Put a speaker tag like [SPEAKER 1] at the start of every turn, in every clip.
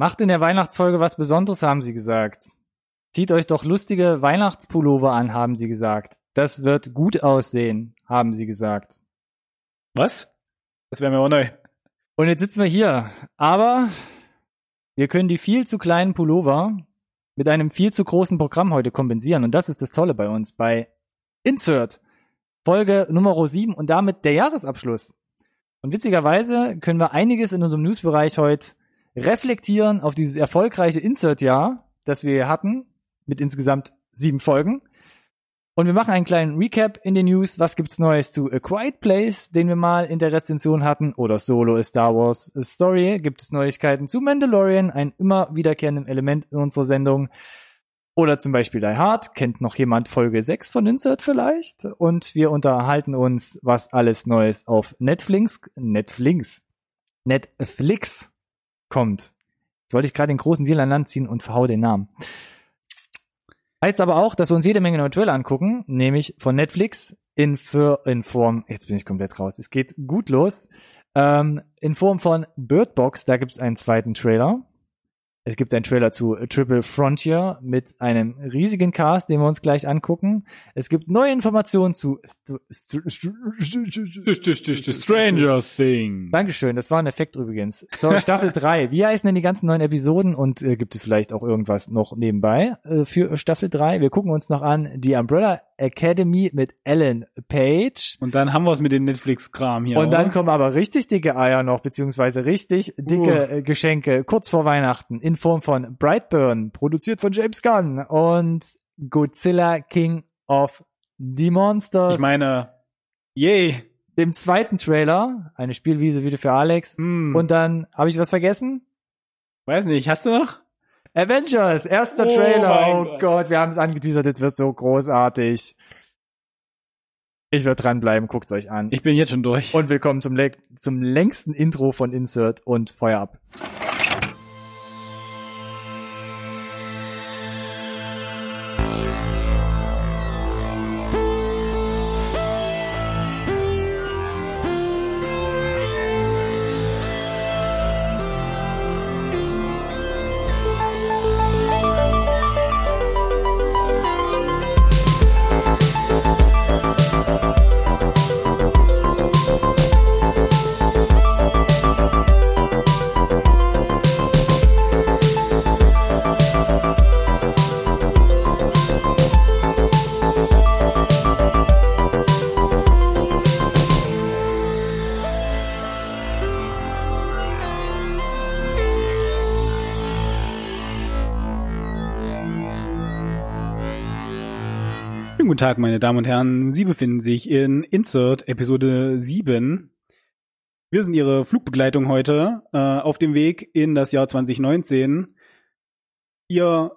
[SPEAKER 1] Macht in der Weihnachtsfolge was Besonderes, haben sie gesagt. Zieht euch doch lustige Weihnachtspullover an, haben sie gesagt. Das wird gut aussehen, haben sie gesagt.
[SPEAKER 2] Was? Das wäre mir auch neu.
[SPEAKER 1] Und jetzt sitzen wir hier. Aber wir können die viel zu kleinen Pullover mit einem viel zu großen Programm heute kompensieren. Und das ist das Tolle bei uns, bei Insert. Folge Nummer 7 und damit der Jahresabschluss. Und witzigerweise können wir einiges in unserem Newsbereich heute reflektieren auf dieses erfolgreiche Insert-Jahr, das wir hatten, mit insgesamt sieben Folgen. Und wir machen einen kleinen Recap in den News. Was gibt's Neues zu A Quiet Place, den wir mal in der Rezension hatten, oder Solo A Star Wars Story? Gibt es Neuigkeiten zu Mandalorian, ein immer wiederkehrenden Element in unserer Sendung? Oder zum Beispiel Die Hard, kennt noch jemand Folge 6 von Insert vielleicht? Und wir unterhalten uns, was alles Neues auf Netflix, Netflix, Netflix kommt. Jetzt wollte ich gerade den großen Deal an Land ziehen und verhau den Namen. Heißt aber auch, dass wir uns jede Menge neue Trailer angucken, nämlich von Netflix in, für, in Form, jetzt bin ich komplett raus, es geht gut los, ähm, in Form von Bird Box, da gibt es einen zweiten Trailer. Es gibt einen Trailer zu Triple Frontier mit einem riesigen Cast, den wir uns gleich angucken. Es gibt neue Informationen zu
[SPEAKER 2] Stranger Things.
[SPEAKER 1] Dankeschön, das war ein Effekt übrigens. Zur Staffel 3. Wie heißen denn die ganzen neuen Episoden und äh, gibt es vielleicht auch irgendwas noch nebenbei äh, für Staffel 3? Wir gucken uns noch an die Umbrella Academy mit Ellen Page.
[SPEAKER 2] Und dann haben wir es mit dem Netflix-Kram hier.
[SPEAKER 1] Und dann
[SPEAKER 2] oder?
[SPEAKER 1] kommen aber richtig dicke Eier noch, beziehungsweise richtig dicke äh, Geschenke kurz vor Weihnachten in Form von Brightburn, produziert von James Gunn und Godzilla King of the Monsters.
[SPEAKER 2] Ich meine, yay.
[SPEAKER 1] dem zweiten Trailer, eine Spielwiese wieder für Alex.
[SPEAKER 2] Hm,
[SPEAKER 1] Und dann, habe ich was vergessen?
[SPEAKER 2] weiß nicht, hast du noch?
[SPEAKER 1] Avengers, erster
[SPEAKER 2] Oh
[SPEAKER 1] Trailer. Oh
[SPEAKER 2] Gott.
[SPEAKER 1] Gott, wir haben es angeteasert, das wird so großartig. Ich werde dranbleiben, guckt's euch an.
[SPEAKER 2] Ich bin jetzt schon durch.
[SPEAKER 1] Und willkommen zum, le zum längsten Intro von Insert und Feuer ab.
[SPEAKER 2] Guten Tag, meine Damen und Herren. Sie befinden sich in Insert Episode 7. Wir sind Ihre Flugbegleitung heute äh, auf dem Weg in das Jahr 2019. Ihr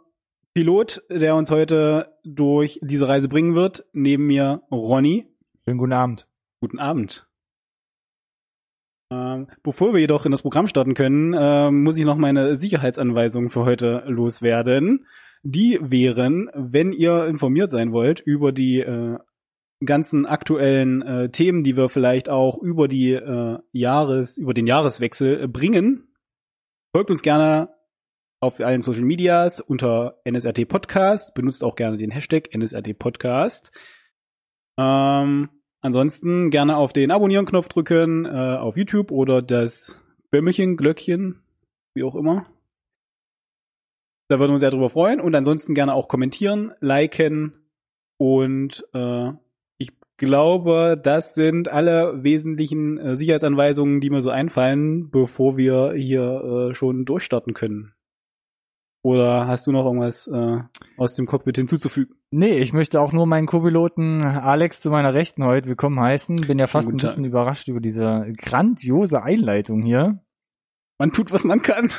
[SPEAKER 2] Pilot, der uns heute durch diese Reise bringen wird, neben mir Ronny.
[SPEAKER 1] Schönen guten Abend.
[SPEAKER 2] Guten Abend. Ähm, bevor wir jedoch in das Programm starten können, ähm, muss ich noch meine Sicherheitsanweisungen für heute loswerden. Die wären, wenn ihr informiert sein wollt über die äh, ganzen aktuellen äh, Themen, die wir vielleicht auch über die äh, Jahres, über den Jahreswechsel äh, bringen, folgt uns gerne auf allen Social Medias unter NSRT Podcast, benutzt auch gerne den Hashtag NSRT Podcast. Ähm, ansonsten gerne auf den Abonnieren-Knopf drücken, äh, auf YouTube oder das Bömmelchen, Glöckchen, wie auch immer. Da würden wir uns sehr drüber freuen. Und ansonsten gerne auch kommentieren, liken und äh, ich glaube, das sind alle wesentlichen äh, Sicherheitsanweisungen, die mir so einfallen, bevor wir hier äh, schon durchstarten können. Oder hast du noch irgendwas äh, aus dem Cockpit hinzuzufügen?
[SPEAKER 1] Nee, ich möchte auch nur meinen Co-Piloten Alex zu meiner Rechten heute willkommen heißen. Bin ja fast ein bisschen überrascht über diese grandiose Einleitung hier.
[SPEAKER 2] Man tut, was man kann.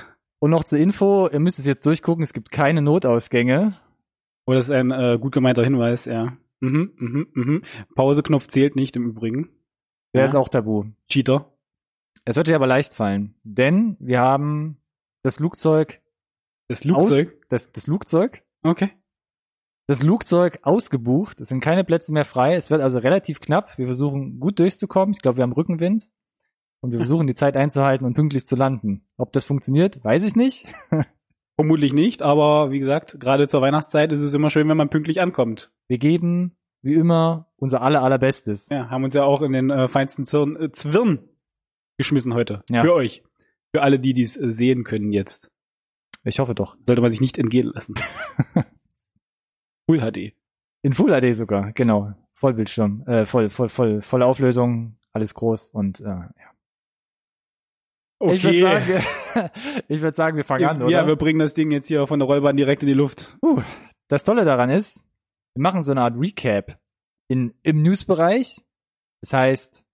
[SPEAKER 1] Und noch zur Info, ihr müsst es jetzt durchgucken, es gibt keine Notausgänge.
[SPEAKER 2] Oh, das ist ein äh, gut gemeinter Hinweis, ja. Mhm, mhm, mhm. Pauseknopf zählt nicht im Übrigen.
[SPEAKER 1] Der
[SPEAKER 2] Ja.
[SPEAKER 1] ist auch tabu.
[SPEAKER 2] Cheater.
[SPEAKER 1] Es wird dir aber leicht fallen, denn wir haben das Flugzeug,
[SPEAKER 2] Das Flugzeug.
[SPEAKER 1] Das, das Flugzeug,
[SPEAKER 2] Okay.
[SPEAKER 1] das Flugzeug ausgebucht. Es sind keine Plätze mehr frei. Es wird also relativ knapp. Wir versuchen gut durchzukommen. Ich glaube, wir haben Rückenwind. Und wir versuchen die Zeit einzuhalten und pünktlich zu landen. Ob das funktioniert, weiß ich nicht.
[SPEAKER 2] Vermutlich nicht, aber wie gesagt, gerade zur Weihnachtszeit ist es immer schön, wenn man pünktlich ankommt.
[SPEAKER 1] Wir geben, wie immer, unser aller allerbestes.
[SPEAKER 2] Ja, haben uns ja auch in den äh, feinsten Zwirn, äh, Zwirn geschmissen heute.
[SPEAKER 1] Ja.
[SPEAKER 2] Für euch. Für alle, die dies äh, sehen können jetzt.
[SPEAKER 1] Ich hoffe doch.
[SPEAKER 2] Sollte man sich nicht entgehen lassen. Full HD.
[SPEAKER 1] In Full HD sogar, genau. Vollbildschirm, äh, voll, voll, voll, volle Auflösung, alles groß und äh, ja.
[SPEAKER 2] Okay.
[SPEAKER 1] Ich würde sagen, ich würde sagen, wir fangen an, oder?
[SPEAKER 2] ja, wir bringen das Ding jetzt hier von der Rollbahn direkt in die Luft.
[SPEAKER 1] Uh, das Tolle daran ist, wir machen so eine Art Recap in, im Newsbereich. Das heißt,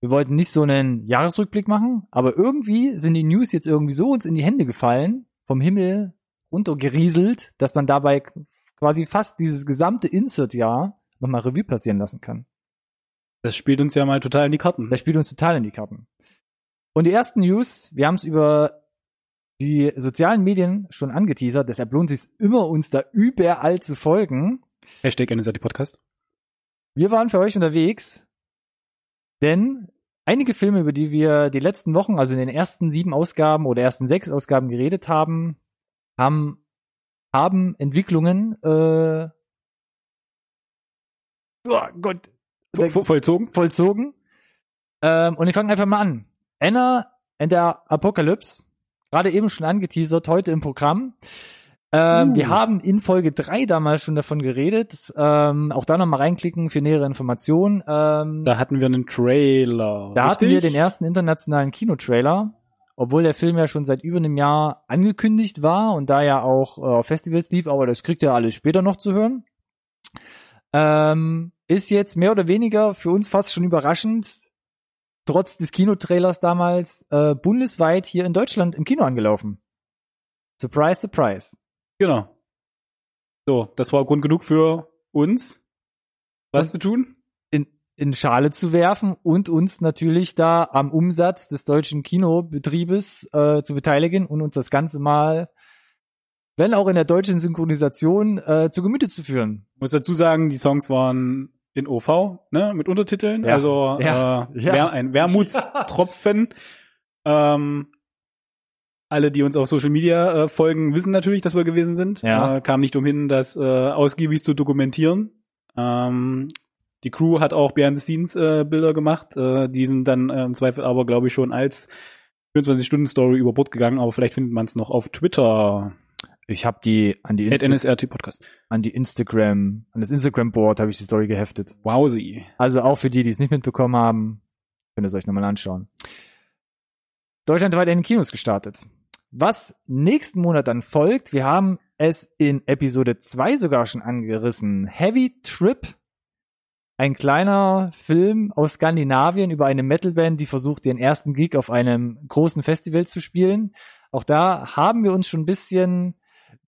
[SPEAKER 1] wir wollten nicht so einen Jahresrückblick machen, aber irgendwie sind die News jetzt irgendwie so uns in die Hände gefallen, vom Himmel runtergerieselt, dass man dabei quasi fast dieses gesamte Insert-Jahr nochmal Revue passieren lassen kann.
[SPEAKER 2] Das spielt uns ja mal total in die Karten.
[SPEAKER 1] Das spielt uns total in die Karten. Und die ersten News, wir haben es über die sozialen Medien schon angeteasert, deshalb lohnt es sich immer, uns da überall zu folgen.
[SPEAKER 2] Hashtag NSRT Podcast.
[SPEAKER 1] Wir waren für euch unterwegs, denn einige Filme, über die wir die letzten Wochen, also in den ersten sieben Ausgaben oder ersten sechs Ausgaben geredet haben, haben, haben Entwicklungen, äh, oh Gott,
[SPEAKER 2] Vo- vo- Vollzogen?
[SPEAKER 1] vollzogen. Ähm, und wir fangen einfach mal an. Anna and the Apocalypse, gerade eben schon angeteasert, heute im Programm. Ähm,
[SPEAKER 2] Uh.
[SPEAKER 1] Wir haben in Folge drei damals schon davon geredet. Ähm, auch da nochmal reinklicken für nähere Informationen. Ähm,
[SPEAKER 2] Da hatten wir einen Trailer.
[SPEAKER 1] da hatten
[SPEAKER 2] richtig?
[SPEAKER 1] wir den ersten internationalen Kinotrailer, obwohl der Film ja schon seit über einem Jahr angekündigt war und da ja auch äh, auf Festivals lief, aber das kriegt ihr alles später noch zu hören. Ähm, ist jetzt mehr oder weniger für uns fast schon überraschend, trotz des Kinotrailers damals äh, bundesweit hier in Deutschland im Kino angelaufen. Surprise, surprise.
[SPEAKER 2] Genau. So, das war Grund genug für uns, was
[SPEAKER 1] Und-
[SPEAKER 2] zu tun.
[SPEAKER 1] in, in Schale zu werfen und uns natürlich da am Umsatz des deutschen Kinobetriebes äh, zu beteiligen und uns das Ganze mal, wenn auch in der deutschen Synchronisation, äh, zu Gemüte zu führen.
[SPEAKER 2] Muss dazu sagen, die Songs waren in OV, ne, mit Untertiteln.
[SPEAKER 1] Ja.
[SPEAKER 2] Also
[SPEAKER 1] Ja.
[SPEAKER 2] Äh,
[SPEAKER 1] Ja.
[SPEAKER 2] Ein Wermutstropfen. Ähm, alle, die uns auf Social Media äh, folgen, wissen natürlich, dass wir gewesen sind.
[SPEAKER 1] Ja.
[SPEAKER 2] Äh, kam nicht umhin, das äh, ausgiebig zu dokumentieren. Ähm, die Crew hat auch Behind-the-Scenes äh, Bilder gemacht. Äh, die sind dann äh, im Zweifel aber, glaube ich, schon als 24-Stunden-Story über Bord gegangen, aber vielleicht findet man es noch auf Twitter.
[SPEAKER 1] Ich habe die an die Insta
[SPEAKER 2] NSRT Podcast.
[SPEAKER 1] an die Instagram, an das Instagram Board habe ich die Story geheftet.
[SPEAKER 2] Wowsy.
[SPEAKER 1] Also auch für die, die es nicht mitbekommen haben, könnt ihr es euch nochmal anschauen. Deutschlandweit in den Kinos gestartet. Was nächsten Monat dann folgt, wir haben es in Episode 2 sogar schon angerissen. Heavy Trip. Ein kleiner Film aus Skandinavien über eine Metalband, die versucht, ihren ersten Gig auf einem großen Festival zu spielen. Auch da haben wir uns schon ein bisschen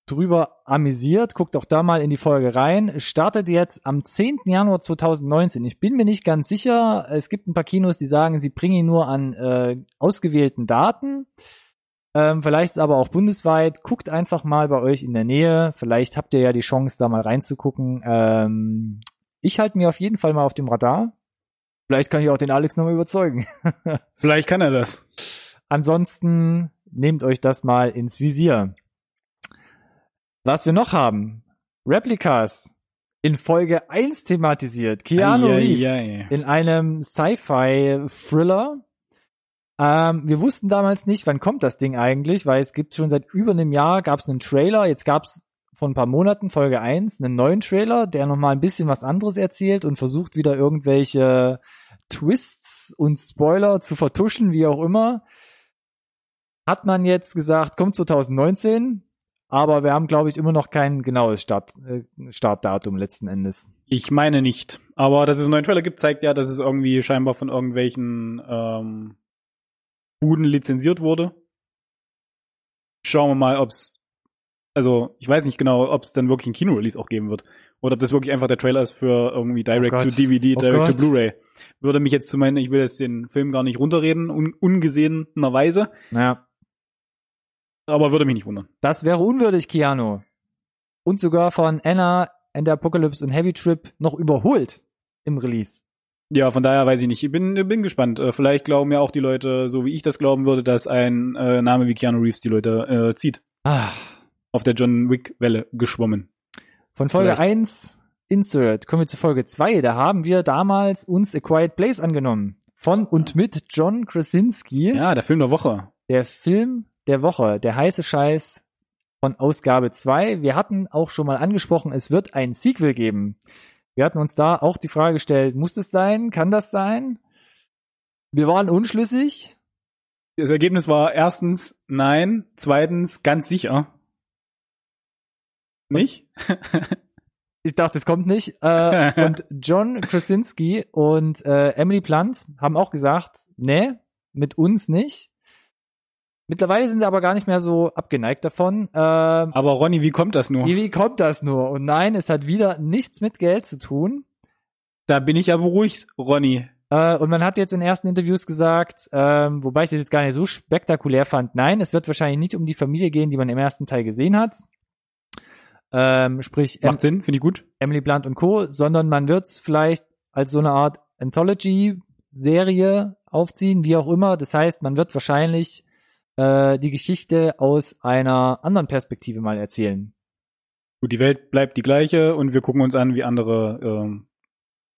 [SPEAKER 1] drüber amüsiert. Guckt auch da mal in die Folge rein. Startet jetzt am 10. Januar 2019. Ich bin mir nicht ganz sicher. Es gibt ein paar Kinos, die sagen, sie bringen ihn nur an äh, ausgewählten Daten. Ähm, vielleicht ist aber auch bundesweit. Guckt einfach mal bei euch in der Nähe. Vielleicht habt ihr ja die Chance, da mal reinzugucken. Ähm, ich halte mir auf jeden Fall mal auf dem Radar. Vielleicht kann ich auch den Alex nochmal überzeugen.
[SPEAKER 2] Vielleicht kann er das.
[SPEAKER 1] Ansonsten nehmt euch das mal ins Visier. Was wir noch haben, Replicas in Folge 1 thematisiert. Keanu
[SPEAKER 2] Ei, ei,
[SPEAKER 1] Reeves
[SPEAKER 2] ei.
[SPEAKER 1] in einem Sci-Fi-Thriller. Ähm, wir wussten damals nicht, wann kommt das Ding eigentlich, weil es gibt schon seit über einem Jahr gab es einen Trailer, jetzt gab es vor ein paar Monaten, Folge 1, einen neuen Trailer, der nochmal ein bisschen was anderes erzählt und versucht wieder irgendwelche Twists und Spoiler zu vertuschen, wie auch immer. Hat man jetzt gesagt, kommt 2019, aber wir haben, glaube ich, immer noch kein genaues Start, äh, Startdatum letzten Endes.
[SPEAKER 2] Ich meine nicht. Aber dass es einen neuen Trailer gibt, zeigt ja, dass es irgendwie scheinbar von irgendwelchen ähm, Buden lizenziert wurde. Schauen wir mal, ob's also ich weiß nicht genau, ob es dann wirklich ein Kino-Release auch geben wird. Oder ob das wirklich einfach der Trailer ist für irgendwie Direct
[SPEAKER 1] Oh.
[SPEAKER 2] DVD,
[SPEAKER 1] Oh
[SPEAKER 2] Direct
[SPEAKER 1] Gott.
[SPEAKER 2] to Blu-ray. Würde mich jetzt zu meinen, ich will jetzt den Film gar nicht runterreden, un ungesehenerweise,
[SPEAKER 1] Naja,
[SPEAKER 2] aber würde mich nicht wundern.
[SPEAKER 1] das wäre unwürdig, Keanu. Und sogar von Anna and the Apocalypse und Heavy Trip noch überholt im Release.
[SPEAKER 2] Ja, von daher weiß ich nicht. Ich bin, bin gespannt. Äh, Vielleicht glauben ja auch die Leute, so wie ich das glauben würde, dass ein äh, Name wie Keanu Reeves die Leute äh, zieht.
[SPEAKER 1] Ah,
[SPEAKER 2] Auf der John Wick-Welle geschwommen.
[SPEAKER 1] von Folge
[SPEAKER 2] Vielleicht.
[SPEAKER 1] 1 Insert kommen wir zu Folge 2. Da haben wir damals uns A Quiet Place angenommen. Von und mit John Krasinski.
[SPEAKER 2] Ja, der Film der Woche.
[SPEAKER 1] Der Film der Woche, der heiße Scheiß von Ausgabe 2. Wir hatten auch schon mal angesprochen, es wird ein Sequel geben. Wir hatten uns da auch die Frage gestellt, muss das sein? Kann das sein? Wir waren unschlüssig.
[SPEAKER 2] Das Ergebnis war erstens nein, zweitens ganz sicher. Nicht?
[SPEAKER 1] Ich dachte, es kommt nicht. Äh, und John Krasinski und äh, Emily Blunt haben auch gesagt, nee, mit uns nicht. Mittlerweile sind sie aber gar nicht mehr so abgeneigt davon. Ähm,
[SPEAKER 2] Aber Ronny, wie kommt das nur?
[SPEAKER 1] wie, wie kommt das nur? Und nein, es hat wieder nichts mit Geld zu tun.
[SPEAKER 2] Da bin ich ja beruhigt, Ronny.
[SPEAKER 1] Äh, und man hat jetzt in ersten Interviews gesagt, ähm, wobei ich das jetzt gar nicht so spektakulär fand, nein, es wird wahrscheinlich nicht um die Familie gehen, die man im ersten Teil gesehen hat. Ähm, sprich, em
[SPEAKER 2] Macht Sinn, finde ich gut.
[SPEAKER 1] Emily Blunt und Co., sondern man wird es vielleicht als so eine Art Anthology-Serie aufziehen, wie auch immer. Das heißt, man wird wahrscheinlich äh, die Geschichte aus einer anderen Perspektive mal erzählen.
[SPEAKER 2] Gut, die Welt bleibt die gleiche und wir gucken uns an, wie andere ähm,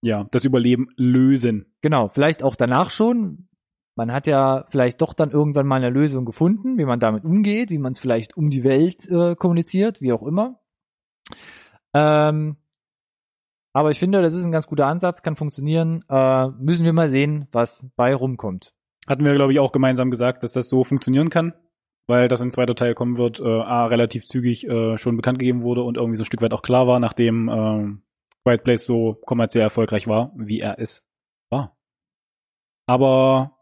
[SPEAKER 2] ja das Überleben lösen.
[SPEAKER 1] Genau, vielleicht auch danach schon. Man hat ja vielleicht doch dann irgendwann mal eine Lösung gefunden, wie man damit umgeht, wie man es vielleicht um die Welt äh, kommuniziert, wie auch immer. Ähm, aber ich finde, das ist ein ganz guter Ansatz, kann funktionieren. Äh, müssen wir mal sehen, was bei rumkommt.
[SPEAKER 2] Hatten wir, glaube ich, auch gemeinsam gesagt, dass das so funktionieren kann, weil das ein zweiter Teil kommen wird, äh, A, relativ zügig äh, schon bekannt gegeben wurde und irgendwie so ein Stück weit auch klar war, nachdem äh, Quiet Place so kommerziell erfolgreich war, wie er es war. Aber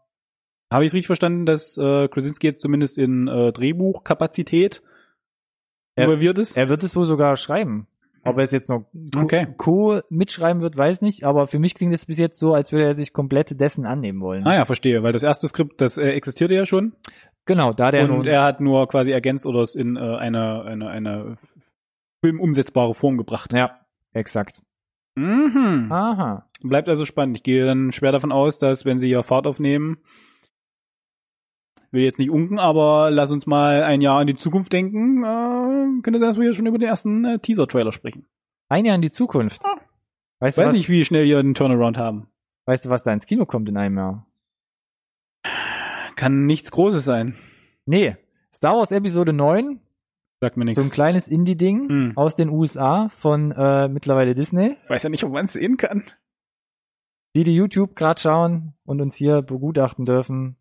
[SPEAKER 2] habe ich es richtig verstanden, dass äh, Krasinski jetzt zumindest in äh, Drehbuchkapazität
[SPEAKER 1] Er-
[SPEAKER 2] involviert ist?
[SPEAKER 1] Er wird es wohl sogar schreiben. Ob er es jetzt noch Co,
[SPEAKER 2] Okay.
[SPEAKER 1] Co mitschreiben wird, weiß nicht. Aber für mich klingt es bis jetzt so, als würde er sich komplett dessen annehmen wollen.
[SPEAKER 2] ah ja, verstehe, weil das erste Skript, das äh, existierte ja schon
[SPEAKER 1] Genau, da der
[SPEAKER 2] und er hat nur quasi ergänzt oder es in äh, eine, eine, eine filmumsetzbare Form gebracht.
[SPEAKER 1] ja, exakt.
[SPEAKER 2] Mhm.
[SPEAKER 1] Aha.
[SPEAKER 2] Bleibt also spannend. Ich gehe dann schwer davon aus, dass wenn sie hier Fahrt aufnehmen, will jetzt nicht unken, aber lass uns mal ein Jahr in die Zukunft denken, äh, könnte sein, dass wir hier schon über den ersten äh, Teaser-Trailer sprechen.
[SPEAKER 1] Ein Jahr in die Zukunft.
[SPEAKER 2] Ah.
[SPEAKER 1] Weißt, du,
[SPEAKER 2] weiß
[SPEAKER 1] was,
[SPEAKER 2] nicht, wie schnell wir einen Turnaround haben.
[SPEAKER 1] weißt du, was da ins Kino kommt in einem Jahr?
[SPEAKER 2] Kann nichts Großes sein.
[SPEAKER 1] Nee. Star Wars Episode 9,
[SPEAKER 2] Sagt mir
[SPEAKER 1] so ein
[SPEAKER 2] nichts.
[SPEAKER 1] kleines Indie-Ding
[SPEAKER 2] Hm.
[SPEAKER 1] aus den USA von äh, mittlerweile Disney,
[SPEAKER 2] Weiß ja nicht, ob man es sehen kann.
[SPEAKER 1] die die YouTube gerade schauen und uns hier begutachten dürfen,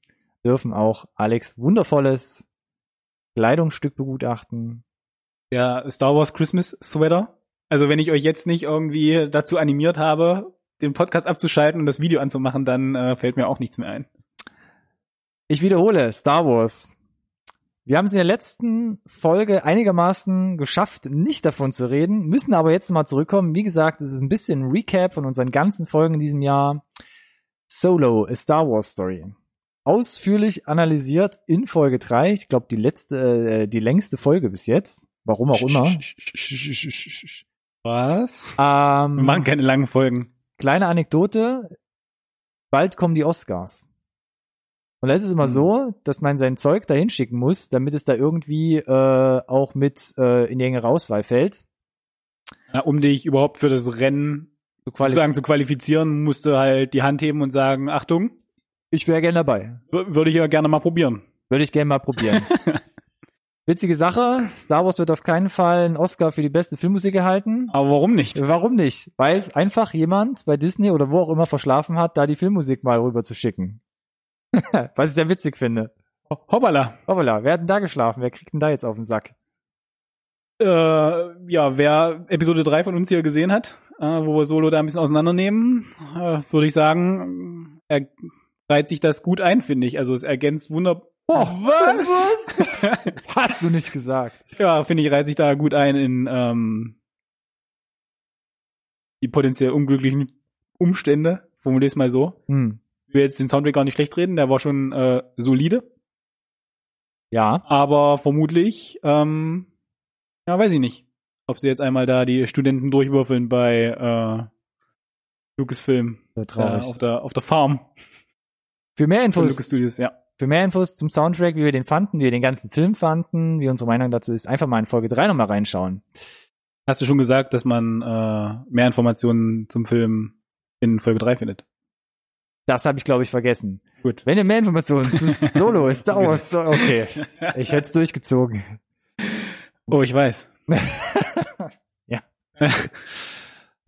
[SPEAKER 1] dürfen auch Alex wundervolles Kleidungsstück begutachten.
[SPEAKER 2] Der Star Wars Christmas Sweater. Also wenn ich euch jetzt nicht irgendwie dazu animiert habe, den Podcast abzuschalten und das Video anzumachen, dann äh, fällt mir auch nichts mehr ein.
[SPEAKER 1] Ich wiederhole, Star Wars. Wir haben es in der letzten Folge einigermaßen geschafft, nicht davon zu reden, müssen aber jetzt mal zurückkommen. Wie gesagt, es ist ein bisschen ein Recap von unseren ganzen Folgen in diesem Jahr. Solo, a Star Wars Story. Ausführlich analysiert in Folge 3, ich glaube die letzte, äh, die längste Folge bis jetzt, warum auch immer.
[SPEAKER 2] Was? Wir
[SPEAKER 1] Ähm,
[SPEAKER 2] machen keine langen Folgen.
[SPEAKER 1] kleine Anekdote, bald kommen die Oscars. Und da ist es immer
[SPEAKER 2] Hm.
[SPEAKER 1] so, dass man sein Zeug dahin schicken muss, damit es da irgendwie äh, auch mit äh, in die engere Auswahl fällt.
[SPEAKER 2] Ja, um dich überhaupt für das Rennen
[SPEAKER 1] quali-
[SPEAKER 2] sozusagen zu qualifizieren, musst du halt die Hand heben und sagen, Achtung,
[SPEAKER 1] ich wäre gerne dabei.
[SPEAKER 2] würde ich ja gerne mal probieren.
[SPEAKER 1] Würde ich gerne mal probieren. Witzige Sache, Star Wars wird auf keinen Fall einen Oscar für die beste Filmmusik erhalten.
[SPEAKER 2] Aber warum nicht?
[SPEAKER 1] Warum nicht? Weil es einfach jemand bei Disney oder wo auch immer verschlafen hat, da die Filmmusik mal rüber zu schicken. Was ich sehr witzig finde.
[SPEAKER 2] Hoppala.
[SPEAKER 1] Hoppala, wer hat denn da geschlafen? Wer kriegt denn da jetzt auf den Sack?
[SPEAKER 2] Äh, ja, wer Episode 3 von uns hier gesehen hat, äh, wo wir Solo da ein bisschen auseinandernehmen, äh, würde ich sagen, er reiht sich das gut ein, finde ich. Also es ergänzt wunderbar.
[SPEAKER 1] Oh,
[SPEAKER 2] was?
[SPEAKER 1] Das hast du nicht gesagt.
[SPEAKER 2] ja, finde ich, reiht sich da gut ein in ähm, die potenziell unglücklichen Umstände. Formulier es mal so.
[SPEAKER 1] Hm.
[SPEAKER 2] Ich will jetzt den Soundtrack gar nicht schlecht reden, der war schon äh, solide,
[SPEAKER 1] Ja.
[SPEAKER 2] aber vermutlich, ähm, ja, weiß ich nicht, ob sie jetzt einmal da die Studenten durchwürfeln bei äh, Lucasfilm. Äh,
[SPEAKER 1] traurig.
[SPEAKER 2] auf, der, auf der Farm
[SPEAKER 1] Für mehr Infos,
[SPEAKER 2] Lucas Studios, ja.
[SPEAKER 1] für mehr Infos zum Soundtrack, wie wir den fanden, wie wir den ganzen Film fanden, wie unsere Meinung dazu ist, einfach mal in Folge 3 nochmal reinschauen.
[SPEAKER 2] Hast du schon gesagt, dass man äh, mehr Informationen zum Film in Folge 3 findet?
[SPEAKER 1] Das habe ich, glaube ich, vergessen.
[SPEAKER 2] Gut.
[SPEAKER 1] Wenn ihr mehr Informationen zu Solo Star Wars, okay. Ich hätte es durchgezogen.
[SPEAKER 2] Oh, ich weiß.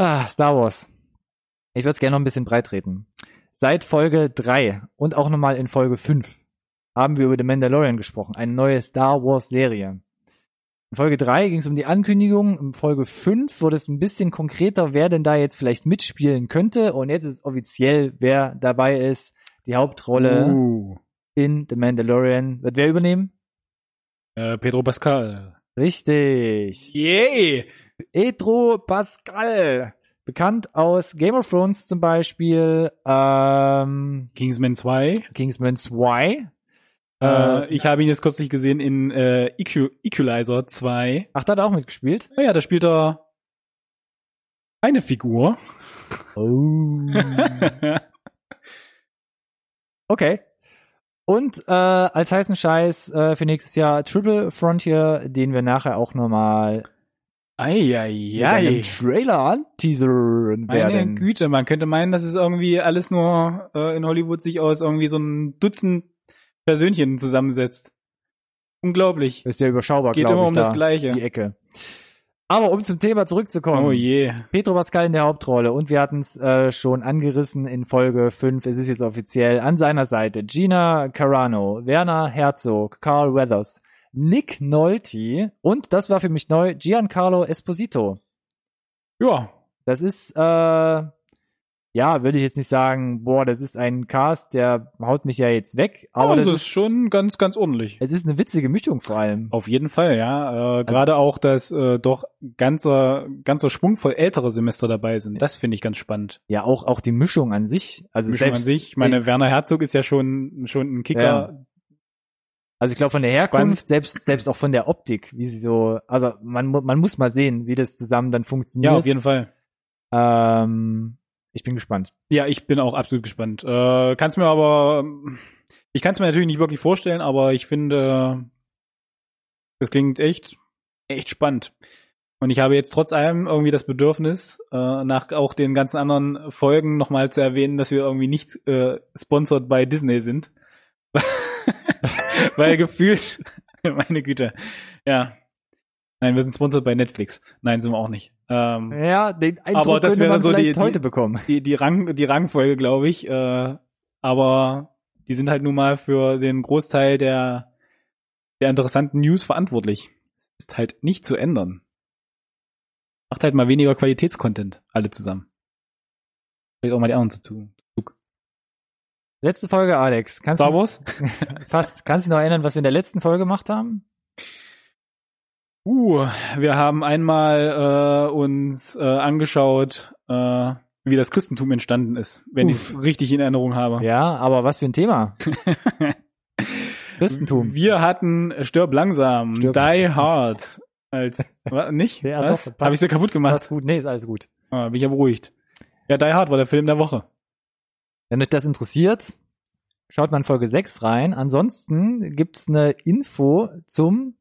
[SPEAKER 1] Ah, Star Wars. Ich würde es gerne noch ein bisschen breit treten. Seit Folge 3 und auch nochmal in Folge 5 haben wir über The Mandalorian gesprochen, eine neue Star Wars Serie. In Folge 3 ging es um die Ankündigung, in Folge 5 wurde es ein bisschen konkreter, wer denn da jetzt vielleicht mitspielen könnte und jetzt ist offiziell, wer dabei ist. Die Hauptrolle
[SPEAKER 2] Uh,
[SPEAKER 1] in The Mandalorian wird wer übernehmen?
[SPEAKER 2] äh, Pedro Pascal.
[SPEAKER 1] Richtig.
[SPEAKER 2] Yay!
[SPEAKER 1] Pedro Pascal. Bekannt aus Game of Thrones zum Beispiel, ähm,
[SPEAKER 2] Kingsman 2.
[SPEAKER 1] Kingsman 2.
[SPEAKER 2] Äh, ich habe ihn jetzt kürzlich gesehen in äh, Equ Equalizer 2.
[SPEAKER 1] ach, da hat er auch mitgespielt.
[SPEAKER 2] Naja, da spielt er eine Figur.
[SPEAKER 1] Oh. Okay. Und äh, als heißen Scheiß äh, für nächstes Jahr Triple Frontier, den wir nachher auch nochmal
[SPEAKER 2] Eieiei.
[SPEAKER 1] einem Trailer anteasern
[SPEAKER 2] Meine
[SPEAKER 1] werden.
[SPEAKER 2] Güte, man könnte meinen, dass es irgendwie alles nur äh, in Hollywood sich aus irgendwie so ein Dutzend Persönchen zusammensetzt. Unglaublich.
[SPEAKER 1] Ist ja überschaubar,
[SPEAKER 2] Geht immer
[SPEAKER 1] ich,
[SPEAKER 2] um
[SPEAKER 1] da,
[SPEAKER 2] das Gleiche.
[SPEAKER 1] die Ecke. Aber um zum Thema zurückzukommen.
[SPEAKER 2] Oh je.
[SPEAKER 1] Pedro Pascal in der Hauptrolle und wir hatten es äh, schon angerissen in Folge 5, es ist jetzt offiziell an seiner Seite Gina Carano, Werner Herzog, Carl Weathers, Nick Nolte und das war für mich neu, Giancarlo Esposito.
[SPEAKER 2] Ja,
[SPEAKER 1] Das ist, äh, ja, würde ich jetzt nicht sagen, boah, das ist ein Cast, der haut mich ja jetzt weg, aber
[SPEAKER 2] aber
[SPEAKER 1] das,
[SPEAKER 2] das ist schon ganz, ganz ordentlich.
[SPEAKER 1] es ist eine witzige Mischung vor allem.
[SPEAKER 2] Auf jeden Fall, ja.
[SPEAKER 1] Also
[SPEAKER 2] Äh, Gerade auch, dass äh, doch ganzer, ganzer Schwung voll ältere Semester dabei sind. Das finde ich ganz spannend.
[SPEAKER 1] Ja, auch, auch die Mischung an sich. Also
[SPEAKER 2] Mischung
[SPEAKER 1] selbst,
[SPEAKER 2] an sich. Ich meine, Werner Herzog ist ja schon, schon ein Kicker.
[SPEAKER 1] Ja. Also ich glaube von der Herkunft, selbst selbst auch von der Optik, wie sie so, also man man muss mal sehen, wie das zusammen dann funktioniert.
[SPEAKER 2] Ja, auf jeden Fall.
[SPEAKER 1] Ähm, ich bin gespannt.
[SPEAKER 2] Ja, ich bin auch absolut gespannt. Äh, kann's mir aber, ich kann es mir natürlich nicht wirklich vorstellen, aber ich finde, das klingt echt, echt spannend. Und ich habe jetzt trotz allem irgendwie das Bedürfnis, äh, nach auch den ganzen anderen Folgen nochmal zu erwähnen, dass wir irgendwie nicht äh, sponsored bei Disney sind. Weil gefühlt, meine Güte, ja. Nein, wir sind sponsored bei Netflix. Nein, sind wir auch nicht. Ähm,
[SPEAKER 1] Ja, den Eindruck
[SPEAKER 2] Aber das wäre
[SPEAKER 1] man
[SPEAKER 2] so die-
[SPEAKER 1] heute bekommen.
[SPEAKER 2] die, die, Rang, die Rangfolge, glaube ich. Äh, aber die sind halt nun mal für den Großteil der, der interessanten News verantwortlich. Das ist halt nicht zu ändern. Macht halt mal weniger Qualitätscontent, alle zusammen. Vielleicht auch mal die anderen zu tun.
[SPEAKER 1] Letzte Folge, Alex. Kannst
[SPEAKER 2] Star
[SPEAKER 1] du
[SPEAKER 2] Wars?
[SPEAKER 1] fast, kannst du dich noch erinnern, was wir in der letzten Folge gemacht haben?
[SPEAKER 2] Uh, wir haben einmal äh, uns äh, angeschaut, äh, wie das Christentum entstanden ist, wenn ich es richtig in Erinnerung habe.
[SPEAKER 1] Ja, aber was für ein Thema? Christentum.
[SPEAKER 2] Wir hatten Stirb langsam,
[SPEAKER 1] Stirb
[SPEAKER 2] Die
[SPEAKER 1] langsam.
[SPEAKER 2] Hard. Als, wa, nicht?
[SPEAKER 1] Ja,
[SPEAKER 2] Was?
[SPEAKER 1] doch.
[SPEAKER 2] Habe ich sie kaputt gemacht?
[SPEAKER 1] Alles gut? Nee, ist alles gut.
[SPEAKER 2] Ah, bin ich ja beruhigt. Ja, Die Hard war der Film der Woche.
[SPEAKER 1] Wenn euch das interessiert, schaut mal in Folge 6 rein. Ansonsten gibt's eine Info zum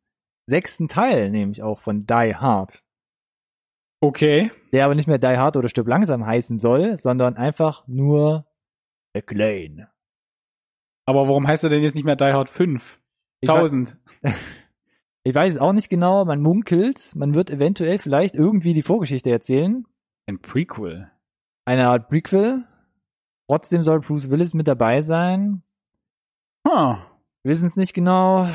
[SPEAKER 1] sechsten Teil, nämlich auch von Die Hard.
[SPEAKER 2] Okay.
[SPEAKER 1] Der aber nicht mehr Die Hard oder Stirb langsam heißen soll, sondern einfach nur McLean.
[SPEAKER 2] Aber warum heißt er denn jetzt nicht mehr Die Hard 5?
[SPEAKER 1] Ich, wei-
[SPEAKER 2] 1000.
[SPEAKER 1] ich weiß es auch nicht genau, man munkelt, man wird eventuell vielleicht irgendwie die Vorgeschichte erzählen.
[SPEAKER 2] Ein Prequel.
[SPEAKER 1] Eine Art Prequel. Trotzdem soll Bruce Willis mit dabei sein.
[SPEAKER 2] Huh.
[SPEAKER 1] Wir wissen es nicht genau.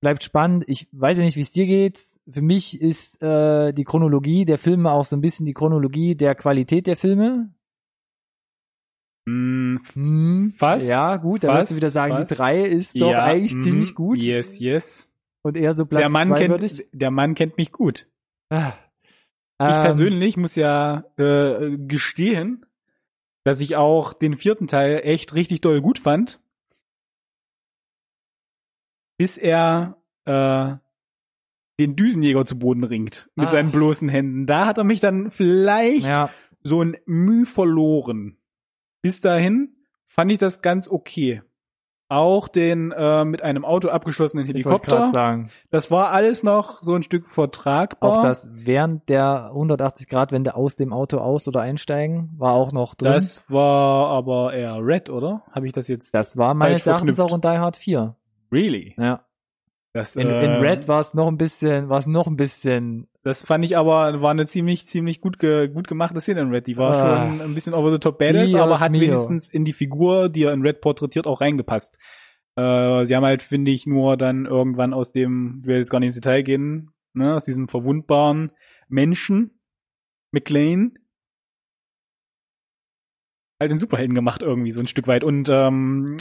[SPEAKER 1] Bleibt spannend. Ich weiß ja nicht, wie es dir geht. Für mich ist äh, die Chronologie der Filme auch so ein bisschen die Chronologie der Qualität der Filme.
[SPEAKER 2] Hm,
[SPEAKER 1] Hm,
[SPEAKER 2] Fast,
[SPEAKER 1] Ja, gut, da wirst du wieder sagen,
[SPEAKER 2] fast.
[SPEAKER 1] die drei ist doch
[SPEAKER 2] ja,
[SPEAKER 1] eigentlich
[SPEAKER 2] mhm.
[SPEAKER 1] ziemlich gut.
[SPEAKER 2] Yes, yes.
[SPEAKER 1] Und eher so Platz
[SPEAKER 2] der Mann kennt,
[SPEAKER 1] würde ich.
[SPEAKER 2] der Mann kennt mich gut.
[SPEAKER 1] Ah.
[SPEAKER 2] Ich
[SPEAKER 1] Ähm,
[SPEAKER 2] persönlich muss ja äh, gestehen, dass ich auch den vierten Teil echt richtig doll gut fand. Bis er äh, den Düsenjäger zu Boden ringt mit
[SPEAKER 1] Ah.
[SPEAKER 2] seinen bloßen Händen. Da hat er mich dann vielleicht
[SPEAKER 1] Ja,
[SPEAKER 2] so ein Mühe verloren. Bis dahin fand ich das ganz okay. Auch den äh, mit einem Auto abgeschlossenen Helikopter.
[SPEAKER 1] sagen,
[SPEAKER 2] Das war alles noch so ein Stück vertragbar.
[SPEAKER 1] auch das während der 180 Grad Wende aus dem Auto aus oder einsteigen war auch noch drin.
[SPEAKER 2] Das war aber eher Red, oder? Habe ich das jetzt?
[SPEAKER 1] Das war meines Erachtens auch in Die Hard 4.
[SPEAKER 2] really?
[SPEAKER 1] Ja.
[SPEAKER 2] Das,
[SPEAKER 1] In,
[SPEAKER 2] äh,
[SPEAKER 1] in Red war es noch ein bisschen, war es noch ein bisschen,
[SPEAKER 2] Das fand ich aber, war eine ziemlich, ziemlich gut, ge, gut gemachte Szene in Red. Die war
[SPEAKER 1] Ah.
[SPEAKER 2] schon ein bisschen over the top badass, aber hat
[SPEAKER 1] mio.
[SPEAKER 2] wenigstens in die Figur, die er in Red porträtiert, auch reingepasst. Äh, sie haben halt, finde ich, nur dann irgendwann aus dem, ich will jetzt gar nicht ins Detail gehen, ne, aus diesem verwundbaren Menschen, McLean, halt den Superhelden gemacht irgendwie, so ein Stück weit. Und ähm,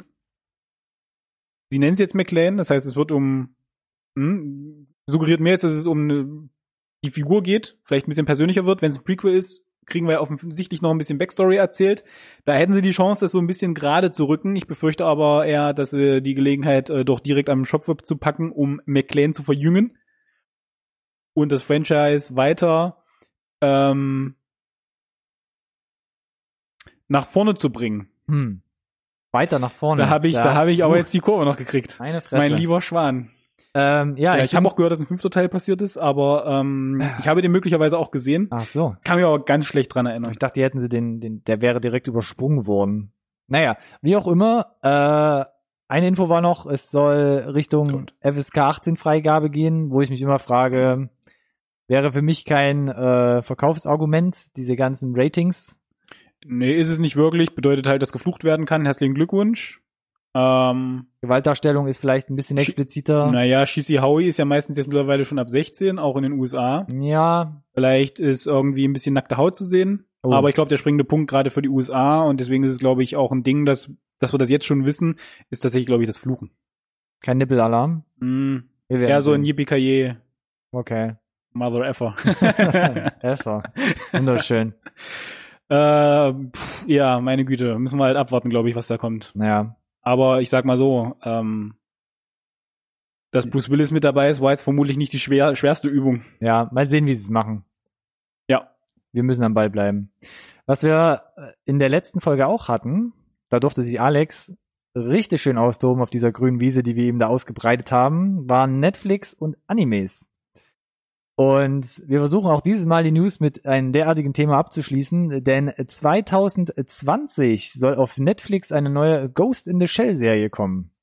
[SPEAKER 2] sie nennen es jetzt McLean, das heißt, es wird um, hm, suggeriert mir jetzt, dass es um eine, die Figur geht, vielleicht ein bisschen persönlicher wird. Wenn es ein Prequel ist, kriegen wir offensichtlich noch ein bisschen Backstory erzählt. Da hätten sie die Chance, das so ein bisschen gerade zu rücken. Ich befürchte aber eher, dass sie die Gelegenheit äh, doch direkt am Shop zu packen, um McLean zu verjüngen und das Franchise weiter ähm, nach vorne zu bringen.
[SPEAKER 1] hm, weiter nach vorne.
[SPEAKER 2] Da habe ich, da habe ich aber jetzt die Kurve noch gekriegt.
[SPEAKER 1] meine Fresse.
[SPEAKER 2] Mein lieber Schwan.
[SPEAKER 1] Ähm, ja,
[SPEAKER 2] Ja,
[SPEAKER 1] ich,
[SPEAKER 2] habe auch gehört, dass ein fünfter Teil passiert ist, aber ähm, ich habe den möglicherweise auch gesehen.
[SPEAKER 1] Ach so.
[SPEAKER 2] Kann mich aber ganz schlecht dran erinnern.
[SPEAKER 1] Ich dachte, die hätten sie den, den, der wäre direkt übersprungen worden. Naja, wie auch immer, äh, eine Info war noch, es soll Richtung
[SPEAKER 2] Gut.
[SPEAKER 1] FSK 18 Freigabe gehen, wo ich mich immer frage, wäre für mich kein äh, Verkaufsargument, diese ganzen Ratings.
[SPEAKER 2] Nee, ist es nicht wirklich. Bedeutet halt, dass geflucht werden kann. Herzlichen Glückwunsch. Ähm,
[SPEAKER 1] Gewaltdarstellung ist vielleicht ein bisschen expliziter.
[SPEAKER 2] naja, Shisi Howie ist ja meistens jetzt mittlerweile schon ab 16, auch in den USA.
[SPEAKER 1] Ja,
[SPEAKER 2] Vielleicht ist irgendwie ein bisschen nackte Haut zu sehen.
[SPEAKER 1] Oh.
[SPEAKER 2] Aber ich glaube, der springende Punkt gerade für die USA und deswegen ist es, glaube ich, auch ein Ding, dass, dass wir das jetzt schon wissen, ist tatsächlich, glaube ich, das Fluchen.
[SPEAKER 1] kein Nippelalarm.
[SPEAKER 2] Mm, ja, so ein. Yippie
[SPEAKER 1] Okay.
[SPEAKER 2] Mother effer.
[SPEAKER 1] Effer. Wunderschön.
[SPEAKER 2] äh, pff, ja, meine Güte, müssen wir halt abwarten, glaube ich, was da kommt.
[SPEAKER 1] Naja.
[SPEAKER 2] Aber ich sag mal so, ähm, dass Bruce Willis mit dabei ist, war jetzt vermutlich nicht die schwer, schwerste Übung.
[SPEAKER 1] Ja, mal sehen, wie sie es machen.
[SPEAKER 2] Ja.
[SPEAKER 1] Wir müssen am Ball bleiben. Was wir äh, in der letzten Folge auch hatten, da durfte sich Alex richtig schön austoben auf dieser grünen Wiese, die wir ihm da ausgebreitet haben, waren Netflix und Animes. Und wir versuchen auch dieses Mal die News mit einem derartigen Thema abzuschließen, denn 2020 soll auf Netflix eine neue Ghost in the Shell Serie kommen.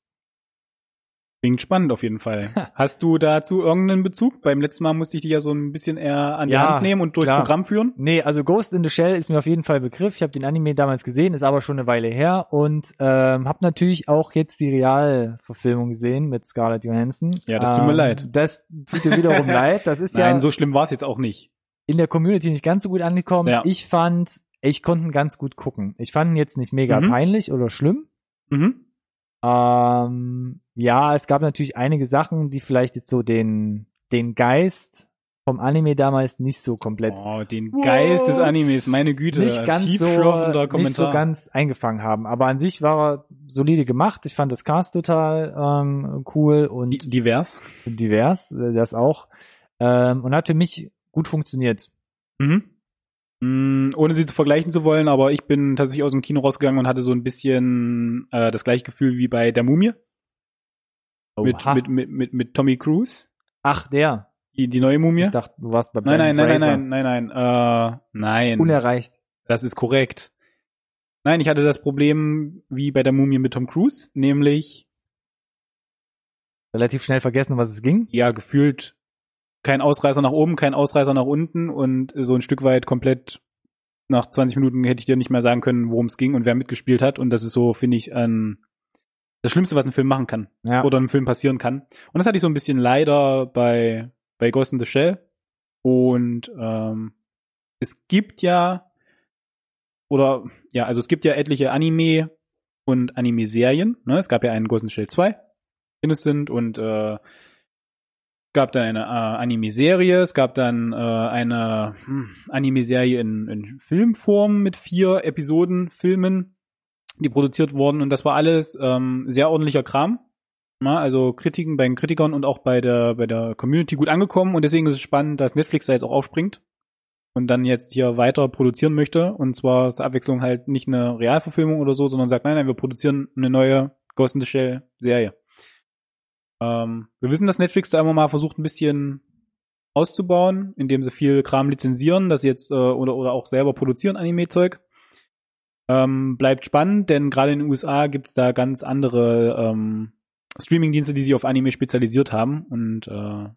[SPEAKER 2] Klingt spannend auf jeden Fall. Hast du dazu irgendeinen Bezug? Beim letzten Mal musste ich dich ja so ein bisschen eher an die
[SPEAKER 1] Ja,
[SPEAKER 2] Hand nehmen und durchs
[SPEAKER 1] klar.
[SPEAKER 2] Programm führen.
[SPEAKER 1] Nee, also Ghost in the Shell ist mir auf jeden Fall Begriff. Ich habe den Anime damals gesehen, ist aber schon eine Weile her und ähm, habe natürlich auch jetzt die Realverfilmung gesehen mit Scarlett Johansson.
[SPEAKER 2] Ja, das tut mir
[SPEAKER 1] ähm,
[SPEAKER 2] leid.
[SPEAKER 1] Das tut dir wiederum leid. Das ist
[SPEAKER 2] Nein,
[SPEAKER 1] ja
[SPEAKER 2] so schlimm war es jetzt auch nicht.
[SPEAKER 1] in der Community nicht ganz so gut angekommen.
[SPEAKER 2] Ja.
[SPEAKER 1] Ich fand, ich konnte ihn ganz gut gucken. Ich fand ihn jetzt nicht mega
[SPEAKER 2] Mhm.
[SPEAKER 1] peinlich oder schlimm.
[SPEAKER 2] Mhm.
[SPEAKER 1] Ähm, ja, es gab natürlich einige Sachen, die vielleicht jetzt so den den Geist vom Anime damals nicht so komplett
[SPEAKER 2] Oh, den
[SPEAKER 1] Wow.
[SPEAKER 2] Geist des Animes, meine Güte.
[SPEAKER 1] nicht ganz so
[SPEAKER 2] Kommentar.
[SPEAKER 1] nicht so ganz eingefangen haben. Aber an sich war er solide gemacht. Ich fand das Cast total ähm, cool und
[SPEAKER 2] Di- divers.
[SPEAKER 1] divers, äh, das auch. Ähm, und hat für mich gut funktioniert.
[SPEAKER 2] Mhm. Mm, Ohne sie zu vergleichen zu wollen, aber ich bin tatsächlich aus dem Kino rausgegangen und hatte so ein bisschen äh, das gleiche Gefühl wie bei der Mumie mit, mit, mit, mit, mit Tommy Cruise,
[SPEAKER 1] Ach, der.
[SPEAKER 2] die, die neue Mumie.
[SPEAKER 1] Ich dachte, du warst bei
[SPEAKER 2] nein, nein, nein, nein, nein, nein, nein, äh, nein.
[SPEAKER 1] Unerreicht.
[SPEAKER 2] Das ist korrekt. Nein, ich hatte das Problem wie bei der Mumie mit Tom Cruise, nämlich
[SPEAKER 1] Relativ schnell vergessen, was es ging.
[SPEAKER 2] ja gefühlt kein Ausreißer nach oben, kein Ausreißer nach unten und so ein Stück weit komplett nach 20 Minuten hätte ich dir nicht mehr sagen können, worum es ging und wer mitgespielt hat und das ist so finde ich ein das Schlimmste, was ein Film machen kann
[SPEAKER 1] Ja.
[SPEAKER 2] oder ein Film passieren kann. Und das hatte ich so ein bisschen leider bei bei Ghost in the Shell und ähm, es gibt ja oder ja, also es gibt ja etliche Anime und Anime-Serien. Ne? Es gab ja einen Ghost in the Shell 2, Innocent und äh, gab dann eine äh, Anime-Serie, es gab dann äh, eine hm, Anime-Serie in, in Filmform mit vier Episoden, Filmen, die produziert wurden und das war alles ähm, sehr ordentlicher Kram. Ja, also Kritiken bei den Kritikern und auch bei der bei der Community gut angekommen und deswegen ist es spannend, dass Netflix da jetzt auch aufspringt und dann jetzt hier weiter produzieren möchte und zwar zur Abwechslung halt nicht eine Realverfilmung oder so, sondern sagt, nein, nein, wir produzieren eine neue Ghost in the Shell Serie. Ähm, wir wissen, dass Netflix da immer mal versucht, ein bisschen auszubauen, indem sie viel Kram lizenzieren, dass sie jetzt äh, oder, oder auch selber produzieren Anime-Zeug. Ähm, bleibt spannend, denn gerade in den USA gibt's da ganz andere ähm, Streaming-Dienste, die sich auf Anime spezialisiert haben. Und äh,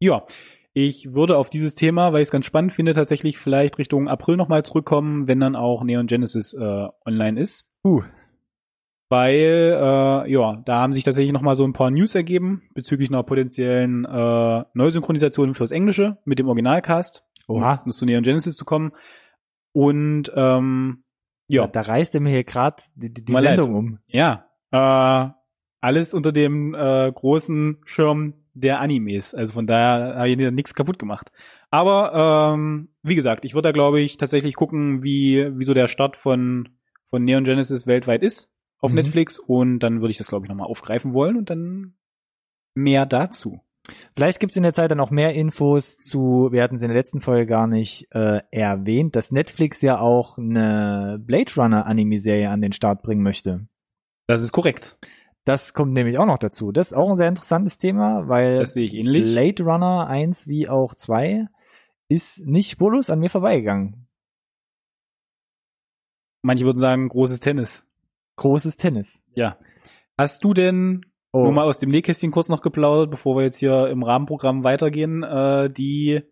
[SPEAKER 2] ja, ich würde auf dieses Thema, weil ich es ganz spannend finde, tatsächlich vielleicht Richtung April nochmal zurückkommen, wenn dann auch Neon Genesis äh, online ist.
[SPEAKER 1] Uh.
[SPEAKER 2] Weil, äh, ja, da haben sich tatsächlich nochmal so ein paar News ergeben bezüglich einer potenziellen äh, Neusynchronisation fürs Englische mit dem Originalcast.
[SPEAKER 1] Oha.
[SPEAKER 2] Um zu Neon Genesis zu kommen. Und ähm, ja,
[SPEAKER 1] Da reißt er mir hier gerade die, die,
[SPEAKER 2] Mal leid.
[SPEAKER 1] Sendung um.
[SPEAKER 2] Ja, äh, alles unter dem äh, großen Schirm der Animes. Also von daher habe ich nichts kaputt gemacht. Aber ähm, wie gesagt, ich würde da glaube ich tatsächlich gucken, wie wie so der Start von von Neon Genesis weltweit ist auf
[SPEAKER 1] Mhm.
[SPEAKER 2] Netflix und dann würde ich das glaube ich nochmal aufgreifen wollen und dann mehr dazu.
[SPEAKER 1] Vielleicht gibt's in der Zeit dann auch mehr Infos zu, wir hatten es in der letzten Folge gar nicht äh, erwähnt, dass Netflix ja auch eine Blade Runner Anime-Serie an den Start bringen möchte.
[SPEAKER 2] Das ist korrekt.
[SPEAKER 1] Das kommt nämlich auch noch dazu. Das ist auch ein sehr interessantes Thema, weil
[SPEAKER 2] Das sehe ich ähnlich.
[SPEAKER 1] Blade Runner 1 wie auch 2 ist nicht spurlos an mir vorbeigegangen.
[SPEAKER 2] Manche würden sagen großes Tennis.
[SPEAKER 1] Großes Tennis.
[SPEAKER 2] Ja. Hast du denn
[SPEAKER 1] Oh,
[SPEAKER 2] Nur mal aus dem Nähkästchen kurz noch geplaudert, bevor wir jetzt hier im Rahmenprogramm weitergehen, äh, die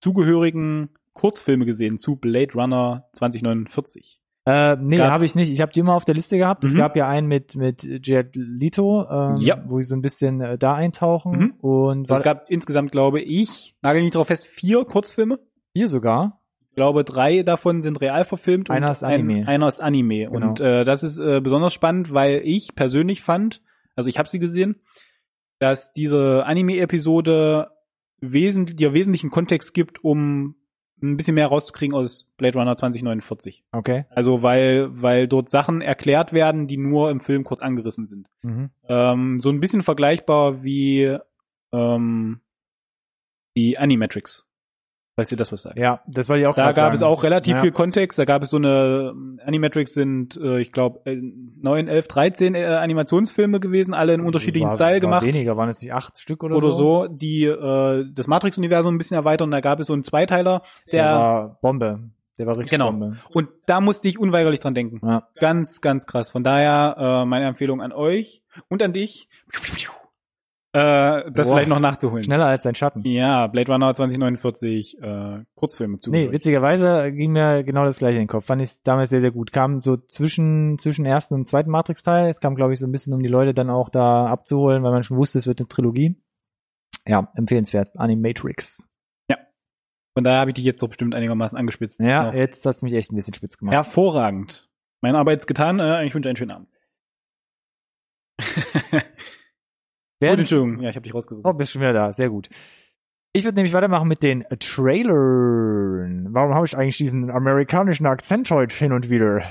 [SPEAKER 2] zugehörigen Kurzfilme gesehen zu Blade Runner 2049.
[SPEAKER 1] äh, nee, habe ich nicht. Ich habe die immer auf der Liste gehabt. Es
[SPEAKER 2] Mhm.
[SPEAKER 1] gab ja einen mit mit Jared Leto, ähm,
[SPEAKER 2] Ja.
[SPEAKER 1] wo ich so ein bisschen äh, da eintauchen
[SPEAKER 2] Mhm.
[SPEAKER 1] und
[SPEAKER 2] Also es gab insgesamt, glaube ich, nagel nicht drauf fest, vier Kurzfilme.
[SPEAKER 1] hier sogar.
[SPEAKER 2] Ich glaube, drei davon sind real verfilmt
[SPEAKER 1] Einer
[SPEAKER 2] und
[SPEAKER 1] ist Anime.
[SPEAKER 2] Ein, einer ist Anime.
[SPEAKER 1] Genau.
[SPEAKER 2] Und äh, das ist äh, besonders spannend, weil ich persönlich fand, also ich habe sie gesehen, dass diese Anime-Episode wesentlich, dir wesentlichen Kontext gibt, um ein bisschen mehr rauszukriegen aus Blade Runner 2049.
[SPEAKER 1] Okay.
[SPEAKER 2] Also weil, weil dort Sachen erklärt werden, die nur im Film kurz angerissen sind.
[SPEAKER 1] Mhm.
[SPEAKER 2] Ähm, so ein bisschen vergleichbar wie ähm, die Animatrix. Falls ihr das was sagt.
[SPEAKER 1] Ja, das wollte ich auch
[SPEAKER 2] Da gab
[SPEAKER 1] sagen.
[SPEAKER 2] es auch relativ
[SPEAKER 1] Ja.
[SPEAKER 2] viel Kontext. Da gab es so eine ähm, Animatrix sind, äh, ich glaube, äh, 9, 11, 13 äh, Animationsfilme gewesen, alle in unterschiedlichen
[SPEAKER 1] war,
[SPEAKER 2] Style
[SPEAKER 1] war
[SPEAKER 2] gemacht
[SPEAKER 1] Weniger, waren es nicht acht Stück oder,
[SPEAKER 2] oder
[SPEAKER 1] so?
[SPEAKER 2] so, die äh, das Matrix-Universum ein bisschen erweitern. Da gab es so einen Zweiteiler,
[SPEAKER 1] Der,
[SPEAKER 2] der,
[SPEAKER 1] war Bombe. Der war richtig
[SPEAKER 2] Genau.
[SPEAKER 1] Bombe.
[SPEAKER 2] und da musste ich unweigerlich dran denken.
[SPEAKER 1] Ja.
[SPEAKER 2] Ganz, ganz krass. Von daher äh, meine Empfehlung an euch und an dich, äh, das
[SPEAKER 1] Boah.
[SPEAKER 2] vielleicht noch nachzuholen.
[SPEAKER 1] Schneller als sein Schatten.
[SPEAKER 2] Ja, Blade Runner 2049 äh, Kurzfilme zu.
[SPEAKER 1] Nee, witzigerweise ging mir genau das gleiche in den Kopf. Fand ich damals sehr, sehr gut. Kam so zwischen, zwischen ersten und zweiten Matrix-Teil. Es kam, glaube ich, so ein bisschen, um die Leute dann auch da abzuholen, weil man schon wusste, es wird eine Trilogie. Ja, empfehlenswert. Animatrix.
[SPEAKER 2] Von daher habe ich dich jetzt doch bestimmt einigermaßen angespitzt.
[SPEAKER 1] Ja,
[SPEAKER 2] Noch.
[SPEAKER 1] jetzt hat's mich echt ein bisschen spitz gemacht.
[SPEAKER 2] Hervorragend. Meine Arbeit ist getan. Äh, ich wünsche einen schönen Abend. Gut,
[SPEAKER 1] Während-
[SPEAKER 2] Entschuldigung. Ja, ich habe dich rausgesucht.
[SPEAKER 1] Oh, bist schon wieder da. Sehr gut. Ich würde nämlich weitermachen mit den Trailern. Warum habe ich eigentlich diesen amerikanischen Akzent heute hin und wieder?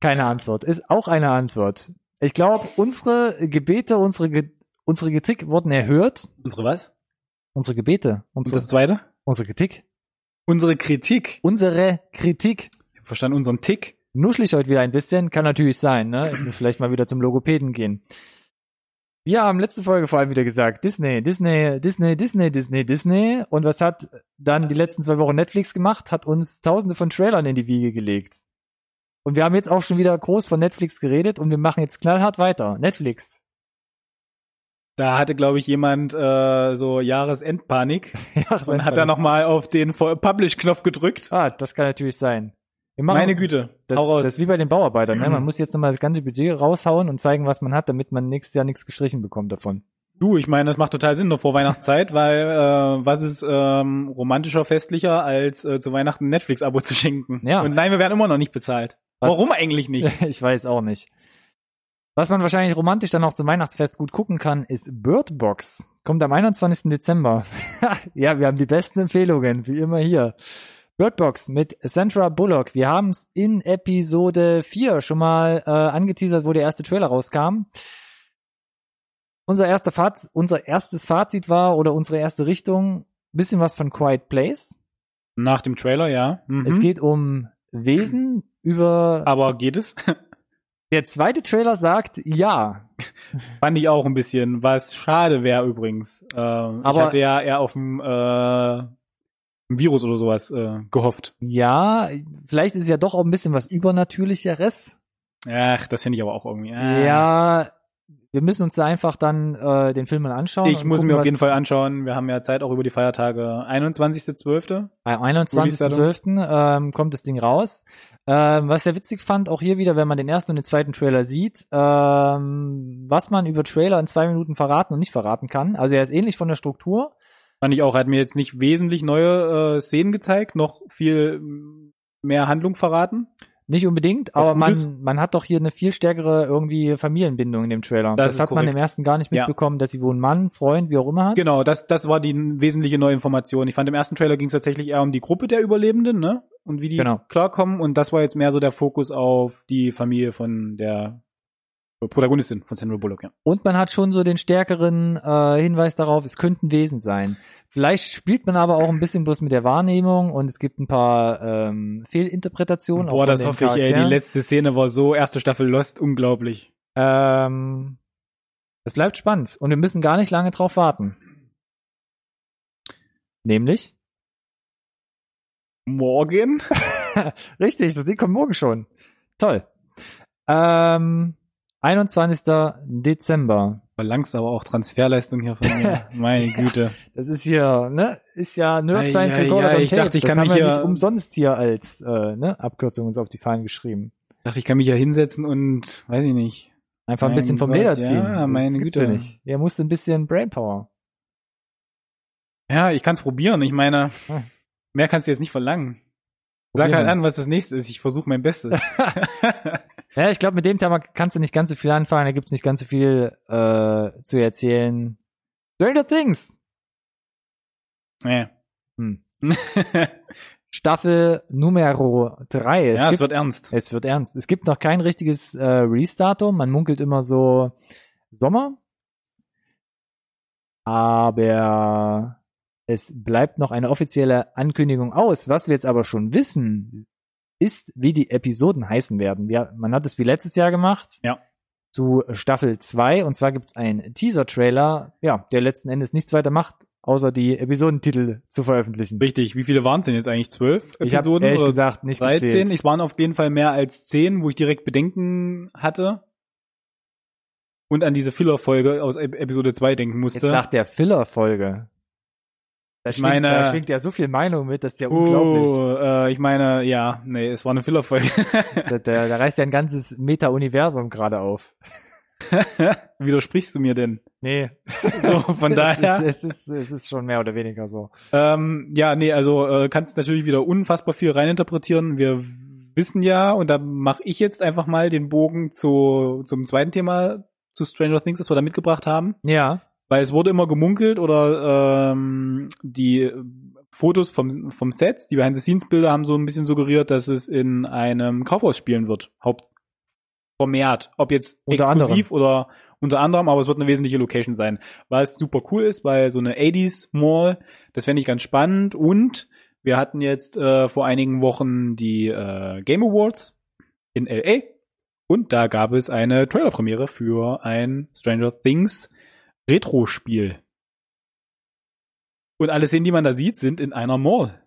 [SPEAKER 1] Keine Antwort. Ist auch eine Antwort. Ich glaube, unsere Gebete, unsere, Ge unsere Kritik wurden erhört.
[SPEAKER 2] Unsere was?
[SPEAKER 1] Unsere Gebete,
[SPEAKER 2] Und
[SPEAKER 1] unsere,
[SPEAKER 2] das zweite?
[SPEAKER 1] unsere Kritik.
[SPEAKER 2] Unsere Kritik.
[SPEAKER 1] Unsere Kritik.
[SPEAKER 2] Ich verstanden, unseren Tick.
[SPEAKER 1] Nuschel ich heute wieder ein bisschen, kann natürlich sein, ne? Ich muss vielleicht mal wieder zum Logopäden gehen. Wir haben letzte Folge vor allem wieder gesagt, Disney, Disney, Disney, Disney, Disney, Disney. Und was hat dann die letzten zwei Wochen Netflix gemacht? Hat uns tausende von Trailern in die Wiege gelegt. Und wir haben jetzt auch schon wieder groß von Netflix geredet und wir machen jetzt knallhart weiter. Netflix.
[SPEAKER 2] Da hatte, glaube ich, jemand äh, so Jahresendpanik
[SPEAKER 1] ja,
[SPEAKER 2] und hat da nochmal auf den Publish-Knopf gedrückt.
[SPEAKER 1] Ah, das kann natürlich sein. Machen,
[SPEAKER 2] Meine Güte.
[SPEAKER 1] Das, das ist wie bei den Bauarbeitern. Ne? Man muss jetzt nochmal das ganze Budget raushauen und zeigen, was man hat, damit man nächstes Jahr nichts gestrichen bekommt davon.
[SPEAKER 2] Du, ich meine, das macht total Sinn noch vor Weihnachtszeit, weil äh, was ist ähm, romantischer, festlicher, als äh, zu Weihnachten ein Netflix-Abo zu schenken?
[SPEAKER 1] Ja.
[SPEAKER 2] Und nein, wir werden immer noch nicht bezahlt.
[SPEAKER 1] Was-
[SPEAKER 2] Warum eigentlich nicht?
[SPEAKER 1] ich weiß auch nicht. Was man wahrscheinlich romantisch dann auch zum Weihnachtsfest gut gucken kann, ist Bird Box. Kommt am 21. Dezember. ja, wir haben die besten Empfehlungen, wie immer hier. Bird Box mit Sandra Bullock. Wir haben es in Episode 4 schon mal äh, angeteasert, wo der erste Trailer rauskam. unser erster Fazit, unser erstes Fazit war oder unsere erste Richtung, bisschen was von Quiet Place.
[SPEAKER 2] Nach dem Trailer, ja. Mhm.
[SPEAKER 1] Es geht um Wesen über.
[SPEAKER 2] Aber geht es?
[SPEAKER 1] Der zweite Trailer sagt ja.
[SPEAKER 2] Fand ich auch ein bisschen, was schade wäre übrigens. Äh,
[SPEAKER 1] Aber-
[SPEAKER 2] ich hatte ja eher auf ein äh, Virus oder sowas äh, gehofft.
[SPEAKER 1] Ja, vielleicht ist es ja doch auch ein bisschen was Übernatürlicheres.
[SPEAKER 2] Ach, das finde ich aber auch irgendwie. äh.
[SPEAKER 1] Ja, wir müssen uns da einfach dann äh, den Film mal anschauen.
[SPEAKER 2] Ich muss
[SPEAKER 1] gucken,
[SPEAKER 2] mir auf jeden Fall anschauen. Wir haben ja Zeit auch über die Feiertage. 21.12.
[SPEAKER 1] Am 21.12. Ähm, kommt das Ding raus. Ähm, was ich sehr witzig fand, auch hier wieder, wenn man den ersten und den zweiten Trailer sieht, ähm, was man über Trailer in zwei Minuten verraten und nicht verraten kann. Also er ist ähnlich von der Struktur.
[SPEAKER 2] Fand ich auch. Hat mir jetzt nicht wesentlich neue äh, Szenen gezeigt, noch viel mehr Handlung verraten.
[SPEAKER 1] Nicht unbedingt,
[SPEAKER 2] Was
[SPEAKER 1] aber man, man hat doch hier eine viel stärkere irgendwie Familienbindung in dem Trailer.
[SPEAKER 2] Das
[SPEAKER 1] Das, hat man
[SPEAKER 2] korrekt.
[SPEAKER 1] im ersten gar nicht
[SPEAKER 2] Ja.
[SPEAKER 1] mitbekommen, dass sie wohl einen Mann, Freund, wie auch immer hat.
[SPEAKER 2] Genau, das, das war die wesentliche neue Information. Ich fand im ersten Trailer ging es tatsächlich eher um die Gruppe der Überlebenden, ne? Und wie die
[SPEAKER 1] Genau.
[SPEAKER 2] klarkommen. Und das war jetzt mehr so der Fokus auf die Familie von der Protagonistin von Sandra Bullock, ja.
[SPEAKER 1] Und man hat schon so den stärkeren äh, Hinweis darauf, es könnten Wesen sein. Vielleicht spielt man aber auch ein bisschen bloß mit der Wahrnehmung und es gibt ein paar ähm, Fehlinterpretationen.
[SPEAKER 2] Boah, das hoffe ich, ey. Die
[SPEAKER 1] Charakteren.
[SPEAKER 2] letzte Szene war so, erste Staffel Lost, unglaublich.
[SPEAKER 1] Ähm, es bleibt spannend und wir müssen gar nicht lange drauf warten. Nämlich?
[SPEAKER 2] Morgen?
[SPEAKER 1] Richtig, das Ding kommt morgen schon. Toll. Ähm, 21. Dezember.
[SPEAKER 2] Verlangst aber auch Transferleistung hier von mir. Meine Güte.
[SPEAKER 1] Das ist hier, ne, ist ja Nerd Science
[SPEAKER 2] ei,
[SPEAKER 1] Recorded on
[SPEAKER 2] ich
[SPEAKER 1] Tape.
[SPEAKER 2] dachte, ich
[SPEAKER 1] das
[SPEAKER 2] kann mich hier-
[SPEAKER 1] nicht umsonst hier als äh, ne, Abkürzung uns auf die Fahnen geschrieben.
[SPEAKER 2] dachte, ich kann mich ja hinsetzen und, weiß ich nicht.
[SPEAKER 1] Einfach ein bisschen vom
[SPEAKER 2] Gott,
[SPEAKER 1] Leder
[SPEAKER 2] ja,
[SPEAKER 1] ziehen. Das
[SPEAKER 2] meine
[SPEAKER 1] gibt's
[SPEAKER 2] Güte.
[SPEAKER 1] Ja nicht. Er musste ein bisschen Brainpower.
[SPEAKER 2] Ja, ich kann's probieren. Ich meine, mehr kannst du jetzt nicht verlangen. Sag
[SPEAKER 1] Probieren
[SPEAKER 2] halt an, was das nächste ist. Ich versuche mein Bestes.
[SPEAKER 1] Ja, ich glaube, mit dem Thema kannst du nicht ganz so viel anfangen. Da gibt's nicht ganz so viel äh, zu erzählen. Stranger Things.
[SPEAKER 2] ja.
[SPEAKER 1] Hm. Staffel Numero 3. Es,
[SPEAKER 2] ja, es
[SPEAKER 1] gibt,
[SPEAKER 2] wird ernst.
[SPEAKER 1] es wird ernst. Es gibt noch kein richtiges äh, Restart-Datum. Man munkelt immer so Sommer. Aber es bleibt noch eine offizielle Ankündigung aus. Was wir jetzt aber schon wissen, ist, wie die Episoden heißen werden. Wir, man hat es wie letztes Jahr gemacht.
[SPEAKER 2] Ja.
[SPEAKER 1] Zu Staffel 2. Und zwar gibt es einen Teaser-Trailer, ja, der letzten Endes nichts weiter macht, außer die Episodentitel zu veröffentlichen.
[SPEAKER 2] Richtig. Wie viele waren es denn jetzt eigentlich? Zwölf
[SPEAKER 1] Ich habe
[SPEAKER 2] Episoden?
[SPEAKER 1] ehrlich
[SPEAKER 2] oder
[SPEAKER 1] gesagt nicht
[SPEAKER 2] 13?
[SPEAKER 1] gezählt.
[SPEAKER 2] Es waren auf jeden Fall mehr als zehn, wo ich direkt Bedenken hatte. Und an diese Filler-Folge aus Ep- Episode 2 denken musste.
[SPEAKER 1] Jetzt sagt der Filler-Folge. Da, schwingt,
[SPEAKER 2] meine-
[SPEAKER 1] da schwingt ja so viel Meinung mit, das ist ja unglaublich.
[SPEAKER 2] Oh, äh, ich meine, ja, nee, es war eine Filler-Folge.
[SPEAKER 1] Da, da, da reißt ja ein ganzes Meta-Universum gerade auf.
[SPEAKER 2] Widersprichst du mir denn?
[SPEAKER 1] Nee.
[SPEAKER 2] So, von daher.
[SPEAKER 1] Es ist, es, ist, es ist schon mehr oder weniger so.
[SPEAKER 2] Ähm, ja, nee, also äh, kannst natürlich wieder unfassbar viel reininterpretieren. Wir wissen ja, und da mache ich jetzt einfach mal den Bogen zu zum zweiten Thema zu Stranger Things, das wir da mitgebracht haben.
[SPEAKER 1] Ja.
[SPEAKER 2] Weil es wurde immer gemunkelt oder ähm, die Fotos vom, vom Sets, die Behind-the-Scenes-Bilder haben so ein bisschen suggeriert, dass es in einem Kaufhaus spielen wird. Haupt vermehrt. Ob jetzt
[SPEAKER 1] Unter
[SPEAKER 2] exklusiv oder unter anderem, aber es wird eine wesentliche Location sein. Was super cool ist, weil so eine 80s Mall, das fände ich ganz spannend. Und wir hatten jetzt äh, vor einigen Wochen die äh, Game Awards in LA. Und da gab es eine Trailer-Premiere für ein Stranger Things Retro-Spiel. Und alle Szenen, die man da sieht, sind in einer Mall.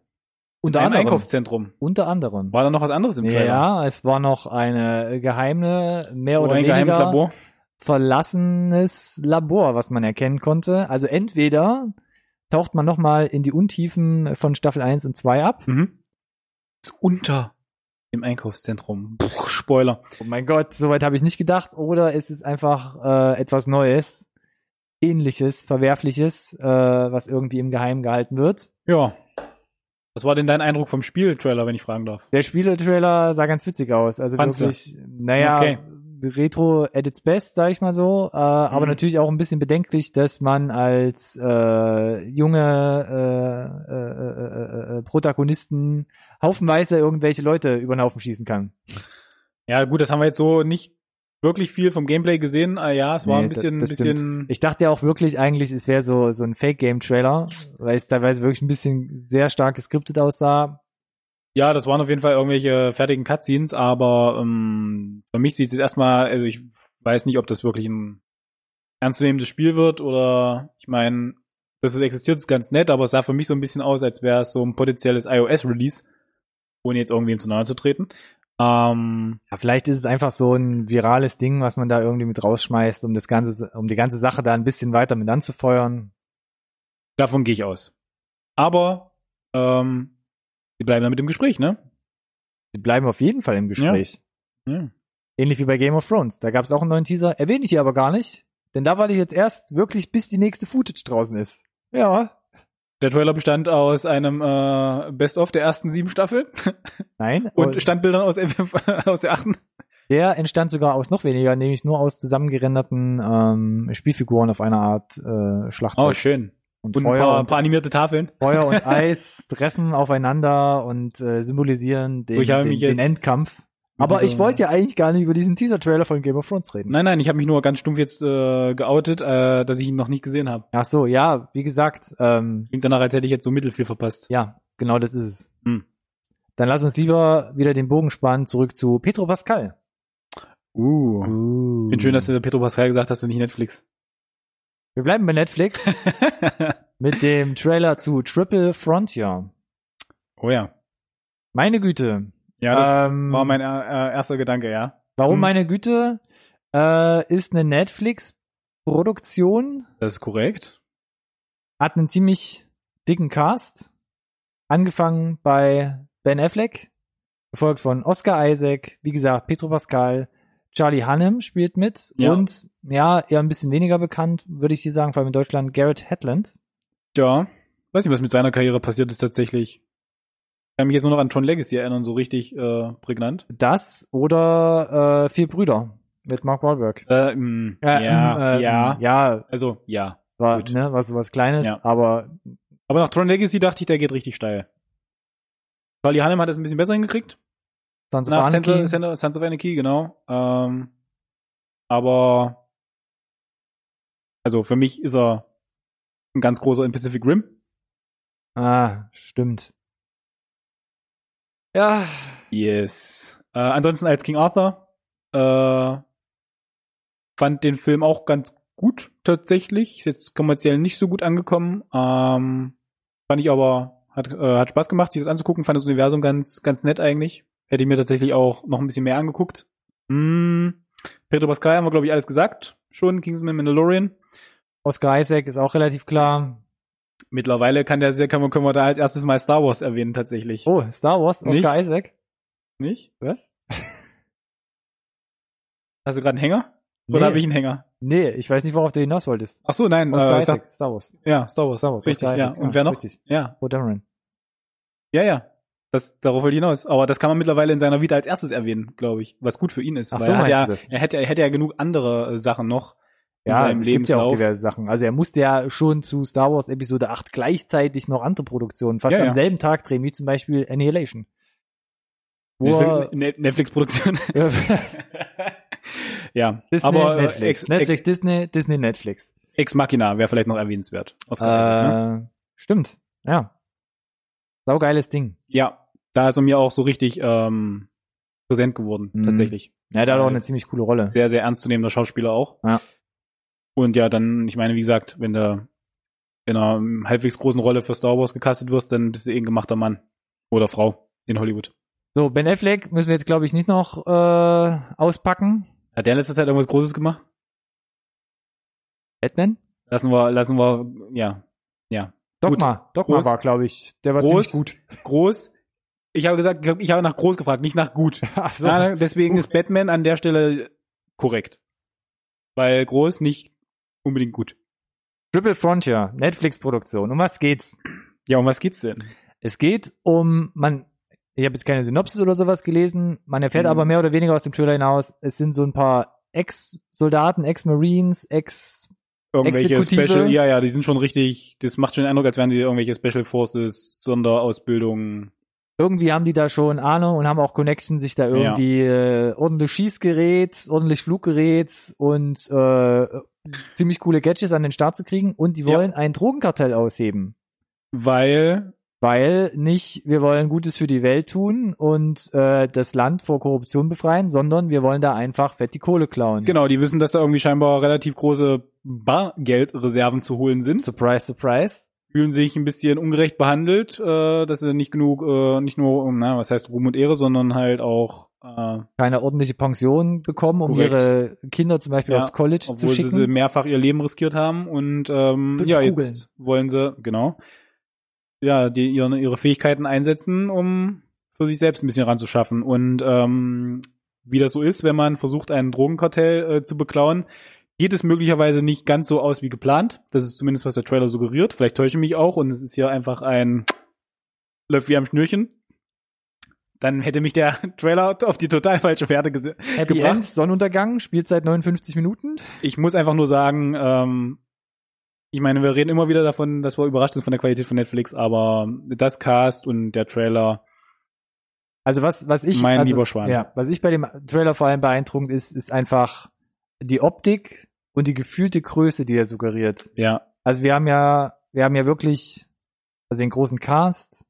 [SPEAKER 1] Unter
[SPEAKER 2] in einem
[SPEAKER 1] anderem.
[SPEAKER 2] Einkaufszentrum.
[SPEAKER 1] Unter anderem.
[SPEAKER 2] War da noch was anderes im Trailer?
[SPEAKER 1] Ja, es war noch eine geheime, mehr oder
[SPEAKER 2] ein geheimes
[SPEAKER 1] weniger
[SPEAKER 2] Labor.
[SPEAKER 1] verlassenes Labor, was man erkennen konnte. Also entweder taucht man nochmal in die Untiefen von Staffel 1 und 2 ab.
[SPEAKER 2] Mhm. Ist unter im Einkaufszentrum. Puh, Spoiler.
[SPEAKER 1] Oh mein Gott, soweit habe ich nicht gedacht. Oder es ist einfach äh, etwas Neues, ähnliches, verwerfliches, äh, was irgendwie im Geheimen gehalten wird.
[SPEAKER 2] Ja. Was war denn dein Eindruck vom Spieltrailer, wenn ich fragen darf?
[SPEAKER 1] Der Spieletrailer sah ganz witzig aus. Also
[SPEAKER 2] Fandst du?
[SPEAKER 1] wirklich, naja,
[SPEAKER 2] Okay.
[SPEAKER 1] Retro at its best, sag ich mal so. Äh, Aber
[SPEAKER 2] Mhm.
[SPEAKER 1] natürlich auch ein bisschen bedenklich, dass man als äh, junge äh, äh, äh, äh, Protagonisten haufenweise irgendwelche Leute über den Haufen schießen kann.
[SPEAKER 2] Ja, gut, das haben wir jetzt so nicht wirklich viel vom Gameplay gesehen. Ah, ja, es war
[SPEAKER 1] Nee,
[SPEAKER 2] ein bisschen,
[SPEAKER 1] das- das
[SPEAKER 2] bisschen.
[SPEAKER 1] Ich dachte ja auch wirklich eigentlich, es wäre so, so ein Fake-Game-Trailer, weil es teilweise wirklich ein bisschen sehr stark geskriptet aussah.
[SPEAKER 2] Ja, das waren auf jeden Fall irgendwelche fertigen Cutscenes, aber ähm, für mich sieht es jetzt erstmal, also ich weiß nicht, ob das wirklich ein ernstzunehmendes Spiel wird oder ich meine, dass es existiert, ist ganz nett, aber es sah für mich so ein bisschen aus, als wäre es so ein potenzielles iOS-Release, ohne jetzt irgendwem zu nahe zu treten. Ähm,
[SPEAKER 1] Ja, vielleicht ist es einfach so ein virales Ding, was man da irgendwie mit rausschmeißt, um das ganze, um die ganze Sache da ein bisschen weiter mit anzufeuern.
[SPEAKER 2] davon gehe ich aus. Aber ähm, sie bleiben da mit dem Gespräch, ne?
[SPEAKER 1] Sie bleiben auf jeden Fall im Gespräch.
[SPEAKER 2] Ja.
[SPEAKER 1] Ähnlich wie bei Game of Thrones. Da gab es auch einen neuen Teaser. Erwähne ich hier aber gar nicht. Denn da war ich jetzt erst wirklich, bis die nächste Footage draußen ist. Ja.
[SPEAKER 2] Der Trailer bestand aus einem äh, Best-of der ersten sieben Staffeln
[SPEAKER 1] Nein.
[SPEAKER 2] und Standbildern aus, aus der achten.
[SPEAKER 1] der entstand sogar aus noch weniger, nämlich nur aus zusammengerenderten ähm, Spielfiguren auf einer Art äh, Schlachtfeld.
[SPEAKER 2] Oh, schön.
[SPEAKER 1] und,
[SPEAKER 2] Und ein
[SPEAKER 1] Feuer,
[SPEAKER 2] paar,
[SPEAKER 1] und
[SPEAKER 2] paar animierte Tafeln.
[SPEAKER 1] Feuer und Eis treffen aufeinander und äh, symbolisieren den, den, den Endkampf. Aber ich wollte ja eigentlich gar nicht über diesen Teaser-Trailer von Game of Thrones reden.
[SPEAKER 2] Nein, nein, ich habe mich nur ganz stumpf jetzt äh, geoutet, äh, dass ich ihn noch nicht gesehen habe.
[SPEAKER 1] Ach so, ja, wie gesagt, ähm,
[SPEAKER 2] Klingt danach, als hätte ich jetzt so mittelfiel verpasst.
[SPEAKER 1] ja, genau das ist es.
[SPEAKER 2] Hm.
[SPEAKER 1] Dann lass uns lieber wieder den Bogen spannen, zurück zu Petro Pascal.
[SPEAKER 2] Uh.
[SPEAKER 1] Uh.
[SPEAKER 2] Bin schön, dass du Petro Pascal gesagt hast und nicht Netflix.
[SPEAKER 1] Wir bleiben bei Netflix mit dem Trailer zu Triple Frontier.
[SPEAKER 2] oh ja.
[SPEAKER 1] Meine Güte.
[SPEAKER 2] Ja, das
[SPEAKER 1] Ähm,
[SPEAKER 2] war mein äh, äh, erster Gedanke, ja.
[SPEAKER 1] Warum
[SPEAKER 2] Hm.
[SPEAKER 1] meine Güte? Äh, ist eine Netflix-Produktion,
[SPEAKER 2] Das ist korrekt.
[SPEAKER 1] hat einen ziemlich dicken Cast. Angefangen bei Ben Affleck, gefolgt von Oscar Isaac, wie gesagt, Petro Pascal, Charlie Hunnam spielt mit
[SPEAKER 2] Ja.
[SPEAKER 1] und ja, eher ein bisschen weniger bekannt, würde ich hier sagen, vor allem in Deutschland, Garrett Hedlund.
[SPEAKER 2] Ja. Weiß nicht, was mit seiner Karriere passiert ist tatsächlich. Ich kann mich jetzt nur noch an Tron Legacy erinnern, so richtig äh, prägnant.
[SPEAKER 1] Das oder äh, Vier Brüder mit Mark Wahlberg.
[SPEAKER 2] Äh, mh,
[SPEAKER 1] Äh,
[SPEAKER 2] ja,
[SPEAKER 1] ähm, äh,
[SPEAKER 2] ja.
[SPEAKER 1] Ja,
[SPEAKER 2] Also, ja.
[SPEAKER 1] war,
[SPEAKER 2] Gut.
[SPEAKER 1] ne, was was Kleines,
[SPEAKER 2] Ja.
[SPEAKER 1] aber
[SPEAKER 2] Aber nach Tron Legacy dachte ich, der geht richtig steil. Charlie Hunnam hat es ein bisschen besser hingekriegt.
[SPEAKER 1] Sons of
[SPEAKER 2] Nach
[SPEAKER 1] Anarchy.
[SPEAKER 2] Sons of Anarchy, genau. Ähm, aber also für mich ist er ein ganz großer in Pacific Rim.
[SPEAKER 1] Ah, stimmt. Ja,
[SPEAKER 2] Yes. Äh, ansonsten als King Arthur äh, fand den Film auch ganz gut tatsächlich. Ist jetzt kommerziell nicht so gut angekommen. Ähm, fand ich aber hat äh, hat Spaß gemacht, sich das anzugucken. Fand das Universum ganz ganz nett eigentlich. Hätte ich mir tatsächlich auch noch ein bisschen mehr angeguckt. Hm. Pedro Pascal haben wir glaube ich alles gesagt. Schon Kingsman Mandalorian.
[SPEAKER 1] Oscar Isaac ist auch relativ klar.
[SPEAKER 2] Mittlerweile kann der sehr können wir, können wir da als erstes mal Star Wars erwähnen tatsächlich.
[SPEAKER 1] Oh, Star Wars, Oscar
[SPEAKER 2] Nicht?
[SPEAKER 1] Isaac.
[SPEAKER 2] Nicht?
[SPEAKER 1] Was?
[SPEAKER 2] Hast du gerade einen Hänger? Oder habe ich einen Hänger?
[SPEAKER 1] nee, ich weiß nicht, worauf du hinaus wolltest.
[SPEAKER 2] Ach so, nein.
[SPEAKER 1] Oscar
[SPEAKER 2] äh,
[SPEAKER 1] Isaac,
[SPEAKER 2] dachte-
[SPEAKER 1] Star Wars.
[SPEAKER 2] Ja, Star Wars.
[SPEAKER 1] Star Wars,
[SPEAKER 2] Richtig,
[SPEAKER 1] Oscar
[SPEAKER 2] ja.
[SPEAKER 1] Isaac.
[SPEAKER 2] Und wer noch?
[SPEAKER 1] Richtig.
[SPEAKER 2] Ja,
[SPEAKER 1] Poe Dameron.
[SPEAKER 2] ja, ja. Das, darauf wollte ich hinaus. Aber das kann man mittlerweile in seiner Vita als erstes erwähnen, glaube ich. Was gut für ihn ist.
[SPEAKER 1] Ach
[SPEAKER 2] weil
[SPEAKER 1] so,
[SPEAKER 2] er, hat ja, er hätte, er hätte ja genug andere äh, Sachen noch
[SPEAKER 1] Ja, es gibt ja auch
[SPEAKER 2] Lebenslauf.
[SPEAKER 1] diverse Sachen. Also er musste ja schon zu Star Wars Episode 8 gleichzeitig noch andere Produktionen fast
[SPEAKER 2] Ja,
[SPEAKER 1] am
[SPEAKER 2] ja.
[SPEAKER 1] selben Tag drehen, wie zum Beispiel Annihilation.
[SPEAKER 2] Netflix-Produktion. ja,
[SPEAKER 1] Disney,
[SPEAKER 2] aber äh,
[SPEAKER 1] Netflix.
[SPEAKER 2] Ex,
[SPEAKER 1] Netflix,
[SPEAKER 2] Ex,
[SPEAKER 1] Disney, Disney, Netflix.
[SPEAKER 2] Ex Machina wäre vielleicht noch erwähnenswert. Ne?
[SPEAKER 1] Äh, stimmt, ja. Saugeiles Ding.
[SPEAKER 2] Ja, da ist er mir auch so richtig ähm, präsent geworden,
[SPEAKER 1] Mhm.
[SPEAKER 2] tatsächlich.
[SPEAKER 1] Ja, der hat auch eine
[SPEAKER 2] Nice.
[SPEAKER 1] ziemlich coole Rolle.
[SPEAKER 2] Sehr, sehr ernstzunehmender Schauspieler auch.
[SPEAKER 1] Ja.
[SPEAKER 2] Und ja, dann, ich meine, wie gesagt, wenn du in einer halbwegs großen Rolle für Star Wars gecastet wirst, dann bist du eh ein gemachter Mann oder Frau in Hollywood.
[SPEAKER 1] So, Ben Affleck müssen wir jetzt, glaube ich, nicht noch äh, auspacken.
[SPEAKER 2] Hat der in letzter Zeit irgendwas Großes gemacht?
[SPEAKER 1] Batman?
[SPEAKER 2] Lassen wir, lassen wir, ja, ja.
[SPEAKER 1] Dogma. Dogma
[SPEAKER 2] Groß.
[SPEAKER 1] war, glaube ich, der war
[SPEAKER 2] Groß.
[SPEAKER 1] ziemlich gut.
[SPEAKER 2] Groß. Ich habe gesagt, ich habe nach groß gefragt, nicht nach gut.
[SPEAKER 1] Ach so.
[SPEAKER 2] Ja, deswegen ist Batman an der Stelle korrekt. Weil groß nicht unbedingt gut.
[SPEAKER 1] Triple Frontier, Netflix-Produktion. Um was geht's?
[SPEAKER 2] Ja, um was geht's denn?
[SPEAKER 1] Es geht um, man, ich habe jetzt keine Synopsis oder sowas gelesen, man erfährt
[SPEAKER 2] Mhm.
[SPEAKER 1] aber mehr oder weniger aus dem Trailer hinaus, es sind so ein paar Ex-Soldaten, Ex-Marines, Ex-
[SPEAKER 2] Irgendwelche
[SPEAKER 1] Exekutive.
[SPEAKER 2] Special, ja, ja, die sind schon richtig, das macht schon den Eindruck, als wären die irgendwelche Special Forces, Sonderausbildung,
[SPEAKER 1] irgendwie haben die da schon Ahnung und haben auch Connection, sich da irgendwie äh, ordentlich Schießgerät, ordentlich Fluggerät und äh, ziemlich coole Gadgets an den Start zu kriegen und die
[SPEAKER 2] Ja.
[SPEAKER 1] wollen ein Drogenkartell ausheben.
[SPEAKER 2] Weil,
[SPEAKER 1] Weil nicht, wir wollen Gutes für die Welt tun und äh, das Land vor Korruption befreien, sondern wir wollen da einfach fett die Kohle klauen.
[SPEAKER 2] genau, die wissen, dass da irgendwie scheinbar relativ große Bargeldreserven zu holen sind.
[SPEAKER 1] Surprise, surprise.
[SPEAKER 2] Fühlen sich ein bisschen ungerecht behandelt, äh, dass sie nicht genug, äh, nicht nur, um, na, was heißt Ruhm und Ehre, sondern halt auch, äh,
[SPEAKER 1] Keine ordentliche Pension bekommen, um
[SPEAKER 2] Korrekt.
[SPEAKER 1] ihre Kinder zum Beispiel
[SPEAKER 2] Ja,
[SPEAKER 1] aufs College zu
[SPEAKER 2] obwohl sie,
[SPEAKER 1] schicken.
[SPEAKER 2] sie mehrfach ihr Leben riskiert haben und ähm, ja, jetzt wollen sie, genau, ja, die ihre, ihre Fähigkeiten einsetzen, um für sich selbst ein bisschen ranzuschaffen. Und ähm, wie das so ist, wenn man versucht, ein Drogenkartell äh, zu beklauen, geht es möglicherweise nicht ganz so aus wie geplant. Das ist zumindest, was der Trailer suggeriert. Vielleicht täusche ich mich auch und es ist hier einfach ein läuft wie am Schnürchen. Dann hätte mich der Trailer auf die total falsche Fährte gese-
[SPEAKER 1] Happy
[SPEAKER 2] gebracht.
[SPEAKER 1] End, Sonnenuntergang, Spielzeit 59 Minuten.
[SPEAKER 2] ich muss einfach nur sagen, ähm, ich meine, wir reden immer wieder davon, dass wir überrascht sind von der Qualität von Netflix, aber das Cast und der Trailer,
[SPEAKER 1] Also was, was ich,
[SPEAKER 2] Mein
[SPEAKER 1] also,
[SPEAKER 2] lieber Schwan.
[SPEAKER 1] ja, was ich bei dem Trailer vor allem beeindruckend ist, ist einfach die Optik und die gefühlte Größe, die er suggeriert.
[SPEAKER 2] ja,
[SPEAKER 1] Also wir haben ja, wir haben ja wirklich, also den großen Cast,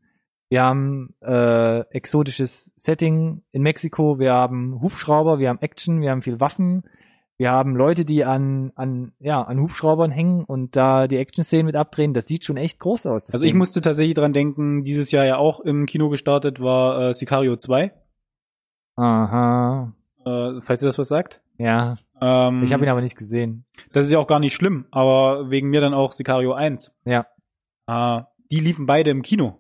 [SPEAKER 1] wir haben äh, exotisches Setting in Mexiko, wir haben Hubschrauber, wir haben Action, wir haben viel Waffen, wir haben Leute, die an, an, ja, an Hubschraubern hängen und da die Action-Szenen mit abdrehen. Das sieht schon echt groß aus.
[SPEAKER 2] also ich musste tatsächlich dran denken, dieses Jahr ja auch im Kino gestartet war äh, Sicario 2,
[SPEAKER 1] Aha,
[SPEAKER 2] äh, falls ihr das was sagt.
[SPEAKER 1] ja.
[SPEAKER 2] Ähm,
[SPEAKER 1] Ich habe ihn aber nicht gesehen.
[SPEAKER 2] das ist ja auch gar nicht schlimm, aber wegen mir dann auch Sicario 1.
[SPEAKER 1] Ja.
[SPEAKER 2] Äh, die liefen beide im Kino.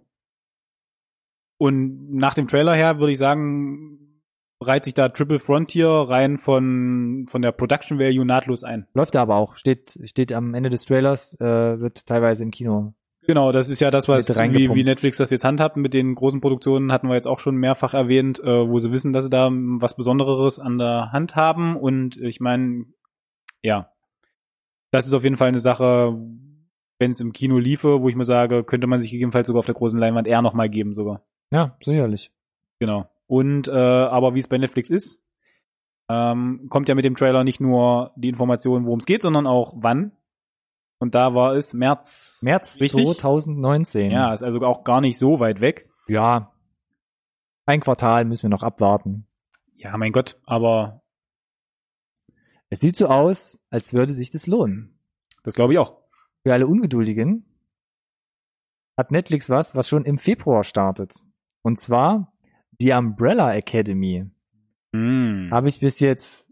[SPEAKER 2] Und nach dem Trailer her würde ich sagen, reiht sich da Triple Frontier rein von, von der Production Value nahtlos ein.
[SPEAKER 1] Läuft da aber auch. Steht, steht am Ende des Trailers, äh, wird teilweise im Kino.
[SPEAKER 2] Genau, das ist ja das, was wie, wie Netflix das jetzt handhabt mit den großen Produktionen, hatten wir jetzt auch schon mehrfach erwähnt, äh, wo sie wissen, dass sie da was Besonderes an der Hand haben. Und ich meine, ja, das ist auf jeden Fall eine Sache, wenn es im Kino liefe, wo ich mir sage, könnte man sich gegebenenfalls sogar auf der großen Leinwand eher nochmal geben sogar.
[SPEAKER 1] Ja, sicherlich.
[SPEAKER 2] Genau. Und äh, aber wie es bei Netflix ist, ähm, kommt ja mit dem Trailer nicht nur die Information, worum es geht, sondern auch wann. Und da war es März.
[SPEAKER 1] März
[SPEAKER 2] Richtig?
[SPEAKER 1] 2019.
[SPEAKER 2] Ja, ist also auch gar nicht so weit weg.
[SPEAKER 1] Ja. Ein Quartal müssen wir noch abwarten.
[SPEAKER 2] Ja, mein Gott, aber
[SPEAKER 1] Es sieht so aus, als würde sich das lohnen.
[SPEAKER 2] das glaube ich auch.
[SPEAKER 1] Für alle Ungeduldigen hat Netflix was, was schon im Februar startet. Und zwar die Umbrella Academy.
[SPEAKER 2] Hm.
[SPEAKER 1] Habe ich bis jetzt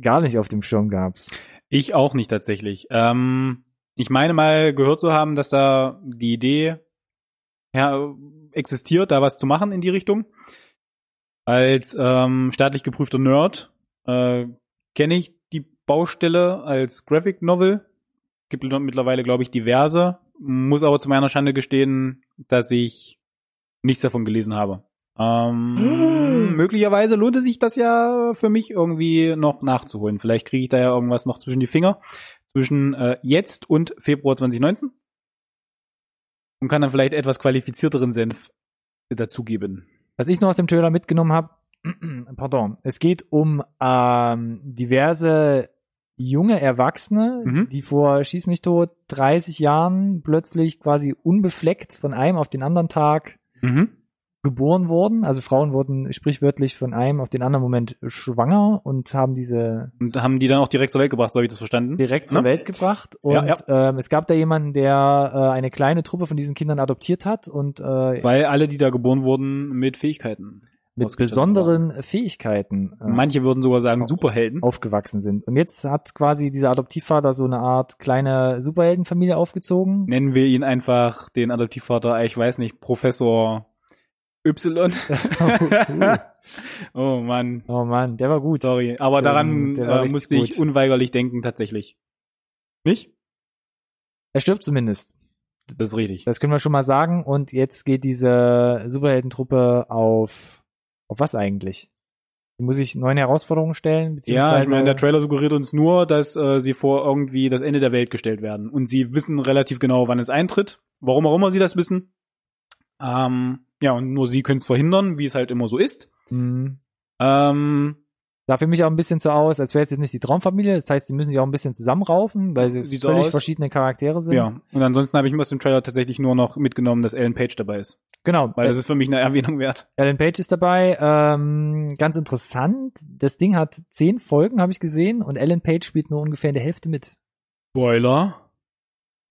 [SPEAKER 1] gar nicht auf dem Schirm gehabt.
[SPEAKER 2] Ich auch nicht tatsächlich. Ähm, ich meine mal gehört zu haben, dass da die Idee ja, existiert, da was zu machen in die Richtung. Als ähm, staatlich geprüfter Nerd äh, kenne ich die Baustelle als Graphic Novel. Gibt mittlerweile, glaube ich, diverse. Muss aber zu meiner Schande gestehen, dass ich nichts davon gelesen habe. Ähm, möglicherweise lohnt es sich das ja für mich irgendwie noch nachzuholen. Vielleicht kriege ich da ja irgendwas noch zwischen die Finger. Zwischen äh, jetzt und Februar 2019. Und kann dann vielleicht etwas qualifizierteren Senf dazugeben.
[SPEAKER 1] Was ich noch aus dem Trailer mitgenommen habe, pardon, es geht um ähm, diverse junge Erwachsene,
[SPEAKER 2] Mhm.
[SPEAKER 1] die vor Schieß mich tot 30 Jahren plötzlich quasi unbefleckt von einem auf den anderen Tag
[SPEAKER 2] Mhm.
[SPEAKER 1] Geboren wurden. Also Frauen wurden sprichwörtlich von einem auf den anderen Moment schwanger und haben diese
[SPEAKER 2] Und haben die dann auch direkt zur Welt gebracht, so habe ich das verstanden?
[SPEAKER 1] direkt zur
[SPEAKER 2] Ne?
[SPEAKER 1] Welt gebracht. Und
[SPEAKER 2] Ja,
[SPEAKER 1] Ähm, es gab da jemanden, der äh, eine kleine Truppe von diesen Kindern adoptiert hat und äh,
[SPEAKER 2] Weil alle, die da geboren wurden, mit Fähigkeiten.
[SPEAKER 1] mit besonderen Fähigkeiten äh,
[SPEAKER 2] Manche würden sogar sagen Superhelden.
[SPEAKER 1] aufgewachsen sind. Und jetzt hat quasi dieser Adoptivvater so eine Art kleine Superheldenfamilie aufgezogen.
[SPEAKER 2] Nennen wir ihn einfach den Adoptivvater, ich weiß nicht, Professor Y. oh Mann,
[SPEAKER 1] oh Mann, der war gut.
[SPEAKER 2] sorry. Aber
[SPEAKER 1] Der-
[SPEAKER 2] daran
[SPEAKER 1] der
[SPEAKER 2] äh, musste ich unweigerlich denken, tatsächlich. Nicht?
[SPEAKER 1] Er stirbt zumindest.
[SPEAKER 2] Das ist richtig.
[SPEAKER 1] Das können wir schon mal sagen. Und jetzt geht diese Superheldentruppe auf, auf was eigentlich? Muss sich neuen Herausforderungen stellen,
[SPEAKER 2] Ja,
[SPEAKER 1] beziehungsweise
[SPEAKER 2] ich meine, der Trailer suggeriert uns nur, dass äh, sie vor irgendwie das Ende der Welt gestellt werden. Und sie wissen relativ genau, wann es eintritt. Warum auch immer sie das wissen. Ähm, ja, und nur sie können es verhindern, wie es halt immer so ist.
[SPEAKER 1] Mhm.
[SPEAKER 2] Ähm,
[SPEAKER 1] Sah für mich auch ein bisschen so aus, als wäre es jetzt nicht die Traumfamilie. Das heißt, sie müssen sich auch ein bisschen zusammenraufen, weil sie
[SPEAKER 2] Sieht so
[SPEAKER 1] völlig
[SPEAKER 2] aus.
[SPEAKER 1] verschiedene Charaktere sind.
[SPEAKER 2] ja, und ansonsten habe ich aus dem Trailer tatsächlich nur noch mitgenommen, dass Ellen Page dabei ist.
[SPEAKER 1] Genau,
[SPEAKER 2] Weil das ist für mich eine Erwähnung wert.
[SPEAKER 1] Ellen Page ist dabei. Ähm, ganz interessant. Das Ding hat zehn Folgen, habe ich gesehen, und Ellen Page spielt nur ungefähr in der Hälfte mit.
[SPEAKER 2] Spoiler.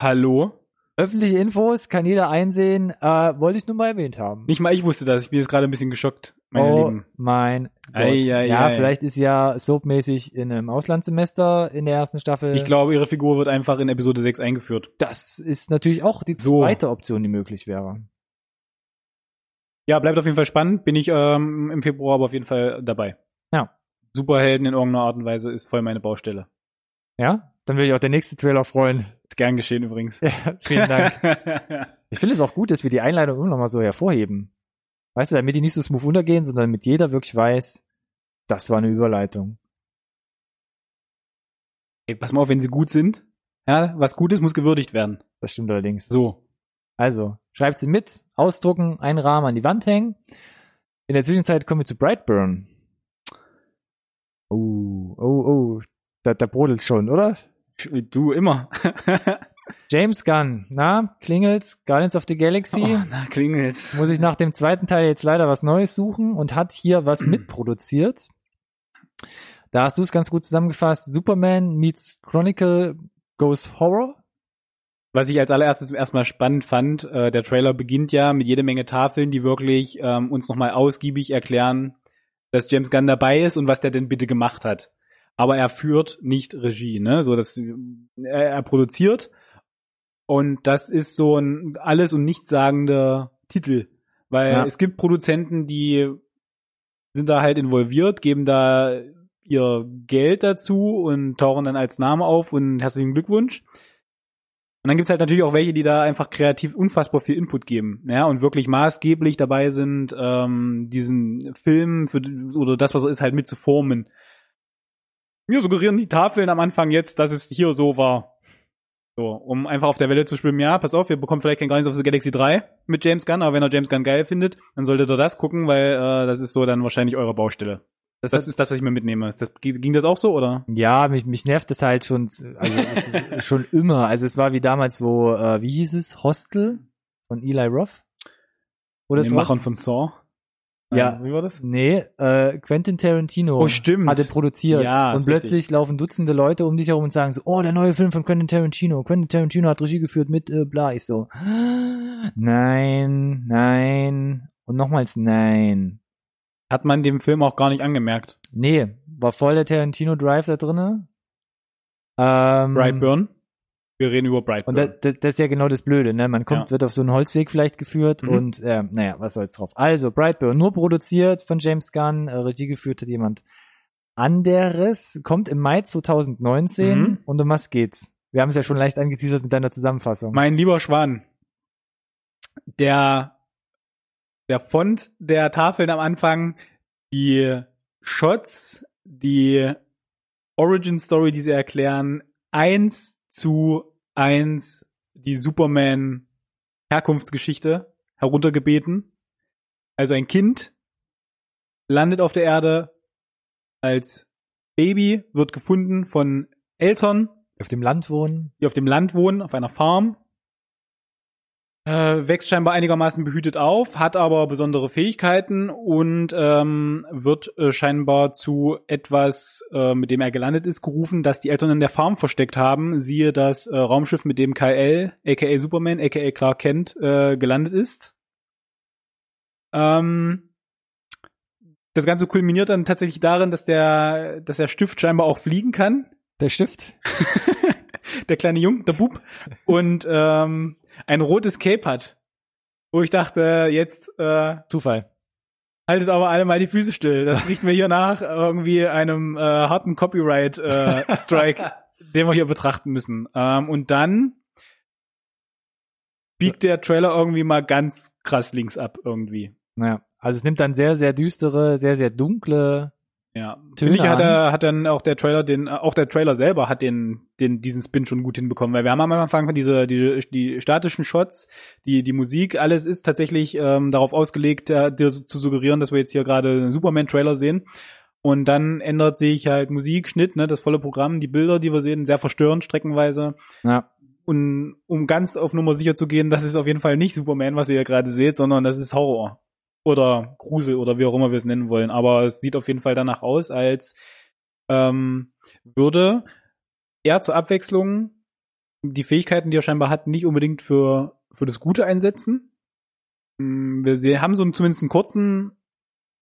[SPEAKER 2] Hallo?
[SPEAKER 1] Öffentliche Infos kann jeder einsehen. Äh, wollte ich nur mal erwähnt haben.
[SPEAKER 2] Nicht mal ich wusste das. Ich bin jetzt gerade ein bisschen geschockt, meine
[SPEAKER 1] oh
[SPEAKER 2] Lieben.
[SPEAKER 1] mein Gott.
[SPEAKER 2] Ei, ei,
[SPEAKER 1] ja,
[SPEAKER 2] ei.
[SPEAKER 1] vielleicht ist sie ja soapmäßig in einem Auslandssemester in der ersten Staffel.
[SPEAKER 2] Ich glaube, ihre Figur wird einfach in Episode 6 eingeführt.
[SPEAKER 1] das ist natürlich auch die
[SPEAKER 2] So.
[SPEAKER 1] zweite Option, die möglich wäre.
[SPEAKER 2] Ja, bleibt auf jeden Fall spannend. Bin ich ähm, im Februar aber auf jeden Fall dabei.
[SPEAKER 1] Ja.
[SPEAKER 2] Superhelden in irgendeiner Art und Weise ist voll meine Baustelle.
[SPEAKER 1] Ja, dann würde ich auch der nächste Trailer freuen.
[SPEAKER 2] Ist gern geschehen übrigens.
[SPEAKER 1] Ja, vielen Dank. Ich finde es auch gut, dass wir die Einleitung immer noch mal so hervorheben. Weißt du, damit die nicht so smooth untergehen, sondern damit jeder wirklich weiß, das war eine Überleitung.
[SPEAKER 2] Ey, pass mal auf, wenn sie gut sind. Ja, was gut ist, muss gewürdigt werden.
[SPEAKER 1] Das stimmt allerdings.
[SPEAKER 2] So.
[SPEAKER 1] Also, schreibt sie mit, ausdrucken, einen Rahmen an die Wand hängen. In der Zwischenzeit kommen wir zu Brightburn. Oh, oh, oh. Da, da brodelt's schon, oder?
[SPEAKER 2] Du immer.
[SPEAKER 1] James Gunn, na, klingelt's? Guardians of the Galaxy.
[SPEAKER 2] Oh, na, klingelt's.
[SPEAKER 1] Muss ich nach dem zweiten Teil jetzt leider was Neues suchen und hat hier was mitproduziert. Da hast du es ganz gut zusammengefasst. Superman meets Chronicle goes Horror.
[SPEAKER 2] Was ich als allererstes erstmal spannend fand, äh, der Trailer beginnt ja mit jede Menge Tafeln, die wirklich ähm, uns nochmal ausgiebig erklären, dass James Gunn dabei ist und was der denn bitte gemacht hat. Aber er führt nicht Regie, ne? So, dass er, er produziert und das ist so ein alles und nichtssagender Titel, weil
[SPEAKER 1] Ja.
[SPEAKER 2] es gibt Produzenten, die sind da halt involviert, geben da ihr Geld dazu und tauchen dann als Name auf und herzlichen Glückwunsch. Und dann gibt's halt natürlich auch welche, die da einfach kreativ unfassbar viel Input geben, ja, und wirklich maßgeblich dabei sind, ähm, diesen Film für, oder das, was er ist, halt mit zu formen. Mir suggerieren die Tafeln am Anfang jetzt, dass es hier so war. So, um einfach auf der Welle zu schwimmen, ja, pass auf, wir bekommen vielleicht kein Guardians of the Galaxy 3 mit James Gunn, aber wenn er James Gunn geil findet, dann solltet ihr das gucken, weil äh, das ist so dann wahrscheinlich eure Baustelle.
[SPEAKER 1] Das,
[SPEAKER 2] Das ist das, was ich mir mitnehme. Ist Das, ging das auch so, oder?
[SPEAKER 1] ja, mich, mich nervt das halt schon, also schon immer. Also es war wie damals, wo, äh, wie hieß es? Hostel von Eli Roth? Oder
[SPEAKER 2] Den Machern von Saw.
[SPEAKER 1] Ja.
[SPEAKER 2] Äh, Wie war das?
[SPEAKER 1] Nee, äh, Quentin Tarantino
[SPEAKER 2] Oh, stimmt.
[SPEAKER 1] hatte produziert.
[SPEAKER 2] Ja,
[SPEAKER 1] und plötzlich laufen Dutzende Leute um dich herum und sagen so, oh, der neue Film von Quentin Tarantino. Quentin Tarantino hat Regie geführt mit äh, bla. Ich so, nein, nein und nochmals nein.
[SPEAKER 2] Hat man dem Film auch gar nicht angemerkt.
[SPEAKER 1] Nee, war voll der Tarantino Drive da drinne. Ähm,
[SPEAKER 2] Brightburn. Wir reden über Brightburn.
[SPEAKER 1] Und das, das, ist ja genau das Blöde, ne? Man kommt,
[SPEAKER 2] Ja.
[SPEAKER 1] wird auf so einen Holzweg vielleicht geführt
[SPEAKER 2] Mhm.
[SPEAKER 1] und äh, naja, was soll's drauf. Also, Brightburn, nur produziert von James Gunn, äh, Regie geführt hat jemand anderes, kommt im Mai 2019
[SPEAKER 2] Mhm.
[SPEAKER 1] und um was geht's? Wir haben es ja schon leicht angeteasert mit deiner Zusammenfassung.
[SPEAKER 2] mein lieber Schwan. Der, der Font der Tafeln am Anfang, die Shots, die Origin Story, die sie erklären, eins zu eins die Superman Herkunftsgeschichte heruntergebeten. Also ein Kind landet auf der Erde als Baby, wird gefunden von Eltern,
[SPEAKER 1] auf dem Land wohnen.
[SPEAKER 2] die auf dem Land wohnen, auf einer Farm. Äh, wächst scheinbar einigermaßen behütet auf, hat aber besondere Fähigkeiten und ähm, wird äh, scheinbar zu etwas, äh, mit dem er gelandet ist, gerufen, das die Eltern in der Farm versteckt haben. Siehe das äh, Raumschiff, mit dem Kal, aka Superman, aka Clark Kent, äh, gelandet ist. Ähm, das Ganze kulminiert dann tatsächlich darin, dass der, dass der Stift scheinbar auch fliegen kann
[SPEAKER 1] Der Stift?
[SPEAKER 2] der kleine Jung, der Bub, und ähm, ein rotes Cape hat. Wo ich dachte, jetzt äh,
[SPEAKER 1] Zufall.
[SPEAKER 2] haltet aber alle mal die Füße still. Das riecht mir hier nach irgendwie einem äh, harten Copyright-Strike, den wir hier betrachten müssen. Ähm, und dann biegt der Trailer irgendwie mal ganz krass links ab irgendwie.
[SPEAKER 1] Naja, also es nimmt dann sehr, sehr düstere, sehr, sehr dunkle
[SPEAKER 2] Ja, finde ich, hat er, hat dann auch der Trailer, den, auch der Trailer selber hat den, den, diesen Spin schon gut hinbekommen, weil wir haben am Anfang diese, die, die statischen Shots, die, die Musik, alles ist tatsächlich ähm, darauf ausgelegt, äh, dir zu suggerieren, dass wir jetzt hier gerade einen Superman-Trailer sehen. Und dann ändert sich halt Musik, Schnitt, ne, das volle Programm, die Bilder, die wir sehen, sehr verstörend streckenweise.
[SPEAKER 1] Ja.
[SPEAKER 2] Und um ganz auf Nummer sicher zu gehen, das ist auf jeden Fall nicht Superman, was ihr hier gerade seht, sondern das ist Horror. Oder Grusel oder wie auch immer wir es nennen wollen. Aber es sieht auf jeden Fall danach aus, als ähm, würde er zur Abwechslung die Fähigkeiten, die er scheinbar hat, nicht unbedingt für, für das Gute einsetzen. Mm, Wir haben so einen, zumindest einen kurzen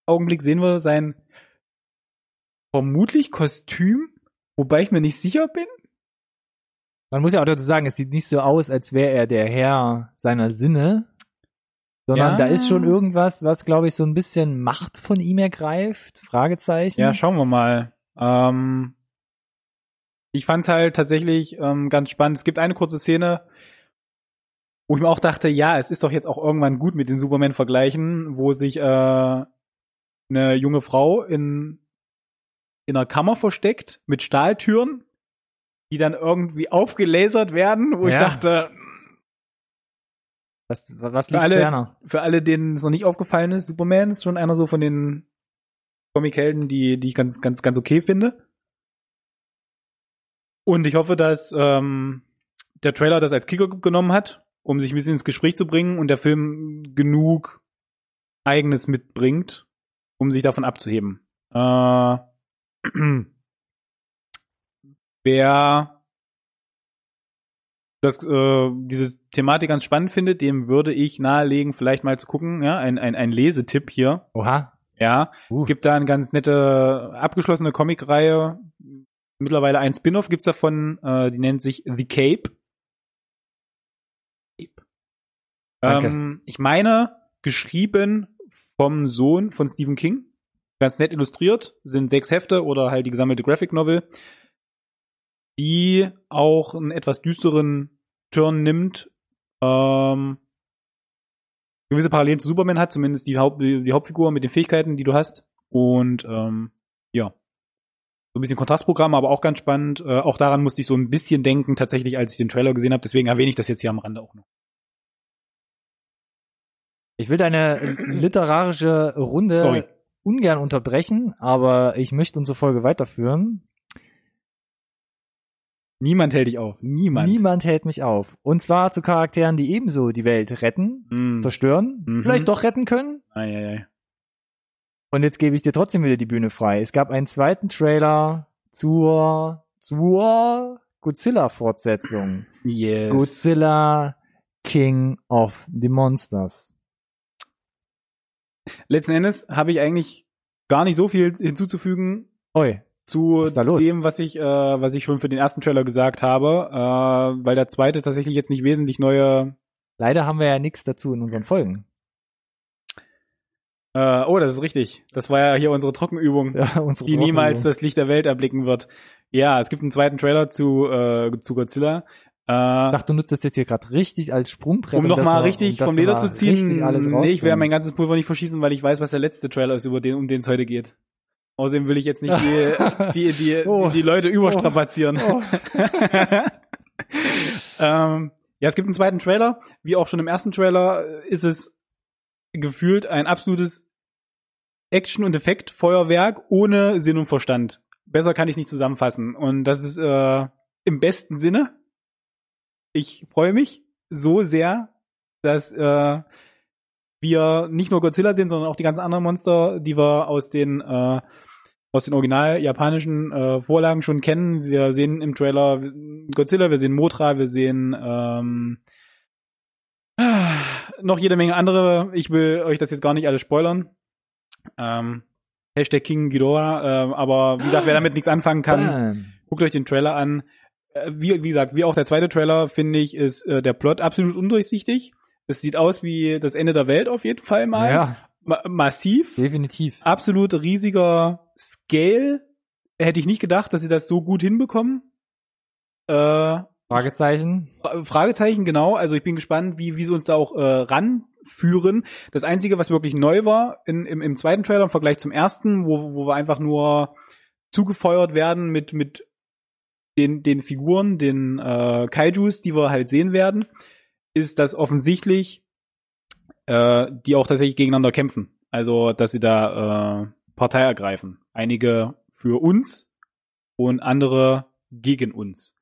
[SPEAKER 2] Augenblick, sehen wir sein vermutlich Kostüm, wobei ich mir nicht sicher bin.
[SPEAKER 1] Man muss ja auch dazu sagen, es sieht nicht so aus, als wäre er der Herr seiner Sinne, sondern
[SPEAKER 2] Ja.
[SPEAKER 1] da ist schon irgendwas, was, glaube ich, so ein bisschen Macht von ihm ergreift. Fragezeichen.
[SPEAKER 2] Ja, schauen wir mal. Ähm, ich fand's halt tatsächlich ähm, ganz spannend. Es gibt eine kurze Szene, wo ich mir auch dachte, ja, es ist doch jetzt auch irgendwann gut mit den Superman-Vergleichen, wo sich äh, eine junge Frau in, in einer Kammer versteckt mit Stahltüren, die dann irgendwie aufgelasert werden, wo ich
[SPEAKER 1] Ja.
[SPEAKER 2] dachte,
[SPEAKER 1] was, was
[SPEAKER 2] Für
[SPEAKER 1] liegt
[SPEAKER 2] alle-
[SPEAKER 1] ferner?
[SPEAKER 2] für alle, denen es noch nicht aufgefallen ist, Superman ist schon einer so von den Comic-Helden, die, die ich ganz, ganz, ganz okay finde. Und ich hoffe, dass ähm, der Trailer das als Kicker genommen hat, um sich ein bisschen ins Gespräch zu bringen und der Film genug Eigenes mitbringt, um sich davon abzuheben. Äh, wer das, äh, diese Thematik ganz spannend findet, dem würde ich nahelegen, vielleicht mal zu gucken, ja, ein, ein, ein Lesetipp hier.
[SPEAKER 1] Oha.
[SPEAKER 2] Ja,
[SPEAKER 1] Uh.
[SPEAKER 2] es gibt da eine ganz nette abgeschlossene Comicreihe. Mittlerweile ein Spin-off gibt's davon, äh, die nennt sich The Cape.
[SPEAKER 1] Danke.
[SPEAKER 2] Ähm, ich meine, geschrieben vom Sohn von Stephen King. Ganz nett illustriert, sind sechs Hefte oder halt die gesammelte Graphic Novel, die auch einen etwas düsteren Turn nimmt. Ähm, gewisse Parallelen zu Superman hat, zumindest die, Haupt, die, Hauptfigur mit den Fähigkeiten, die du hast. Und ähm, ja, so ein bisschen Kontrastprogramm, aber auch ganz spannend. Äh, auch daran musste ich so ein bisschen denken, tatsächlich, als ich den Trailer gesehen habe. Deswegen erwähne ich das jetzt hier am Rande auch noch.
[SPEAKER 1] Ich will deine literarische Runde
[SPEAKER 2] Sorry.
[SPEAKER 1] ungern unterbrechen, aber ich möchte unsere Folge weiterführen.
[SPEAKER 2] Niemand hält dich auf. Niemand.
[SPEAKER 1] Niemand hält mich auf. Und zwar zu Charakteren, die ebenso die Welt retten,
[SPEAKER 2] Mm.
[SPEAKER 1] zerstören,
[SPEAKER 2] Mhm.
[SPEAKER 1] vielleicht doch retten können.
[SPEAKER 2] Ei, ei, ei.
[SPEAKER 1] Und jetzt gebe ich dir trotzdem wieder die Bühne frei. Es gab einen zweiten Trailer zur, zur Godzilla-Fortsetzung.
[SPEAKER 2] Yes.
[SPEAKER 1] Godzilla King of the Monsters.
[SPEAKER 2] Letzten Endes habe ich eigentlich gar nicht so viel hinzuzufügen
[SPEAKER 1] Oi,
[SPEAKER 2] zu dem, was ich, äh, was ich schon für den ersten Trailer gesagt habe, äh, weil der zweite tatsächlich jetzt nicht wesentlich neue.
[SPEAKER 1] leider haben wir ja nichts dazu in unseren Folgen.
[SPEAKER 2] Äh, oh, das ist richtig. Das war ja hier unsere Trockenübung,
[SPEAKER 1] Ja, unsere
[SPEAKER 2] die niemals
[SPEAKER 1] Trockenübung.
[SPEAKER 2] das Licht der Welt erblicken wird. Ja, es gibt einen zweiten Trailer zu äh, zu Godzilla. Äh,
[SPEAKER 1] Ich dachte, du nutzt das jetzt hier gerade richtig als Sprungbrett.
[SPEAKER 2] um nochmal
[SPEAKER 1] noch-
[SPEAKER 2] richtig
[SPEAKER 1] um
[SPEAKER 2] vom Leder zu ziehen,
[SPEAKER 1] alles
[SPEAKER 2] nee, ich werde mein ganzes Pulver nicht verschießen, weil ich weiß, was der letzte Trailer ist, über den, um den es heute geht. Außerdem will ich jetzt nicht die, die, die,
[SPEAKER 1] Oh.
[SPEAKER 2] die, Leute überstrapazieren.
[SPEAKER 1] Oh.
[SPEAKER 2] ähm, ja, es gibt einen zweiten Trailer. Wie auch schon im ersten Trailer äh, ist es gefühlt ein absolutes Action- und Effektfeuerwerk ohne Sinn und Verstand. Besser kann ich es nicht zusammenfassen. Und das ist äh, im besten Sinne. Ich freue mich so sehr, dass äh, wir nicht nur Godzilla sehen, sondern auch die ganzen anderen Monster, die wir aus den äh, aus den original japanischen äh, Vorlagen schon kennen. Wir sehen im Trailer Godzilla, wir sehen Mothra, wir sehen ähm, noch jede Menge andere. Ich will euch das jetzt gar nicht alles spoilern. Ähm, Hashtag King Ghidorah, äh, aber wie gesagt, wer damit nichts anfangen kann,
[SPEAKER 1] Bam.
[SPEAKER 2] guckt euch den Trailer an. Äh, Wie, wie gesagt, wie auch der zweite Trailer, finde ich, ist äh, der Plot absolut undurchsichtig. Es sieht aus wie das Ende der Welt auf jeden Fall mal.
[SPEAKER 1] Ja,
[SPEAKER 2] Ma massiv.
[SPEAKER 1] definitiv.
[SPEAKER 2] Absolut riesiger Scale. Hätte ich nicht gedacht, dass sie das so gut hinbekommen. Äh,
[SPEAKER 1] Fragezeichen.
[SPEAKER 2] Fra- Fragezeichen, genau. Also ich bin gespannt, wie, wie sie uns da auch äh, ran führen. Das Einzige, was wirklich neu war in, im, im zweiten Trailer im Vergleich zum ersten, wo, wo wir einfach nur zugefeuert werden mit, mit den, den Figuren, den äh, Kaijus, die wir halt sehen werden, ist, dass offensichtlich äh, die auch tatsächlich gegeneinander kämpfen. Also, dass sie da äh, Partei ergreifen. Einige für uns und andere gegen uns.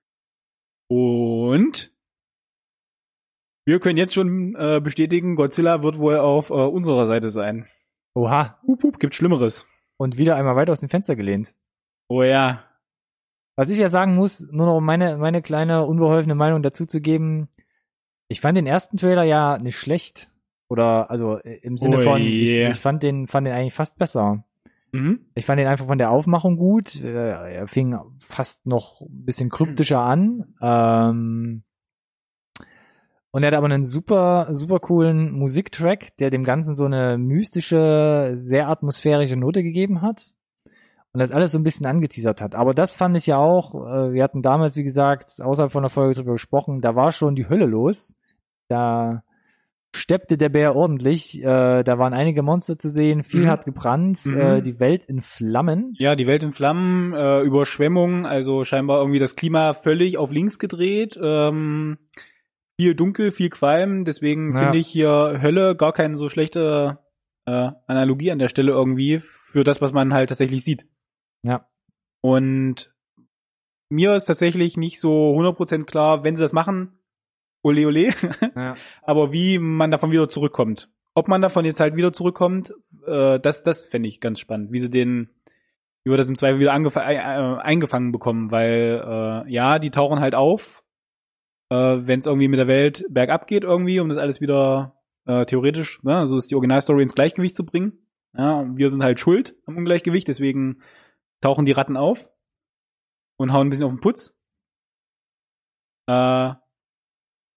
[SPEAKER 2] Und wir können jetzt schon äh, bestätigen, Godzilla wird wohl auf äh, unserer Seite sein.
[SPEAKER 1] Oha.
[SPEAKER 2] Hup, hup, gibt Schlimmeres.
[SPEAKER 1] Und wieder einmal weiter aus dem Fenster gelehnt.
[SPEAKER 2] Oh ja.
[SPEAKER 1] Was ich ja sagen muss, nur noch um meine, meine kleine unbeholfene Meinung dazu zu geben, ich fand den ersten Trailer ja nicht schlecht. Oder also äh, im Sinne
[SPEAKER 2] Oh
[SPEAKER 1] von, ich,
[SPEAKER 2] je.
[SPEAKER 1] ich fand den, fand den eigentlich fast besser.
[SPEAKER 2] Mhm.
[SPEAKER 1] Ich fand den einfach von der Aufmachung gut. Äh, Er fing fast noch ein bisschen kryptischer an. Ähm, und er hat aber einen super, super coolen Musiktrack, der dem Ganzen so eine mystische, sehr atmosphärische Note gegeben hat. Und das alles so ein bisschen angeteasert hat. Aber das fand ich ja auch, äh, wir hatten damals, wie gesagt, außerhalb von der Folge drüber gesprochen, da war schon die Hölle los. Da steppte der Bär ordentlich. Äh, da waren einige Monster zu sehen, viel
[SPEAKER 2] Mhm.
[SPEAKER 1] hat gebrannt,
[SPEAKER 2] Mhm.
[SPEAKER 1] äh, die Welt in Flammen.
[SPEAKER 2] Ja, die Welt in Flammen, äh, Überschwemmung, also scheinbar irgendwie das Klima völlig auf links gedreht. Ähm, viel dunkel, viel Qualm, deswegen
[SPEAKER 1] Ja.
[SPEAKER 2] finde ich hier Hölle gar keine so schlechte äh, Analogie an der Stelle irgendwie für das, was man halt tatsächlich sieht.
[SPEAKER 1] Ja.
[SPEAKER 2] Und mir ist tatsächlich nicht so 100% klar, wenn sie das machen, ole ole,
[SPEAKER 1] Ja.
[SPEAKER 2] aber wie man davon wieder zurückkommt. Ob man davon jetzt halt wieder zurückkommt, äh, das, das fände ich ganz spannend, wie sie den, wie wir das im Zweifel wieder äh, äh, eingefangen bekommen, weil äh, ja, die tauchen halt auf, äh, wenn es irgendwie mit der Welt bergab geht irgendwie, um das alles wieder äh, theoretisch, ne, so ist die Originalstory ins Gleichgewicht zu bringen. Ja, wir sind halt schuld am Ungleichgewicht, deswegen tauchen die Ratten auf und hauen ein bisschen auf den Putz. Äh,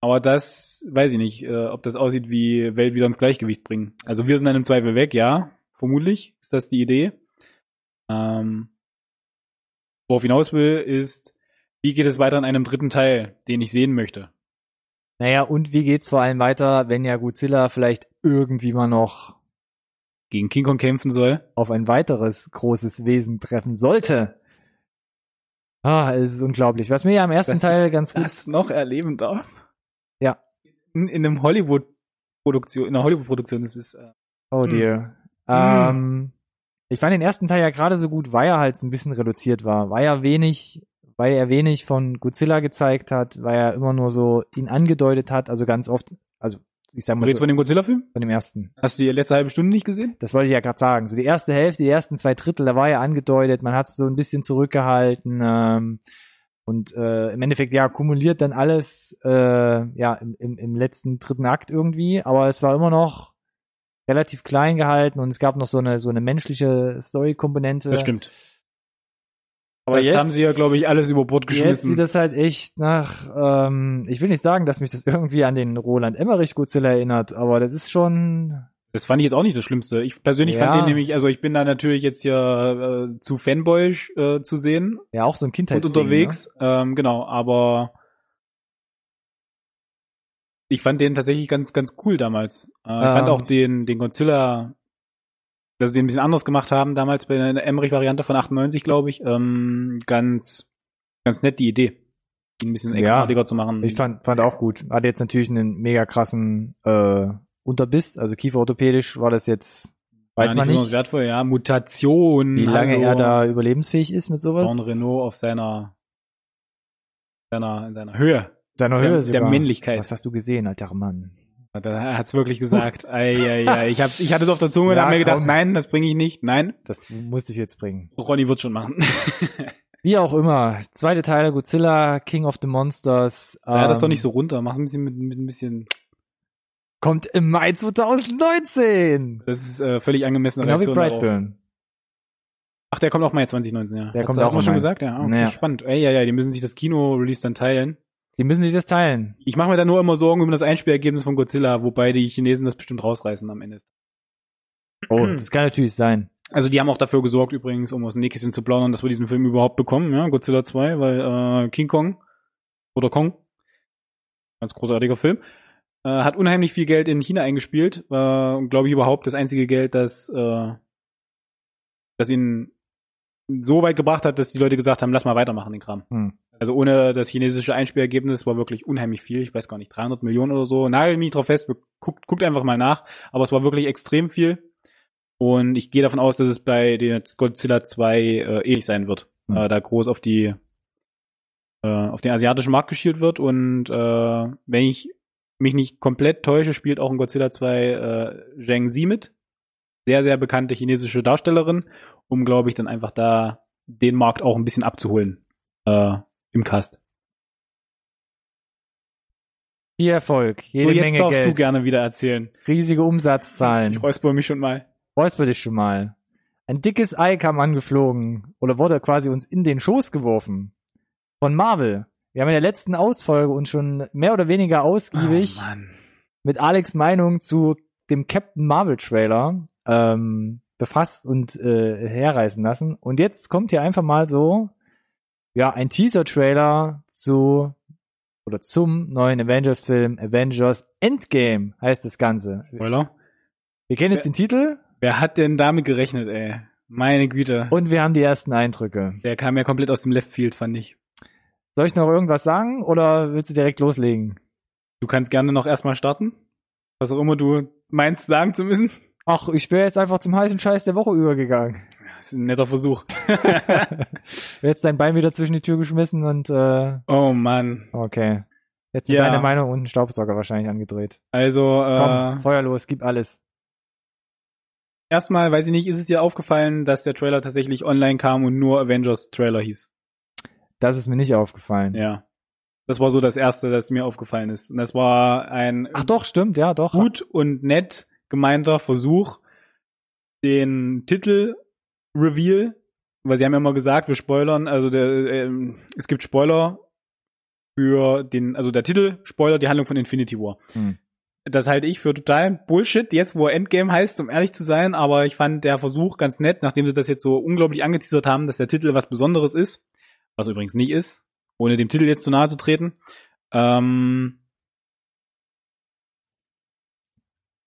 [SPEAKER 2] aber das weiß ich nicht, äh, ob das aussieht wie Welt wieder ins Gleichgewicht bringen. Also wir sind dann im Zweifel weg, ja, vermutlich ist das die Idee. Ähm, worauf hinaus will, ist, wie geht es weiter in einem dritten Teil, den ich sehen möchte?
[SPEAKER 1] Naja, und wie geht's vor allem weiter, wenn ja Godzilla vielleicht irgendwie mal noch
[SPEAKER 2] Gegen King Kong kämpfen soll.
[SPEAKER 1] auf ein weiteres großes Wesen treffen sollte? Ah, es ist unglaublich. Was mir ja im ersten
[SPEAKER 2] Dass
[SPEAKER 1] Teil ganz gut
[SPEAKER 2] Das noch erleben darf.
[SPEAKER 1] Ja.
[SPEAKER 2] In, in einem Hollywood-Produktion, in einer Hollywood-Produktion, das ist, äh,
[SPEAKER 1] Oh
[SPEAKER 2] Hm.
[SPEAKER 1] dear. Ähm, ich fand den ersten Teil ja gerade so gut, weil er halt so ein bisschen reduziert war, weil er wenig, weil er wenig von Godzilla gezeigt hat, weil er immer nur so ihn angedeutet hat, also ganz oft, also ich sag
[SPEAKER 2] du
[SPEAKER 1] mal
[SPEAKER 2] redest
[SPEAKER 1] so,
[SPEAKER 2] von dem Godzilla-Film?
[SPEAKER 1] von dem ersten.
[SPEAKER 2] Hast du die letzte halbe Stunde nicht gesehen?
[SPEAKER 1] Das wollte ich ja gerade sagen. So die erste Hälfte, die ersten zwei Drittel, da war ja angedeutet, man hat es so ein bisschen zurückgehalten ähm, und äh, im Endeffekt ja kumuliert dann alles äh, ja im, im, im letzten dritten Akt irgendwie, aber es war immer noch relativ klein gehalten und es gab noch so eine so eine menschliche Story-Komponente.
[SPEAKER 2] Das stimmt.
[SPEAKER 1] Aber
[SPEAKER 2] das
[SPEAKER 1] jetzt
[SPEAKER 2] haben sie ja, glaube ich, alles über Bord
[SPEAKER 1] Jetzt
[SPEAKER 2] geschmissen.
[SPEAKER 1] sieht das halt echt nach, ähm, ich will nicht sagen, dass mich das irgendwie an den Roland Emmerich Godzilla erinnert, aber das ist schon,
[SPEAKER 2] Das fand ich jetzt auch nicht das Schlimmste. Ich persönlich
[SPEAKER 1] Ja.
[SPEAKER 2] fand den nämlich, also ich bin da natürlich jetzt hier äh, zu Fanboyisch äh, zu sehen
[SPEAKER 1] ja auch so ein
[SPEAKER 2] und
[SPEAKER 1] Kindheitsding.
[SPEAKER 2] unterwegs. Ähm, genau, aber ich fand den tatsächlich ganz, ganz cool damals. Äh, ich
[SPEAKER 1] Ähm.
[SPEAKER 2] fand auch den, den Godzilla, dass sie ihn ein bisschen anders gemacht haben, damals bei der Emmerich-Variante von 98, glaube ich, ähm, ganz, ganz nett die Idee, ihn ein bisschen
[SPEAKER 1] Ja.
[SPEAKER 2] extraartiger zu machen.
[SPEAKER 1] Ne? Ich fand, fand auch gut. Hatte jetzt natürlich einen mega krassen äh, Unterbiss, also kieferorthopädisch war das jetzt, weiß
[SPEAKER 2] ja,
[SPEAKER 1] man nicht,
[SPEAKER 2] wertvoll, ja, Mutation.
[SPEAKER 1] wie lange
[SPEAKER 2] hallo.
[SPEAKER 1] er da überlebensfähig ist mit sowas.
[SPEAKER 2] Jean Renault auf seiner, seiner, in seiner Höhe.
[SPEAKER 1] Seiner
[SPEAKER 2] der,
[SPEAKER 1] Höhe
[SPEAKER 2] der
[SPEAKER 1] sogar.
[SPEAKER 2] Männlichkeit.
[SPEAKER 1] Was hast du gesehen, alter Mann?
[SPEAKER 2] Da hat's wirklich gesagt. ei, ei, ei. Ich, hab's, ich hatte es auf der Zunge und
[SPEAKER 1] Ja,
[SPEAKER 2] hab mir gedacht,
[SPEAKER 1] komm.
[SPEAKER 2] nein, das bringe ich nicht. Nein,
[SPEAKER 1] Das musste ich jetzt bringen.
[SPEAKER 2] Ronny wird schon machen.
[SPEAKER 1] Wie auch immer, zweite Teil Godzilla, King of the Monsters.
[SPEAKER 2] ja, das ist doch
[SPEAKER 1] ähm,
[SPEAKER 2] nicht so runter. Mach ein bisschen mit, mit ein bisschen.
[SPEAKER 1] Kommt im Mai 2019.
[SPEAKER 2] Das ist äh, völlig angemessene
[SPEAKER 1] Genau wie
[SPEAKER 2] Reaktion darauf.
[SPEAKER 1] Brightburn.
[SPEAKER 2] Ach, der kommt auch Mai 2019, ja.
[SPEAKER 1] Der
[SPEAKER 2] Hat's
[SPEAKER 1] kommt
[SPEAKER 2] auch
[SPEAKER 1] auch
[SPEAKER 2] mal schon gesagt, ja. Okay,
[SPEAKER 1] Naja.
[SPEAKER 2] spannend. Ey, ja, ja, die müssen sich das Kino-Release dann teilen.
[SPEAKER 1] Die müssen sich das teilen.
[SPEAKER 2] Ich mache mir da nur immer Sorgen über das Einspielergebnis von Godzilla, wobei die Chinesen das bestimmt rausreißen am Ende.
[SPEAKER 1] Oh, das kann natürlich sein.
[SPEAKER 2] Also die haben auch dafür gesorgt übrigens, um aus dem Nähkästchen zu plaudern, dass wir diesen Film überhaupt bekommen, ja, Godzilla 2, weil äh, King Kong oder Kong, ganz großartiger Film, Äh, hat unheimlich viel Geld in China eingespielt. War, glaube ich, überhaupt das einzige Geld, das, äh, das ihn so weit gebracht hat, dass die Leute gesagt haben, lass mal weitermachen, den Kram.
[SPEAKER 1] Hm.
[SPEAKER 2] Also ohne das chinesische Einspielergebnis war wirklich unheimlich viel. Ich weiß gar nicht, 300 Millionen oder so. Nagel mich drauf fest, guckt, guckt einfach mal nach. Aber es war wirklich extrem viel. Und ich gehe davon aus, dass es bei den Godzilla 2 äh, ähnlich sein wird.
[SPEAKER 1] Hm.
[SPEAKER 2] Äh, da groß auf die äh, auf den asiatischen Markt geschielt wird. Und äh, wenn ich mich nicht komplett täusche, spielt auch in Godzilla 2 äh, Zheng Zi mit. Sehr, sehr bekannte chinesische Darstellerin, um, glaube ich, dann einfach da den Markt auch ein bisschen abzuholen äh, im Cast.
[SPEAKER 1] Viel Erfolg, jede
[SPEAKER 2] so, jetzt
[SPEAKER 1] Menge
[SPEAKER 2] darfst
[SPEAKER 1] Geld,
[SPEAKER 2] du gerne wieder erzählen.
[SPEAKER 1] riesige Umsatzzahlen.
[SPEAKER 2] Ich räusper mich schon mal.
[SPEAKER 1] Räusper dich schon mal. Ein dickes Ei kam angeflogen oder wurde quasi uns in den Schoß geworfen. Von Marvel. Wir haben in der letzten Ausfolge uns schon mehr oder weniger ausgiebig
[SPEAKER 2] Oh,
[SPEAKER 1] mit Alex Meinung zu dem Captain Marvel Trailer ähm, befasst und äh, herreißen lassen. Und jetzt kommt hier einfach mal so, ja, ein Teaser-Trailer zu oder zum neuen Avengers-Film Avengers Endgame heißt das Ganze.
[SPEAKER 2] Spoiler.
[SPEAKER 1] Wir kennen jetzt den Titel
[SPEAKER 2] Wer hat denn damit gerechnet, ey? Meine Güte.
[SPEAKER 1] und wir haben die ersten Eindrücke.
[SPEAKER 2] Der kam ja komplett aus dem Left Field, fand ich.
[SPEAKER 1] Soll ich noch irgendwas sagen oder willst du direkt loslegen?
[SPEAKER 2] Du kannst gerne noch erstmal starten. Was auch immer du meinst, sagen zu müssen.
[SPEAKER 1] Ach, ich wäre jetzt einfach zum heißen Scheiß der Woche übergegangen.
[SPEAKER 2] Das ist ein netter Versuch.
[SPEAKER 1] Wäre jetzt dein Bein wieder zwischen die Tür geschmissen und äh,
[SPEAKER 2] oh Mann.
[SPEAKER 1] okay. Jetzt mit
[SPEAKER 2] Ja.
[SPEAKER 1] deiner Meinung und einen Staubsauger wahrscheinlich angedreht.
[SPEAKER 2] Also,
[SPEAKER 1] Komm,
[SPEAKER 2] äh,
[SPEAKER 1] Feuer los, gib alles.
[SPEAKER 2] erstmal, weiß ich nicht, ist es dir aufgefallen, dass der Trailer tatsächlich online kam und nur Avengers Trailer hieß?
[SPEAKER 1] Das ist mir nicht aufgefallen.
[SPEAKER 2] Ja. Das war so das erste, das mir aufgefallen ist. Und das war ein
[SPEAKER 1] Ach doch, stimmt, ja, doch.
[SPEAKER 2] gut und nett gemeinter Versuch, den Titel Reveal, weil sie haben ja immer gesagt, wir spoilern, also der, ähm, es gibt Spoiler für den, also der Titel spoilert die Handlung von Infinity War.
[SPEAKER 1] Hm.
[SPEAKER 2] Das halte ich für total Bullshit, jetzt wo Endgame heißt, um ehrlich zu sein, aber ich fand der Versuch ganz nett, nachdem sie das jetzt so unglaublich angeteasert haben, dass der Titel was Besonderes ist, was übrigens nicht ist, ohne dem Titel jetzt zu nahe zu treten. Ähm,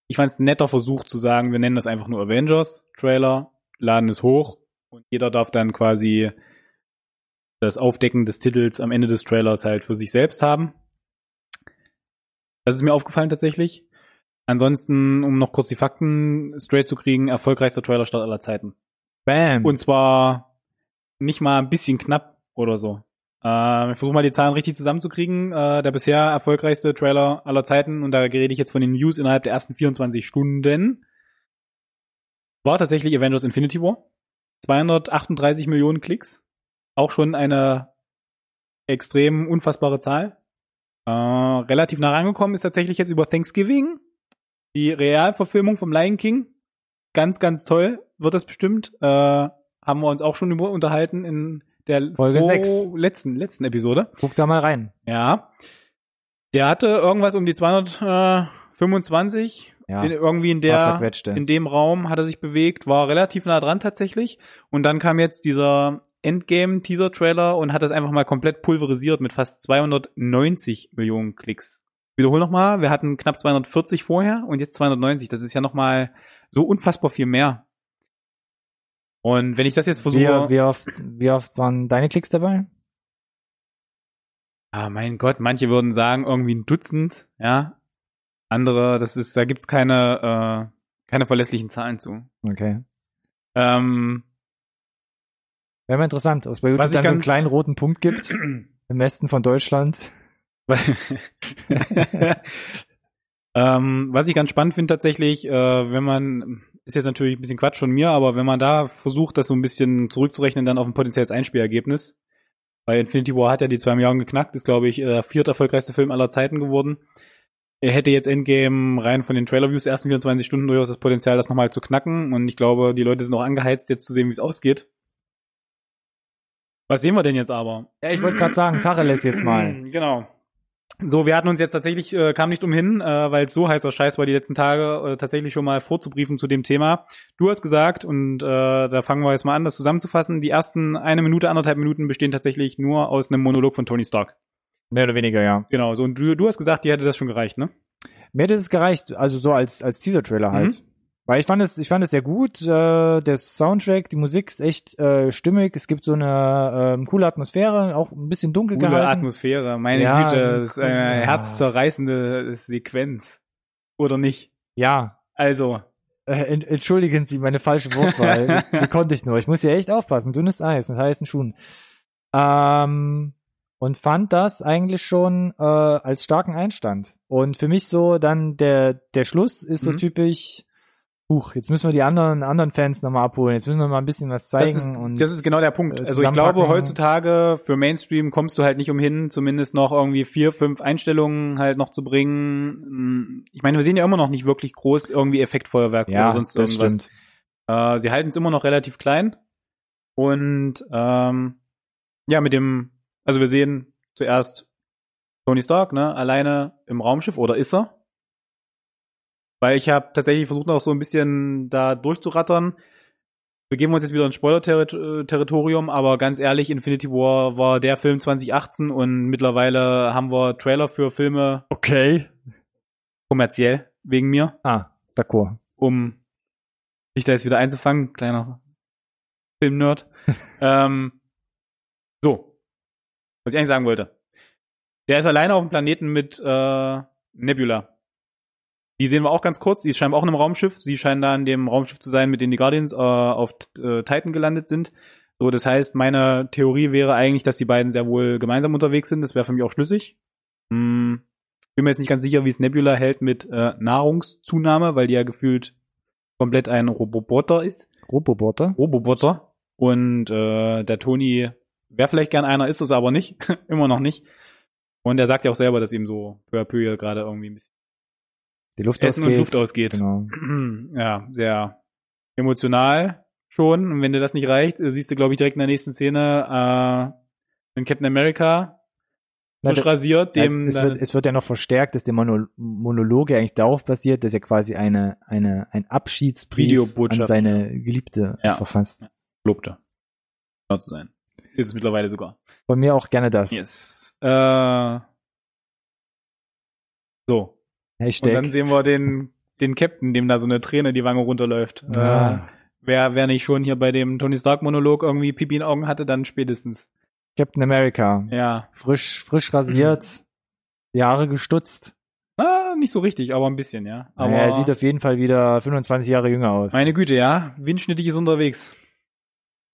[SPEAKER 2] ich fand es netter Versuch zu sagen, wir nennen das einfach nur Avengers Trailer, laden es hoch und jeder darf dann quasi das Aufdecken des Titels am Ende des Trailers halt für sich selbst haben. Das ist mir aufgefallen tatsächlich. Ansonsten, um noch kurz die Fakten straight zu kriegen, erfolgreichster Trailerstart aller Zeiten.
[SPEAKER 1] Bam.
[SPEAKER 2] Und zwar nicht mal ein bisschen knapp oder so. Äh, ich versuche mal die Zahlen richtig zusammenzukriegen. Äh, der bisher erfolgreichste Trailer aller Zeiten, und da rede ich jetzt von den News innerhalb der ersten 24 Stunden, war tatsächlich Avengers Infinity War. 238 Millionen Klicks. Auch schon eine extrem unfassbare Zahl. Äh, relativ nah rangekommen ist tatsächlich jetzt über Thanksgiving. Die Realverfilmung vom Lion King. Ganz, ganz toll wird das bestimmt. Äh, haben wir uns auch schon über unterhalten in der
[SPEAKER 1] Folge
[SPEAKER 2] vor-
[SPEAKER 1] sechs.
[SPEAKER 2] letzten, letzten Episode.
[SPEAKER 1] Guck da mal rein.
[SPEAKER 2] Ja. Der hatte irgendwas um die 225.
[SPEAKER 1] Ja.
[SPEAKER 2] In, irgendwie in der, in dem Raum hat er sich bewegt, war relativ nah dran tatsächlich. Und dann kam jetzt dieser Endgame-Teaser-Trailer und hat das einfach mal komplett pulverisiert mit fast 290 Millionen Klicks. Wiederhol nochmal, wir hatten knapp 240 vorher und jetzt 290. Das ist ja nochmal so unfassbar viel mehr. Und wenn ich das jetzt versuche.
[SPEAKER 1] Wie, wie, oft, wie oft waren deine Klicks dabei?
[SPEAKER 2] Ah, mein Gott, manche würden sagen irgendwie ein Dutzend, ja. Andere, das ist, da gibt's keine, äh, keine verlässlichen Zahlen zu.
[SPEAKER 1] Okay.
[SPEAKER 2] Ähm,
[SPEAKER 1] Wäre mal interessant, ob es bei YouTube dann so einen kleinen roten Punkt gibt im Westen von Deutschland.
[SPEAKER 2] ähm, was ich ganz spannend finde tatsächlich, äh, wenn man, ist jetzt natürlich ein bisschen Quatsch von mir, aber wenn man da versucht, das so ein bisschen zurückzurechnen, dann auf ein potenzielles Einspielergebnis, weil Infinity War hat ja die zwei Milliarden geknackt, ist glaube ich der viert erfolgreichste Film aller Zeiten geworden. Er hätte jetzt Endgame rein von den Trailer-Views ersten 24 Stunden durchaus das Potenzial, das nochmal zu knacken und ich glaube, die Leute sind auch angeheizt, jetzt zu sehen, wie es ausgeht. Was sehen wir denn jetzt aber?
[SPEAKER 1] Ja, ich wollte gerade sagen, Tacheles jetzt mal.
[SPEAKER 2] Genau. So, wir hatten uns jetzt tatsächlich, äh, kam nicht umhin, äh, weil es so heißer Scheiß war die letzten Tage, äh, tatsächlich schon mal vorzubriefen zu dem Thema. Du hast gesagt, und äh, da fangen wir jetzt mal an, das zusammenzufassen, die ersten eine Minute, anderthalb Minuten bestehen tatsächlich nur aus einem Monolog von Tony Stark.
[SPEAKER 1] Mehr oder weniger, ja.
[SPEAKER 2] Genau, so und du, du hast gesagt, die hätte das schon gereicht, ne?
[SPEAKER 1] Mir hätte es gereicht, also so als, als Teaser-Trailer halt.
[SPEAKER 2] Mhm.
[SPEAKER 1] Weil ich fand es, ich fand es sehr gut. Äh, der Soundtrack, die Musik ist echt äh, stimmig. Es gibt so eine ähm, coole Atmosphäre, auch ein bisschen dunkel
[SPEAKER 2] Coole
[SPEAKER 1] gehalten.
[SPEAKER 2] Atmosphäre, meine
[SPEAKER 1] Ja,
[SPEAKER 2] Güte, das ist eine
[SPEAKER 1] ja.
[SPEAKER 2] herzzerreißende Sequenz. Oder nicht?
[SPEAKER 1] Ja.
[SPEAKER 2] Also,
[SPEAKER 1] Äh, en- entschuldigen Sie meine falsche Wortwahl. die konnte ich nur. Ich muss ja echt aufpassen. Dünnes Eis mit heißen Schuhen. Ähm, und fand das eigentlich schon äh, als starken Einstand. Und für mich so dann der der Schluss ist so
[SPEAKER 2] Mhm.
[SPEAKER 1] typisch. Huch, jetzt müssen wir die anderen anderen Fans nochmal abholen. Jetzt müssen wir mal ein bisschen was zeigen.
[SPEAKER 2] das ist,
[SPEAKER 1] und
[SPEAKER 2] das ist genau der Punkt.
[SPEAKER 1] äh,
[SPEAKER 2] Also ich glaube, heutzutage für Mainstream kommst du halt nicht umhin, zumindest noch irgendwie vier, fünf Einstellungen halt noch zu bringen. Ich meine, wir sehen ja immer noch nicht wirklich groß irgendwie Effektfeuerwerk
[SPEAKER 1] ja,
[SPEAKER 2] oder sonst
[SPEAKER 1] das
[SPEAKER 2] irgendwas.
[SPEAKER 1] stimmt.
[SPEAKER 2] Äh, sie halten es immer noch relativ klein. Und ähm, ja, mit dem, also wir sehen zuerst Tony Stark, ne, alleine im Raumschiff, oder ist er? Weil ich habe tatsächlich versucht, auch so ein bisschen da durchzurattern. Wir geben uns jetzt wieder ein Spoiler-Territorium, aber ganz ehrlich, Infinity War war der Film 2018 und mittlerweile haben wir Trailer für Filme
[SPEAKER 1] Okay.
[SPEAKER 2] kommerziell wegen mir,
[SPEAKER 1] Ah, d'accord.
[SPEAKER 2] um dich da jetzt wieder einzufangen, kleiner Filmnerd. ähm, so, was ich eigentlich sagen wollte. Der ist alleine auf dem Planeten mit äh, Nebula. Die sehen wir auch ganz kurz. Die ist scheinbar auch in einem Raumschiff. Sie scheinen da in dem Raumschiff zu sein, mit dem die Guardians äh, auf äh, Titan gelandet sind. So, das heißt, meine Theorie wäre eigentlich, dass die beiden sehr wohl gemeinsam unterwegs sind. Das wäre für mich auch schlüssig. Hm, bin mir jetzt nicht ganz sicher, wie es Nebula hält mit äh, Nahrungszunahme, weil die ja gefühlt komplett ein Roboter ist.
[SPEAKER 1] Roboboter.
[SPEAKER 2] Roboter. Und äh, der Tony wäre vielleicht gern einer, ist es aber nicht. Immer noch nicht. Und er sagt ja auch selber, dass ihm so peu à peu gerade irgendwie ein bisschen
[SPEAKER 1] Die Luft
[SPEAKER 2] Essen
[SPEAKER 1] ausgeht.
[SPEAKER 2] und Luft ausgeht.
[SPEAKER 1] Genau.
[SPEAKER 2] ja, sehr emotional schon. Und wenn dir das nicht reicht, äh, siehst du, glaube ich, direkt in der nächsten Szene äh, den Captain America frisch rasiert,
[SPEAKER 1] Ja,
[SPEAKER 2] dem
[SPEAKER 1] es, es,
[SPEAKER 2] dann-
[SPEAKER 1] wird, es wird ja noch verstärkt, dass der Mono Monolog ja eigentlich darauf basiert, dass er quasi eine, eine, ein Abschiedsbrief an seine Geliebte
[SPEAKER 2] Ja.
[SPEAKER 1] verfasst.
[SPEAKER 2] lobte. Genau zu sein. Ist es mittlerweile sogar.
[SPEAKER 1] Von mir auch gerne das.
[SPEAKER 2] Yes. Äh, so. Und dann
[SPEAKER 1] Hashtag.
[SPEAKER 2] sehen wir den, den Captain, dem da so eine Träne die Wange runterläuft. Äh,
[SPEAKER 1] Ah,
[SPEAKER 2] wer, wer nicht schon hier bei dem Tony Stark Monolog irgendwie Pipi in Augen hatte, dann spätestens.
[SPEAKER 1] Captain America.
[SPEAKER 2] Ja.
[SPEAKER 1] Frisch, frisch rasiert, die Haare gestutzt.
[SPEAKER 2] Ah, nicht so richtig, aber ein bisschen, ja. Aber
[SPEAKER 1] Aber er sieht auf jeden Fall wieder 25 Jahre jünger aus.
[SPEAKER 2] meine Güte, ja. Windschnittig ist unterwegs.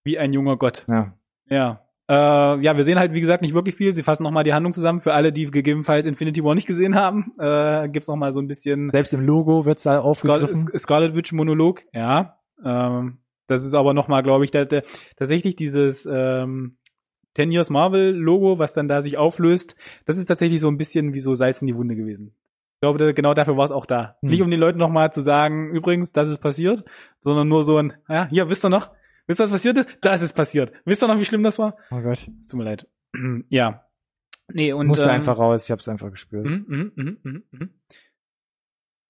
[SPEAKER 2] Wie ein junger Gott.
[SPEAKER 1] ja.
[SPEAKER 2] Ja. Äh, ja, wir sehen halt, wie gesagt, nicht wirklich viel. Sie fassen nochmal die Handlung zusammen. Für alle, die gegebenenfalls Infinity War nicht gesehen haben, äh, gibt's noch mal so ein bisschen
[SPEAKER 1] Selbst im Logo wird's da aufgegriffen.
[SPEAKER 2] Scarlet, Scarlet Witch Monolog. Ja. Ähm, das ist aber nochmal, glaube ich, tatsächlich dieses ähm, 10 Years Marvel Logo, was dann da sich auflöst. Das ist tatsächlich so ein bisschen wie so Salz in die Wunde gewesen. Ich glaube, genau dafür war es auch da.
[SPEAKER 1] Hm.
[SPEAKER 2] Nicht um den Leuten nochmal zu sagen, übrigens, das ist passiert, sondern nur so ein, ja, hier, wisst ihr noch? Wisst ihr, was passiert ist? Das ist passiert. Wisst ihr noch, wie schlimm das war?
[SPEAKER 1] Oh Gott.
[SPEAKER 2] Es tut mir leid. ja. Nee, und.
[SPEAKER 1] Musste
[SPEAKER 2] ähm,
[SPEAKER 1] einfach raus, ich hab's einfach gespürt.
[SPEAKER 2] Mhm, mhm, mhm, mhm.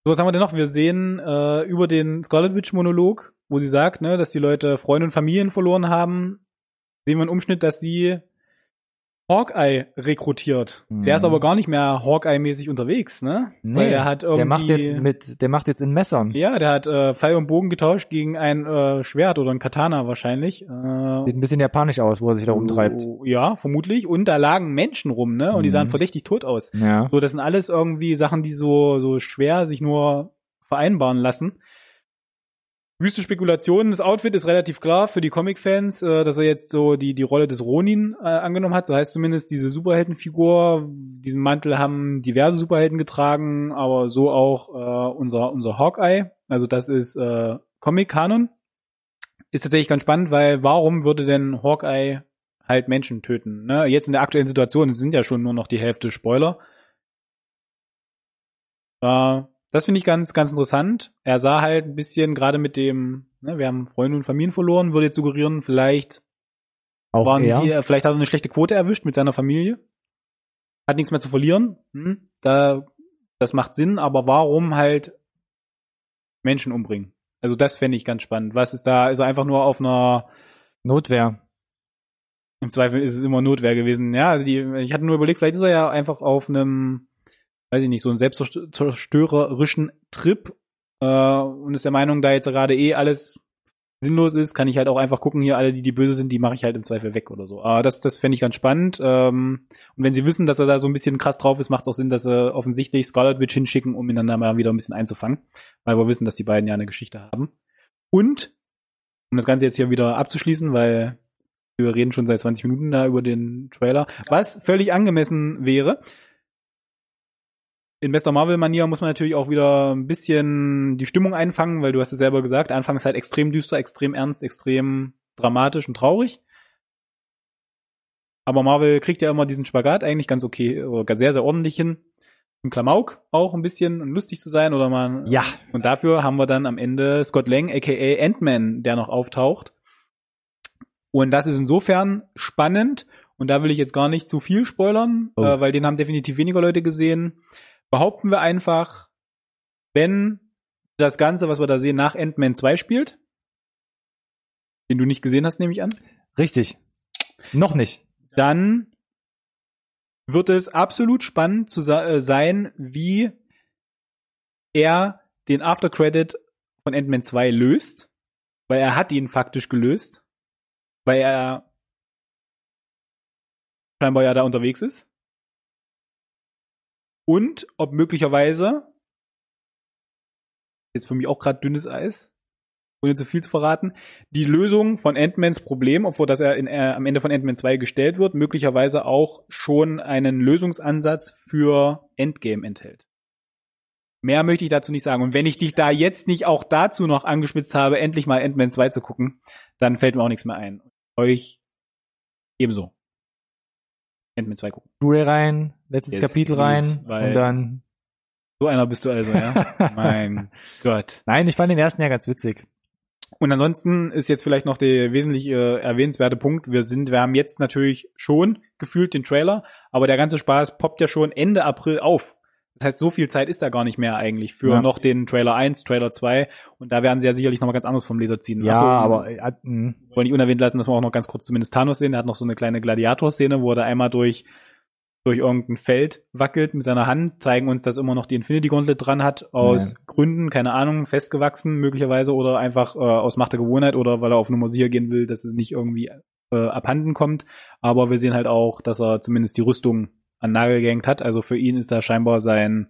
[SPEAKER 2] So, was haben wir denn noch? Wir sehen äh, über den Scarlet Witch Monolog, wo sie sagt, ne, dass die Leute Freunde und Familien verloren haben, sehen wir einen Umschnitt, dass sie Hawkeye rekrutiert.
[SPEAKER 1] Mhm.
[SPEAKER 2] Der ist aber gar nicht mehr Hawkeye-mäßig unterwegs, ne? Weil der hat irgendwie,
[SPEAKER 1] der macht jetzt mit, der macht jetzt in Messern.
[SPEAKER 2] ja, der hat äh, Pfeil und Bogen getauscht gegen ein äh, Schwert oder ein Katana wahrscheinlich. Äh,
[SPEAKER 1] Sieht ein bisschen japanisch aus, wo er sich da rumtreibt.
[SPEAKER 2] Oh, Ja, vermutlich. Und da lagen Menschen rum, ne? Und die
[SPEAKER 1] Mhm.
[SPEAKER 2] sahen verdächtig tot aus.
[SPEAKER 1] Ja.
[SPEAKER 2] So, das sind alles irgendwie Sachen, die so, so schwer sich nur vereinbaren lassen. Wüste Spekulationen. Das Outfit ist relativ klar für die Comic-Fans, äh, dass er jetzt so die, die Rolle des Ronin äh, angenommen hat. So heißt zumindest diese Superheldenfigur. Diesen Mantel haben diverse Superhelden getragen, aber so auch äh, unser, unser Hawkeye. Also das ist äh, Comic-Kanon. Ist tatsächlich ganz spannend, weil warum würde denn Hawkeye halt Menschen töten? Ne? Jetzt in der aktuellen Situation, sind ja schon nur noch die Hälfte Spoiler. Äh, das finde ich ganz, ganz interessant. Er sah halt ein bisschen, gerade mit dem, ne, wir haben Freunde und Familien verloren, würde jetzt suggerieren, vielleicht
[SPEAKER 1] Auch
[SPEAKER 2] waren
[SPEAKER 1] er.
[SPEAKER 2] die, vielleicht hat er eine schlechte Quote erwischt mit seiner Familie. Hat nichts mehr zu verlieren. Hm, da, das macht Sinn, aber warum halt Menschen umbringen? Also das fände ich ganz spannend. Was ist da? Ist er einfach nur auf einer
[SPEAKER 1] Notwehr.
[SPEAKER 2] im Zweifel ist es immer Notwehr gewesen. Ja, die, ich hatte nur überlegt, vielleicht ist er ja einfach auf einem weiß ich nicht, so einen selbstzerstörerischen Trip äh, und ist der Meinung, da jetzt gerade eh alles sinnlos ist, kann ich halt auch einfach gucken, hier alle, die die böse sind, die mache ich halt im Zweifel weg oder so. Aber das, das fände ich ganz spannend. Ähm, und wenn sie wissen, dass er da so ein bisschen krass drauf ist, macht es auch Sinn, dass sie offensichtlich Scarlet Witch hinschicken, um ihn dann mal wieder ein bisschen einzufangen. Weil wir wissen, dass die beiden ja eine Geschichte haben. Und, um das Ganze jetzt hier wieder abzuschließen, weil wir reden schon seit 20 Minuten da über den Trailer, was völlig angemessen wäre, in bester Marvel-Manier muss man natürlich auch wieder ein bisschen die Stimmung einfangen, weil du hast es selber gesagt, Anfang ist halt extrem düster, extrem ernst, extrem dramatisch und traurig. Aber Marvel kriegt ja immer diesen Spagat eigentlich ganz okay, oder sehr, sehr ordentlich hin. Ein Klamauk auch ein bisschen lustig zu sein oder man.
[SPEAKER 1] Ja.
[SPEAKER 2] Und dafür haben wir dann am Ende Scott Lang, aka Ant-Man, der noch auftaucht. Und das ist insofern spannend. Und da will ich jetzt gar nicht zu viel spoilern,
[SPEAKER 1] Oh.
[SPEAKER 2] äh, weil den haben definitiv weniger Leute gesehen behaupten wir einfach, wenn das Ganze, was wir da sehen, nach Ant-Man 2 spielt, den du nicht gesehen hast, nehme ich an,
[SPEAKER 1] Richtig. Noch nicht.
[SPEAKER 2] dann wird es absolut spannend zu äh, sein, wie er den Aftercredit von Ant-Man 2 löst, weil er hat ihn faktisch gelöst, weil er scheinbar ja da unterwegs ist. Und ob möglicherweise, jetzt für mich auch gerade dünnes Eis, ohne zu viel zu verraten, die Lösung von Ant-Mans Problem, obwohl das er in, äh, am Ende von Ant-Man 2 gestellt wird, möglicherweise auch schon einen Lösungsansatz für Endgame enthält. Mehr möchte ich dazu nicht sagen. Und wenn ich dich da jetzt nicht auch dazu noch angespitzt habe, endlich mal Ant-Man 2 zu gucken, dann fällt mir auch nichts mehr ein. Euch ebenso. Ant-Man 2 gucken.
[SPEAKER 1] Blu-ray rein, letztes
[SPEAKER 2] Yes,
[SPEAKER 1] Kapitel
[SPEAKER 2] please,
[SPEAKER 1] rein
[SPEAKER 2] weil-
[SPEAKER 1] und dann.
[SPEAKER 2] So einer bist du also, ja? mein Gott.
[SPEAKER 1] Nein, ich fand den ersten ja ganz witzig.
[SPEAKER 2] Und ansonsten ist jetzt vielleicht noch der wesentlich äh, erwähnenswerte Punkt. Wir sind, wir haben jetzt natürlich schon gefühlt den Trailer, aber der ganze Spaß poppt ja schon Ende April auf. Das heißt, so viel Zeit ist da gar nicht mehr eigentlich für
[SPEAKER 1] Ja.
[SPEAKER 2] noch den Trailer 1, Trailer 2 und da werden sie ja sicherlich noch mal ganz anderes vom Leder ziehen.
[SPEAKER 1] Ja,
[SPEAKER 2] so,
[SPEAKER 1] aber äh, mh.
[SPEAKER 2] wollen nicht unerwähnt lassen, dass wir auch noch ganz kurz zumindest Thanos sehen. Der hat noch so eine kleine Gladiator-Szene, wo er da einmal durch durch irgendein Feld wackelt mit seiner Hand, zeigen uns, dass immer noch die Infinity Gauntlet dran hat, aus Gründen, keine Ahnung, festgewachsen möglicherweise oder einfach äh, aus Macht der Gewohnheit oder weil er auf Nummer sicher gehen will, dass es nicht irgendwie äh, abhanden kommt. Aber wir sehen halt auch, dass er zumindest die Rüstung an Nagel gehängt hat. Also für ihn ist da scheinbar sein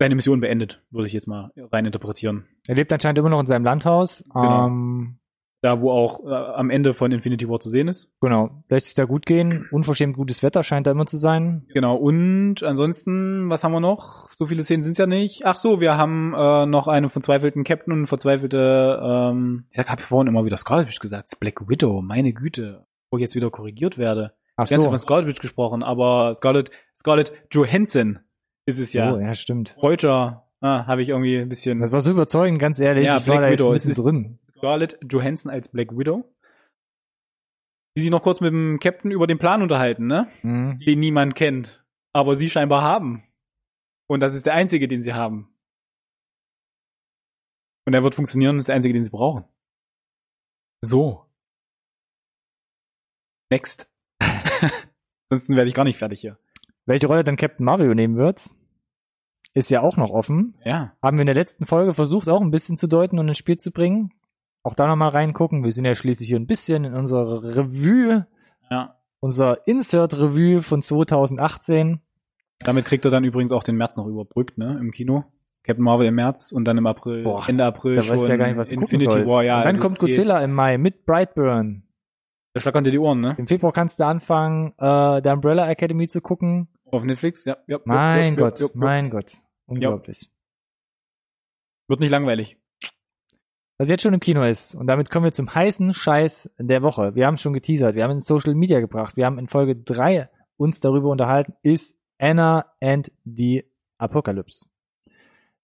[SPEAKER 2] seine Mission beendet, würde ich jetzt mal rein interpretieren.
[SPEAKER 1] er lebt anscheinend immer noch in seinem Landhaus.
[SPEAKER 2] Genau.
[SPEAKER 1] Ähm,
[SPEAKER 2] Da, wo auch äh, am Ende von Infinity War zu sehen ist.
[SPEAKER 1] genau. Lässt sich da gut gehen. Unverschämt gutes Wetter scheint da immer zu sein.
[SPEAKER 2] Genau, und ansonsten, was haben wir noch? So viele Szenen sind's ja nicht. Ach so, wir haben äh, noch einen verzweifelten Captain und verzweifelte, ähm, ich habe vorhin immer wieder Scarlet gesagt, Black Widow, meine Güte, wo ich jetzt wieder korrigiert werde.
[SPEAKER 1] Ach so.
[SPEAKER 2] von Scarlet Witch gesprochen, aber Scarlett, Scarlett Johansson ist es ja.
[SPEAKER 1] Oh, ja, stimmt.
[SPEAKER 2] Deutscher, ah, habe ich irgendwie ein bisschen.
[SPEAKER 1] Das war so überzeugend, ganz ehrlich.
[SPEAKER 2] Ja,
[SPEAKER 1] ich war
[SPEAKER 2] Black
[SPEAKER 1] da jetzt
[SPEAKER 2] Widow, es ist-
[SPEAKER 1] mittendrin.
[SPEAKER 2] Scarlett Johansson als Black Widow. Die sich noch kurz mit dem Captain über den Plan unterhalten, ne?
[SPEAKER 1] Mhm.
[SPEAKER 2] den niemand kennt, aber sie scheinbar haben. Und das ist der einzige, den sie haben. Und er wird funktionieren, das ist der einzige, den sie brauchen. So. Next. Ansonsten werde ich gar nicht fertig hier.
[SPEAKER 1] Welche Rolle dann Captain Marvel übernehmen wird, ist ja auch noch offen.
[SPEAKER 2] Ja.
[SPEAKER 1] Haben wir in der letzten Folge versucht, auch ein bisschen zu deuten und ins Spiel zu bringen. Auch da nochmal reingucken. Wir sind ja schließlich hier ein bisschen in unserer Revue,
[SPEAKER 2] Ja.
[SPEAKER 1] unser Insert-Revue von 2018.
[SPEAKER 2] Damit kriegt er dann übrigens auch den März noch überbrückt, ne, im Kino. Captain Marvel im März und dann im April,
[SPEAKER 1] Boah,
[SPEAKER 2] Ende April
[SPEAKER 1] Da
[SPEAKER 2] schon
[SPEAKER 1] weißt du ja gar nicht, was
[SPEAKER 2] Infinity. War, ja.
[SPEAKER 1] und dann
[SPEAKER 2] also
[SPEAKER 1] kommt
[SPEAKER 2] geht-
[SPEAKER 1] Godzilla im Mai mit Brightburn.
[SPEAKER 2] Der schlackern dir die Ohren, ne?
[SPEAKER 1] Im Februar kannst du anfangen, äh, der Umbrella Academy zu gucken.
[SPEAKER 2] Auf Netflix, ja. ja
[SPEAKER 1] Mein
[SPEAKER 2] ja,
[SPEAKER 1] Gott,
[SPEAKER 2] ja,
[SPEAKER 1] mein Gott. Unglaublich.
[SPEAKER 2] Wird nicht langweilig.
[SPEAKER 1] Was jetzt schon im Kino ist. Und damit kommen wir zum heißen Scheiß der Woche. Wir haben es schon geteasert. Wir haben es in Social Media gebracht. Wir haben in Folge 3 uns darüber unterhalten, ist Anna and the Apocalypse.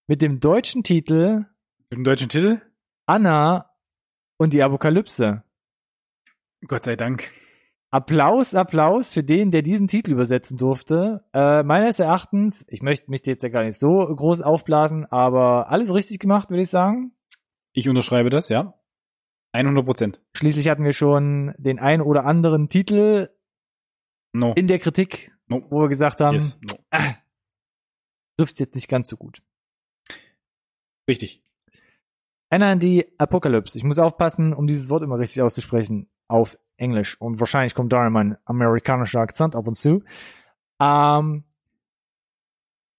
[SPEAKER 1] Mit dem deutschen Titel
[SPEAKER 2] Mit dem deutschen Titel?
[SPEAKER 1] Anna und die Apokalypse.
[SPEAKER 2] Gott sei Dank.
[SPEAKER 1] Applaus, Applaus für den, der diesen Titel übersetzen durfte. Äh, meines Erachtens, ich möchte mich jetzt ja gar nicht so groß aufblasen, aber alles richtig gemacht, würde ich sagen.
[SPEAKER 2] Ich unterschreibe das, ja. 100 Prozent.
[SPEAKER 1] Schließlich hatten wir schon den ein oder anderen Titel
[SPEAKER 2] No.
[SPEAKER 1] in der Kritik,
[SPEAKER 2] no.
[SPEAKER 1] wo wir gesagt haben,
[SPEAKER 2] Yes. No.
[SPEAKER 1] trifft jetzt nicht ganz so gut.
[SPEAKER 2] Richtig.
[SPEAKER 1] Anna and the Apocalypse. Ich muss aufpassen, um dieses Wort immer richtig auszusprechen. Auf Englisch. Und wahrscheinlich kommt da mein amerikanischer Akzent ab und zu. Ähm,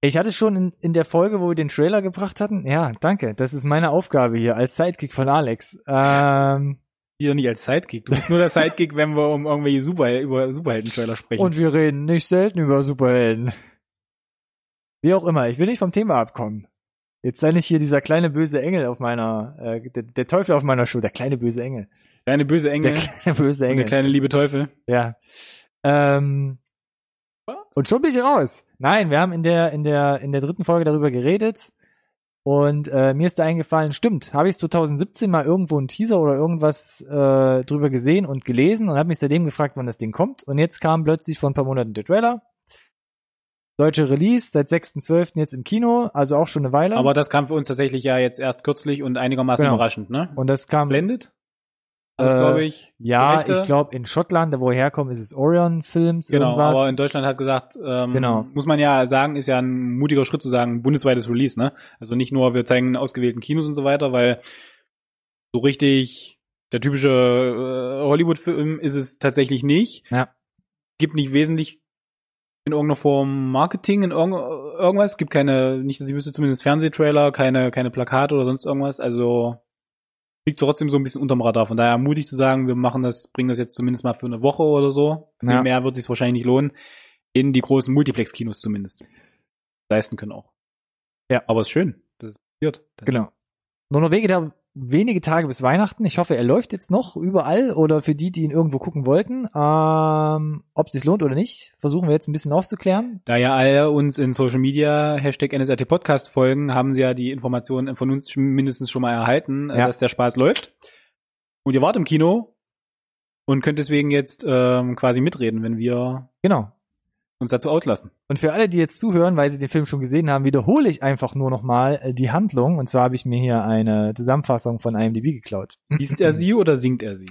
[SPEAKER 1] ich hatte schon in, in der Folge, wo wir den Trailer gebracht hatten, ja, danke, das ist meine Aufgabe hier als Sidekick von Alex. Ähm,
[SPEAKER 2] Hier nicht als Sidekick. Du bist nur der Sidekick, wenn wir um irgendwelche Super über Superhelden-Trailer sprechen.
[SPEAKER 1] und wir reden nicht selten über Superhelden. Wie auch immer, ich will nicht vom Thema abkommen. Jetzt sei nicht hier dieser kleine böse Engel auf meiner, äh, der, der Teufel auf meiner Schulter, der kleine böse Engel.
[SPEAKER 2] Deine böse Engel
[SPEAKER 1] Der kleine böse
[SPEAKER 2] und
[SPEAKER 1] Engel.
[SPEAKER 2] der kleine liebe Teufel.
[SPEAKER 1] Ja. Ähm, und schon bin ich raus. Nein, wir haben in der, in der, in der dritten Folge darüber geredet. Und äh, mir ist da eingefallen, stimmt, habe ich 2017 mal irgendwo einen Teaser oder irgendwas äh, drüber gesehen und gelesen und habe mich seitdem gefragt, wann das Ding kommt. Und jetzt kam plötzlich vor ein paar Monaten der Trailer. Deutsche Release seit 6.12. jetzt im Kino, also auch schon eine Weile.
[SPEAKER 2] Aber das kam für uns tatsächlich ja jetzt erst kürzlich und einigermaßen
[SPEAKER 1] Genau.
[SPEAKER 2] überraschend, ne?
[SPEAKER 1] und das kam
[SPEAKER 2] Blendet? Also
[SPEAKER 1] Äh,
[SPEAKER 2] glaube ich.
[SPEAKER 1] Ja, ich glaube in Schottland, da wo er herkommt, ist es Orion Films
[SPEAKER 2] Genau,
[SPEAKER 1] irgendwas.
[SPEAKER 2] aber in Deutschland hat gesagt, ähm,
[SPEAKER 1] Genau.
[SPEAKER 2] muss man ja sagen, ist ja ein mutiger Schritt zu sagen, bundesweites Release, ne? Also nicht nur, wir zeigen ausgewählten Kinos und so weiter, weil so richtig der typische äh, Hollywood-Film ist es tatsächlich nicht.
[SPEAKER 1] Ja.
[SPEAKER 2] Gibt nicht wesentlich in irgendeiner Form Marketing, in irgend, irgendwas. Gibt keine, nicht, dass ich wüsste, zumindest Fernsehtrailer, keine, keine Plakate oder sonst irgendwas. Also liegt trotzdem so ein bisschen unterm Radar. Von daher mutig zu sagen, wir machen das, bringen das jetzt zumindest mal für eine Woche oder so. Viel
[SPEAKER 1] Ja.
[SPEAKER 2] mehr wird sich wahrscheinlich nicht lohnen. In die großen Multiplex-Kinos zumindest. Leisten können auch.
[SPEAKER 1] Ja.
[SPEAKER 2] Aber es ist schön, dass es passiert. Das-
[SPEAKER 1] Genau. Nur noch wenige, wenige Tage bis Weihnachten. Ich hoffe, er läuft jetzt noch überall oder für die, die ihn irgendwo gucken wollten. Ähm, ob es sich lohnt oder nicht, versuchen wir jetzt ein bisschen aufzuklären.
[SPEAKER 2] Da ja alle uns in Social Media Hashtag NSRT Podcast folgen, haben sie ja die Informationen von uns mindestens schon mal erhalten, äh,
[SPEAKER 1] Ja.
[SPEAKER 2] dass der Spaß läuft. Und ihr wart im Kino und könnt deswegen jetzt ähm, quasi mitreden, wenn wir
[SPEAKER 1] Genau.
[SPEAKER 2] Uns dazu auslassen.
[SPEAKER 1] Und für alle, die jetzt zuhören, weil sie den Film schon gesehen haben, wiederhole ich einfach nur nochmal äh, die Handlung. Und zwar habe ich mir hier eine Zusammenfassung von IMDb geklaut.
[SPEAKER 2] Liest er sie oder singt er sie?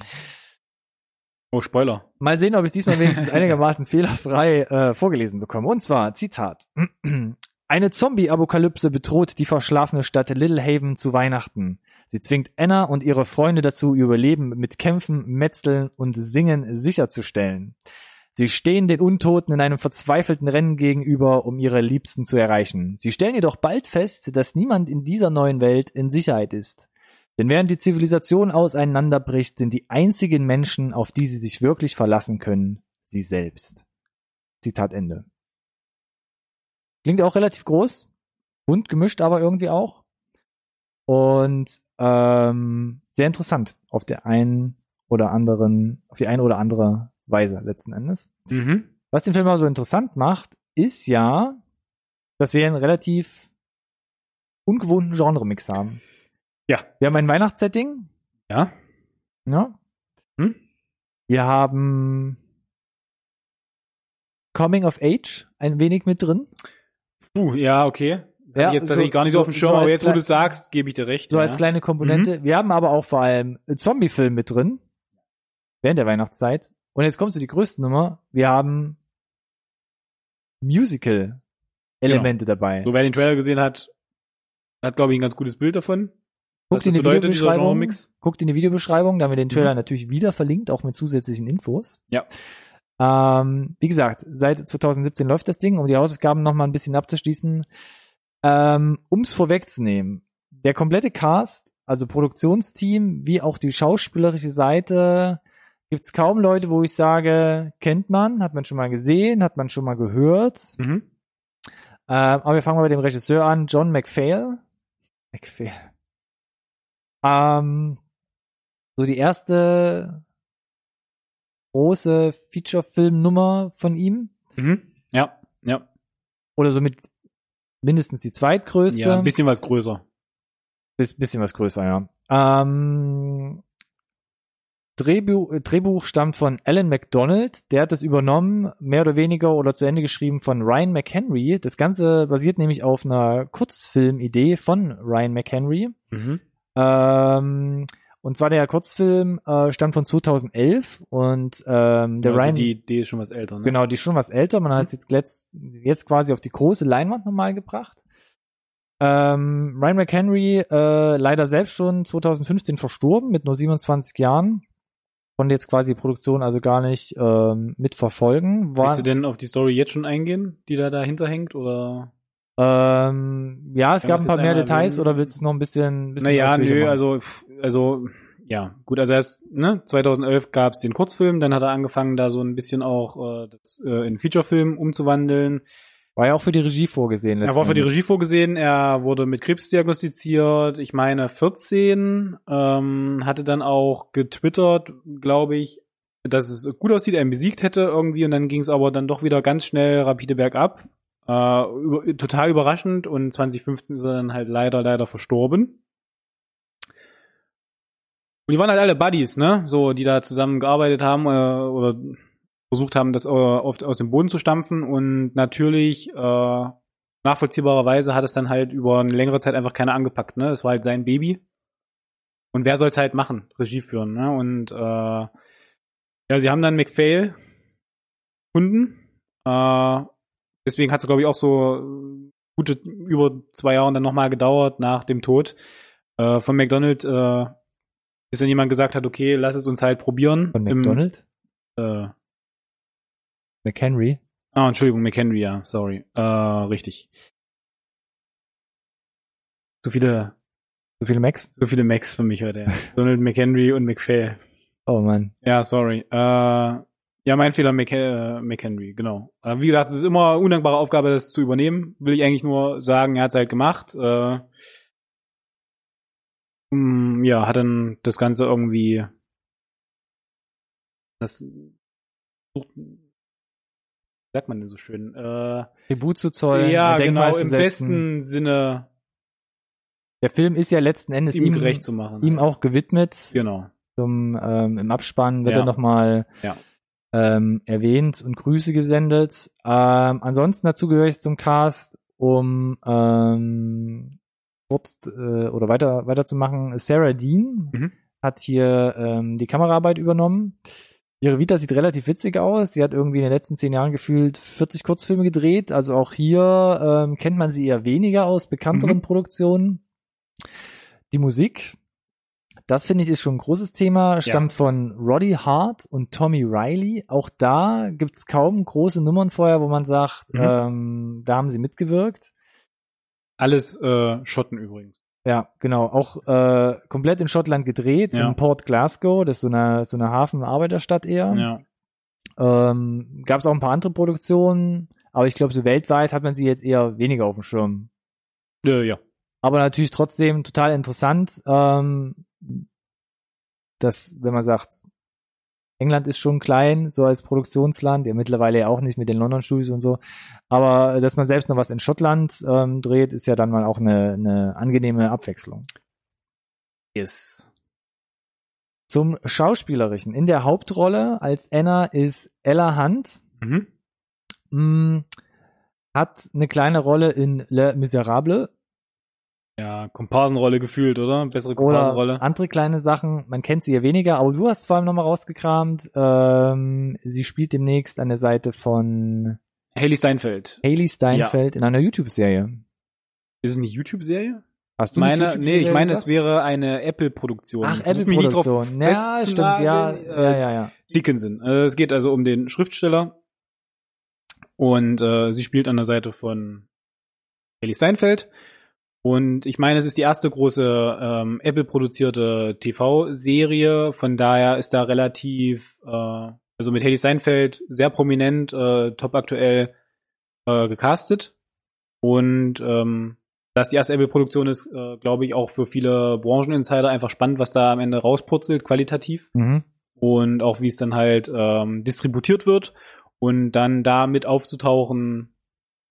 [SPEAKER 2] Oh, Spoiler.
[SPEAKER 1] Mal sehen, ob ich diesmal wenigstens einigermaßen fehlerfrei äh, vorgelesen bekomme. Und zwar, Zitat. Eine Zombie-Apokalypse bedroht die verschlafene Stadt Littlehaven zu Weihnachten. Sie zwingt Anna und ihre Freunde dazu, ihr Überleben mit Kämpfen, Metzeln und Singen sicherzustellen. Sie stehen den Untoten in einem verzweifelten Rennen gegenüber, um ihre Liebsten zu erreichen. Sie stellen jedoch bald fest, dass niemand in dieser neuen Welt in Sicherheit ist. Denn während die Zivilisation auseinanderbricht, sind die einzigen Menschen, auf die sie sich wirklich verlassen können, sie selbst. Zitat Ende. Klingt auch relativ groß, bunt gemischt aber irgendwie auch. Und ähm, sehr interessant auf der einen oder anderen, auf die eine oder andere Weise letzten Endes.
[SPEAKER 2] Mhm.
[SPEAKER 1] Was den Film aber so interessant macht, ist ja, dass wir einen relativ ungewohnten Genre-Mix haben.
[SPEAKER 2] Ja.
[SPEAKER 1] Wir haben ein Weihnachtssetting,
[SPEAKER 2] Ja.
[SPEAKER 1] ja.
[SPEAKER 2] Hm?
[SPEAKER 1] Wir haben Coming of Age ein wenig mit drin.
[SPEAKER 2] Puh, ja, okay.
[SPEAKER 1] Ja,
[SPEAKER 2] jetzt tatsächlich
[SPEAKER 1] so-
[SPEAKER 2] gar nicht so, auf dem Schirm,
[SPEAKER 1] so
[SPEAKER 2] aber jetzt, wo du sagst, gebe ich dir recht.
[SPEAKER 1] So
[SPEAKER 2] ja.
[SPEAKER 1] als kleine Komponente. Wir haben aber auch vor allem Zombie-Film mit drin. Während der Weihnachtszeit. Und jetzt kommt so die größte Nummer. Wir haben Musical-Elemente dabei.
[SPEAKER 2] So, wer den Trailer gesehen hat, hat, glaube ich, ein ganz gutes Bild davon.
[SPEAKER 1] Guckt in die
[SPEAKER 2] bedeutet,
[SPEAKER 1] Videobeschreibung. Guckt in die Videobeschreibung, da haben wir den Trailer
[SPEAKER 2] Mhm.
[SPEAKER 1] natürlich wieder verlinkt, auch mit zusätzlichen Infos.
[SPEAKER 2] Ja.
[SPEAKER 1] Ähm, wie gesagt, seit 2017 läuft das Ding, um die Hausaufgaben noch mal ein bisschen abzuschließen. Ähm, ums vorwegzunehmen, der komplette Cast, also Produktionsteam, wie auch die schauspielerische Seite, gibt's kaum Leute, wo ich sage, kennt man, hat man schon mal gesehen, hat man schon mal gehört.
[SPEAKER 2] Mhm.
[SPEAKER 1] Ähm, aber wir fangen mal bei dem Regisseur an, John McPhail. McPhail. Ähm, so die erste große Feature-Film-Nummer von ihm.
[SPEAKER 2] Mhm. Ja, ja.
[SPEAKER 1] Oder so mit mindestens die zweitgrößte.
[SPEAKER 2] Ja, ein bisschen was größer.
[SPEAKER 1] Bis, bisschen was größer, ja. Ähm, Drehbuch, äh, Drehbuch stammt von Alan McDonald. Der hat das übernommen, mehr oder weniger oder zu Ende geschrieben von Ryan McHenry. Das Ganze basiert nämlich auf einer Kurzfilmidee von Ryan McHenry.
[SPEAKER 2] Mhm.
[SPEAKER 1] Ähm, Und zwar der Kurzfilm äh, stammt von 2011 und ähm, der
[SPEAKER 2] also
[SPEAKER 1] Ryan,
[SPEAKER 2] die Idee ist schon was älter, ne?
[SPEAKER 1] genau, die ist schon was älter. Man hat es jetzt, letzt, jetzt quasi auf die große Leinwand nochmal gebracht. Ähm, Ryan McHenry äh, leider selbst schon 2015 verstorben mit nur 27 Jahren. Konnte jetzt quasi die Produktion also gar nicht ähm, mitverfolgen. War,
[SPEAKER 2] Willst du denn auf die Story jetzt schon eingehen, die da dahinter hängt, oder?
[SPEAKER 1] ähm, ja, es gab ein paar mehr Details
[SPEAKER 2] erwähnen-
[SPEAKER 1] oder willst du es noch ein bisschen, bisschen
[SPEAKER 2] Naja, nö,
[SPEAKER 1] machen?
[SPEAKER 2] also, also, ja, gut, also erst, ne, 2011 gab's den Kurzfilm, dann hat er angefangen, da so ein bisschen auch äh, das äh, in Featurefilm umzuwandeln.
[SPEAKER 1] War ja auch für die Regie vorgesehen.
[SPEAKER 2] Er war für die Regie vorgesehen, er wurde mit Krebs diagnostiziert, ich meine 14, ähm, hatte dann auch getwittert, glaube ich, dass es gut aussieht, er ihn besiegt hätte irgendwie und dann ging es aber dann doch wieder ganz schnell rapide bergab. Äh, über, total überraschend und 2015 ist er dann halt leider, leider verstorben. Und die waren halt alle Buddies, ne? So, die da zusammen gearbeitet haben äh, oder versucht haben, das äh, oft aus dem Boden zu stampfen. Und natürlich, äh, nachvollziehbarerweise hat es dann halt über eine längere Zeit einfach keiner angepackt, ne? Es war halt sein Baby. Und wer soll's halt machen? Regie führen, ne? Und äh, ja, sie haben dann McPhail gefunden. Äh, deswegen hat es, glaube ich, auch so äh, gute über zwei Jahre dann nochmal gedauert nach dem Tod äh, von McDonald, äh, bis dann jemand gesagt hat, okay, lass es uns halt probieren.
[SPEAKER 1] Von
[SPEAKER 2] Im-
[SPEAKER 1] McDonald?
[SPEAKER 2] äh,
[SPEAKER 1] McHenry?
[SPEAKER 2] ah, Entschuldigung, McHenry, ja, sorry. Äh, richtig. Zu viele,
[SPEAKER 1] So viele Macs?
[SPEAKER 2] so viele Macs für mich heute. Ja. Donald McHenry und McPhail.
[SPEAKER 1] Oh Mann.
[SPEAKER 2] Ja, sorry. Äh, ja, mein Fehler, Mc, äh, McHenry, genau. Äh, wie gesagt, es ist immer eine undankbare Aufgabe, das zu übernehmen. Will ich eigentlich nur sagen, er hat es halt gemacht. Äh, mm, ja, hat dann das Ganze irgendwie das sagt man denn so schön? Äh,
[SPEAKER 1] Tribut zu zollen,
[SPEAKER 2] ja,
[SPEAKER 1] ein Denkmal
[SPEAKER 2] genau, im
[SPEAKER 1] setzen.
[SPEAKER 2] besten Sinne
[SPEAKER 1] Der Film ist ja letzten Endes
[SPEAKER 2] ihm
[SPEAKER 1] ihm,
[SPEAKER 2] gerecht zu machen.
[SPEAKER 1] ihm auch gewidmet.
[SPEAKER 2] Genau.
[SPEAKER 1] Zum, ähm, Im Abspann wird
[SPEAKER 2] Ja.
[SPEAKER 1] er nochmal
[SPEAKER 2] Ja.
[SPEAKER 1] ähm, erwähnt und Grüße gesendet. Ähm, ansonsten dazu gehöre ich zum Cast, um ähm, kurz äh, oder weiter weiterzumachen. Sarah Dean
[SPEAKER 2] Mhm.
[SPEAKER 1] hat hier ähm, die Kameraarbeit übernommen. Ihre Vita sieht relativ witzig aus. Sie hat irgendwie in den letzten zehn Jahren gefühlt 40 Kurzfilme gedreht. Also auch hier ähm, kennt man sie eher weniger aus bekannteren
[SPEAKER 2] Mhm.
[SPEAKER 1] Produktionen. Die Musik, das finde ich ist schon ein großes Thema, stammt von Roddy Hart und Tommy Riley. Auch da gibt's kaum große Nummern vorher, wo man sagt,
[SPEAKER 2] Mhm.
[SPEAKER 1] ähm, da haben sie mitgewirkt.
[SPEAKER 2] Alles äh, Schotten übrigens.
[SPEAKER 1] Ja, genau. Auch äh, komplett in Schottland gedreht,
[SPEAKER 2] Ja.
[SPEAKER 1] in Port Glasgow, das ist so eine, so eine Hafenarbeiterstadt eher.
[SPEAKER 2] Ja.
[SPEAKER 1] Ähm, Gab es auch ein paar andere Produktionen, aber ich glaube, so weltweit hat man sie jetzt eher weniger auf dem Schirm.
[SPEAKER 2] Äh, ja.
[SPEAKER 1] Aber natürlich trotzdem total interessant, ähm, dass, wenn man sagt, England ist schon klein, so als Produktionsland, ja mittlerweile ja auch nicht mit den London Studios und so, aber dass man selbst noch was in Schottland ähm, dreht, ist ja dann mal auch eine, eine angenehme Abwechslung.
[SPEAKER 2] Yes.
[SPEAKER 1] Zum Schauspielerischen. In der Hauptrolle als Anna ist Ella Hunt.
[SPEAKER 2] Mhm.
[SPEAKER 1] Mh, hat eine kleine Rolle in Le Miserable
[SPEAKER 2] Ja, Komparsenrolle gefühlt, oder? Bessere
[SPEAKER 1] oder
[SPEAKER 2] Komparsenrolle.
[SPEAKER 1] andere kleine Sachen. Man kennt sie ja weniger, aber du hast vor allem nochmal rausgekramt. Ähm, sie spielt demnächst an der Seite von
[SPEAKER 2] Haley Steinfeld.
[SPEAKER 1] Haley Steinfeld in einer YouTube-Serie.
[SPEAKER 2] Ist es eine YouTube-Serie?
[SPEAKER 1] Hast du
[SPEAKER 2] Meine, nee, ich meine, es
[SPEAKER 1] gesagt?
[SPEAKER 2] wäre eine Apple-Produktion.
[SPEAKER 1] Ach, Apple-Produktion. Ja, stimmt, ja,
[SPEAKER 2] festzunageln,
[SPEAKER 1] ja,
[SPEAKER 2] äh,
[SPEAKER 1] ja, ja.
[SPEAKER 2] Dickinson. Äh, es geht also um den Schriftsteller. Und äh, sie spielt an der Seite von Haley Steinfeld. Und ich meine, es ist die erste große ähm, Apple-produzierte TV-Serie. Von daher ist da relativ, äh, also mit Haley Steinfeld sehr prominent, äh, top aktuell äh, gecastet. Und ähm, dass die erste Apple-Produktion ist, äh, glaube ich, auch für viele Brancheninsider einfach spannend, was da am Ende rauspurzelt, qualitativ
[SPEAKER 1] Mhm.
[SPEAKER 2] und auch wie es dann halt ähm, distributiert wird und dann damit aufzutauchen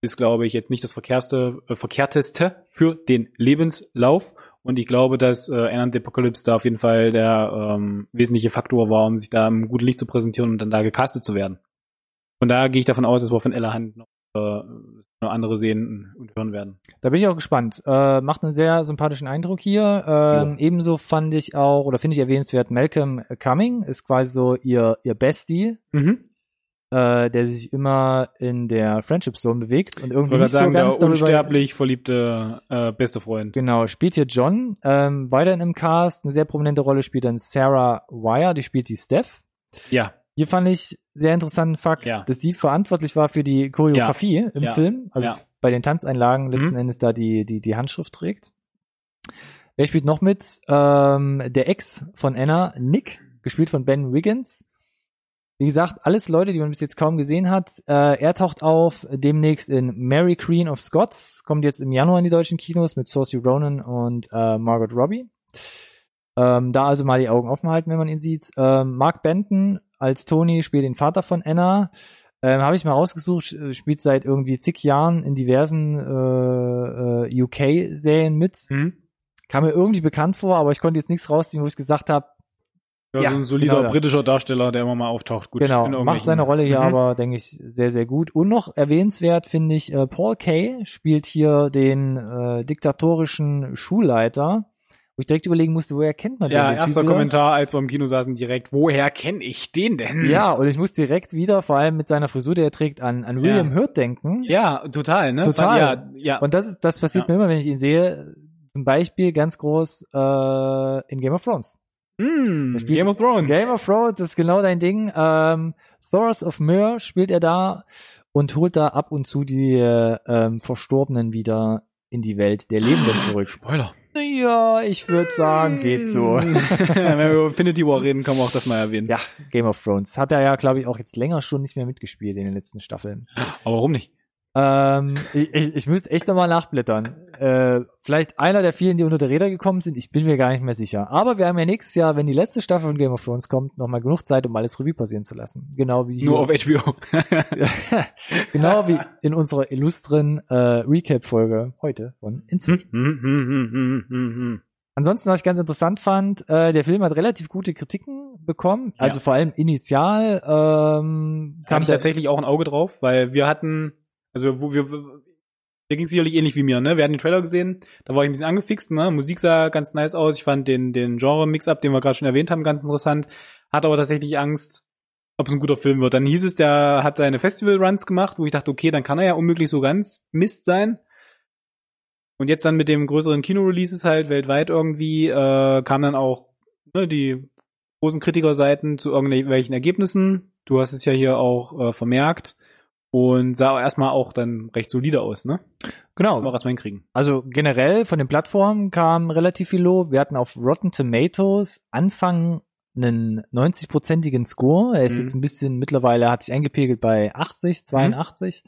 [SPEAKER 2] ist glaube ich jetzt nicht das verkehrste äh, verkehrteste für den Lebenslauf und ich glaube, dass äh, the Apocalypse da auf jeden Fall der ähm, wesentliche Faktor war, um sich da im guten Licht zu präsentieren und dann da gecastet zu werden. Von daher gehe ich davon aus, es war von Ella Hand noch äh, noch andere sehen und hören werden.
[SPEAKER 1] Da bin ich auch gespannt. Äh, macht einen sehr sympathischen Eindruck hier. Ähm, Ebenso fand ich auch, oder finde ich erwähnenswert, Malcolm Cumming ist quasi so ihr, ihr Bestie,
[SPEAKER 2] Mhm.
[SPEAKER 1] Äh, der sich immer in der Friendship Zone bewegt und irgendwie nicht so
[SPEAKER 2] sagen,
[SPEAKER 1] ganz
[SPEAKER 2] der unsterblich verliebte äh, beste Freund.
[SPEAKER 1] Genau, spielt hier John. Ähm, weiterhin im Cast, eine sehr prominente Rolle spielt dann Sarah Wire, die spielt die Steph.
[SPEAKER 2] Ja.
[SPEAKER 1] Hier fand ich sehr interessanten Fakt,
[SPEAKER 2] Ja.
[SPEAKER 1] dass sie verantwortlich war für die Choreografie im
[SPEAKER 2] Ja.
[SPEAKER 1] Film, also
[SPEAKER 2] Ja.
[SPEAKER 1] bei den Tanzeinlagen letzten
[SPEAKER 2] Mhm.
[SPEAKER 1] Endes da die, die, die Handschrift trägt. Wer spielt noch mit? Ähm, der Ex von Anna, Nick, gespielt von Ben Wiggins. Wie gesagt, alles Leute, die man bis jetzt kaum gesehen hat. Äh, er taucht auf demnächst in Mary Queen of Scots, kommt jetzt im Januar in die deutschen Kinos mit Saoirse Ronan und äh, Margot Robbie. Ähm, da also mal die Augen offen halten, wenn man ihn sieht. Ähm, Mark Benton als Tony spielt den Vater von Anna. Ähm, Habe ich mal rausgesucht, sch- spielt seit irgendwie zig Jahren in diversen äh, äh, UK-Serien mit.
[SPEAKER 2] Mhm.
[SPEAKER 1] Kam mir irgendwie bekannt vor, aber ich konnte jetzt nichts rausziehen, wo ich gesagt habe,
[SPEAKER 2] Ja,
[SPEAKER 1] Ja,
[SPEAKER 2] so ein solider
[SPEAKER 1] genau.
[SPEAKER 2] britischer Darsteller, der immer mal auftaucht. Gut,
[SPEAKER 1] genau, macht seine Rolle hier
[SPEAKER 2] Mhm.
[SPEAKER 1] aber, denke ich, sehr, sehr gut. Und noch erwähnenswert finde ich, äh, Paul Kay spielt hier den äh, diktatorischen Schulleiter, wo ich direkt überlegen musste, woher kennt man
[SPEAKER 2] Ja,
[SPEAKER 1] den?
[SPEAKER 2] erster
[SPEAKER 1] Typ wieder?
[SPEAKER 2] Kommentar, als wir im Kino saßen, direkt. Woher kenne ich den denn?
[SPEAKER 1] Ja, und ich muss direkt wieder, vor allem mit seiner Frisur, die er trägt, an, an William
[SPEAKER 2] Ja.
[SPEAKER 1] Hurt denken.
[SPEAKER 2] Ja, total, ne?
[SPEAKER 1] Total.
[SPEAKER 2] Ja, ja.
[SPEAKER 1] Und das ist, das passiert
[SPEAKER 2] Ja.
[SPEAKER 1] mir immer, wenn ich ihn sehe. Zum Beispiel ganz groß äh, in Game of Thrones.
[SPEAKER 2] Mm, Game of Thrones.
[SPEAKER 1] Game of Thrones ist genau dein Ding. Ähm, Thoros of Myr spielt er da und holt da ab und zu die äh, ähm, Verstorbenen wieder in die Welt der Lebenden zurück.
[SPEAKER 2] Spoiler.
[SPEAKER 1] Ja, ich würde sagen, geht so.
[SPEAKER 2] Wenn wir über Infinity War reden, kann man auch das mal erwähnen.
[SPEAKER 1] ja, Game of Thrones. Hat er ja, glaube ich, auch jetzt länger schon nicht mehr mitgespielt in den letzten Staffeln.
[SPEAKER 2] Aber warum nicht?
[SPEAKER 1] Ähm, ich, ich, ich müsste echt nochmal nachblättern. Äh, vielleicht einer der vielen, die unter der Räder gekommen sind. Ich bin mir gar nicht mehr sicher. Aber wir haben ja nächstes Jahr, wenn die letzte Staffel von Game of Thrones kommt, nochmal genug Zeit, um alles Revue passieren zu lassen. Genau wie hier.
[SPEAKER 2] Nur auf HBO.
[SPEAKER 1] genau wie in unserer illustren äh, Recap-Folge heute von Insert.
[SPEAKER 2] Hm, hm, hm.
[SPEAKER 1] Ansonsten, was ich ganz interessant fand, äh, der Film hat relativ gute Kritiken bekommen. Also vor allem initial ähm, kam
[SPEAKER 2] ich tatsächlich auch ein Auge drauf, weil wir hatten, also wo wir, der ging sicherlich ähnlich wie mir, ne? Wir hatten den Trailer gesehen, da war ich ein bisschen angefixt, ne? Musik sah ganz nice aus, ich fand den, den Genre-Mix-Up, den wir gerade schon erwähnt haben, ganz interessant, hatte aber tatsächlich Angst, ob es ein guter Film wird. Dann hieß es, der hat seine Festival-Runs gemacht, wo ich dachte, okay, dann kann er ja unmöglich so ganz Mist sein. Und jetzt dann mit dem größeren Kino-Releases halt weltweit irgendwie, äh, kamen dann auch ne, die großen Kritikerseiten zu irgendwelchen Ergebnissen. Du hast es ja hier auch äh, vermerkt und sah erstmal auch dann recht solide aus, ne?
[SPEAKER 1] genau,
[SPEAKER 2] Mal erstmal hinkriegen.
[SPEAKER 1] Also generell von den Plattformen kam relativ viel Lob. Wir hatten auf Rotten Tomatoes Anfang einen 90-prozentigen Score. Er ist
[SPEAKER 2] Mhm.
[SPEAKER 1] jetzt ein bisschen mittlerweile, hat sich eingepegelt bei 80, 82.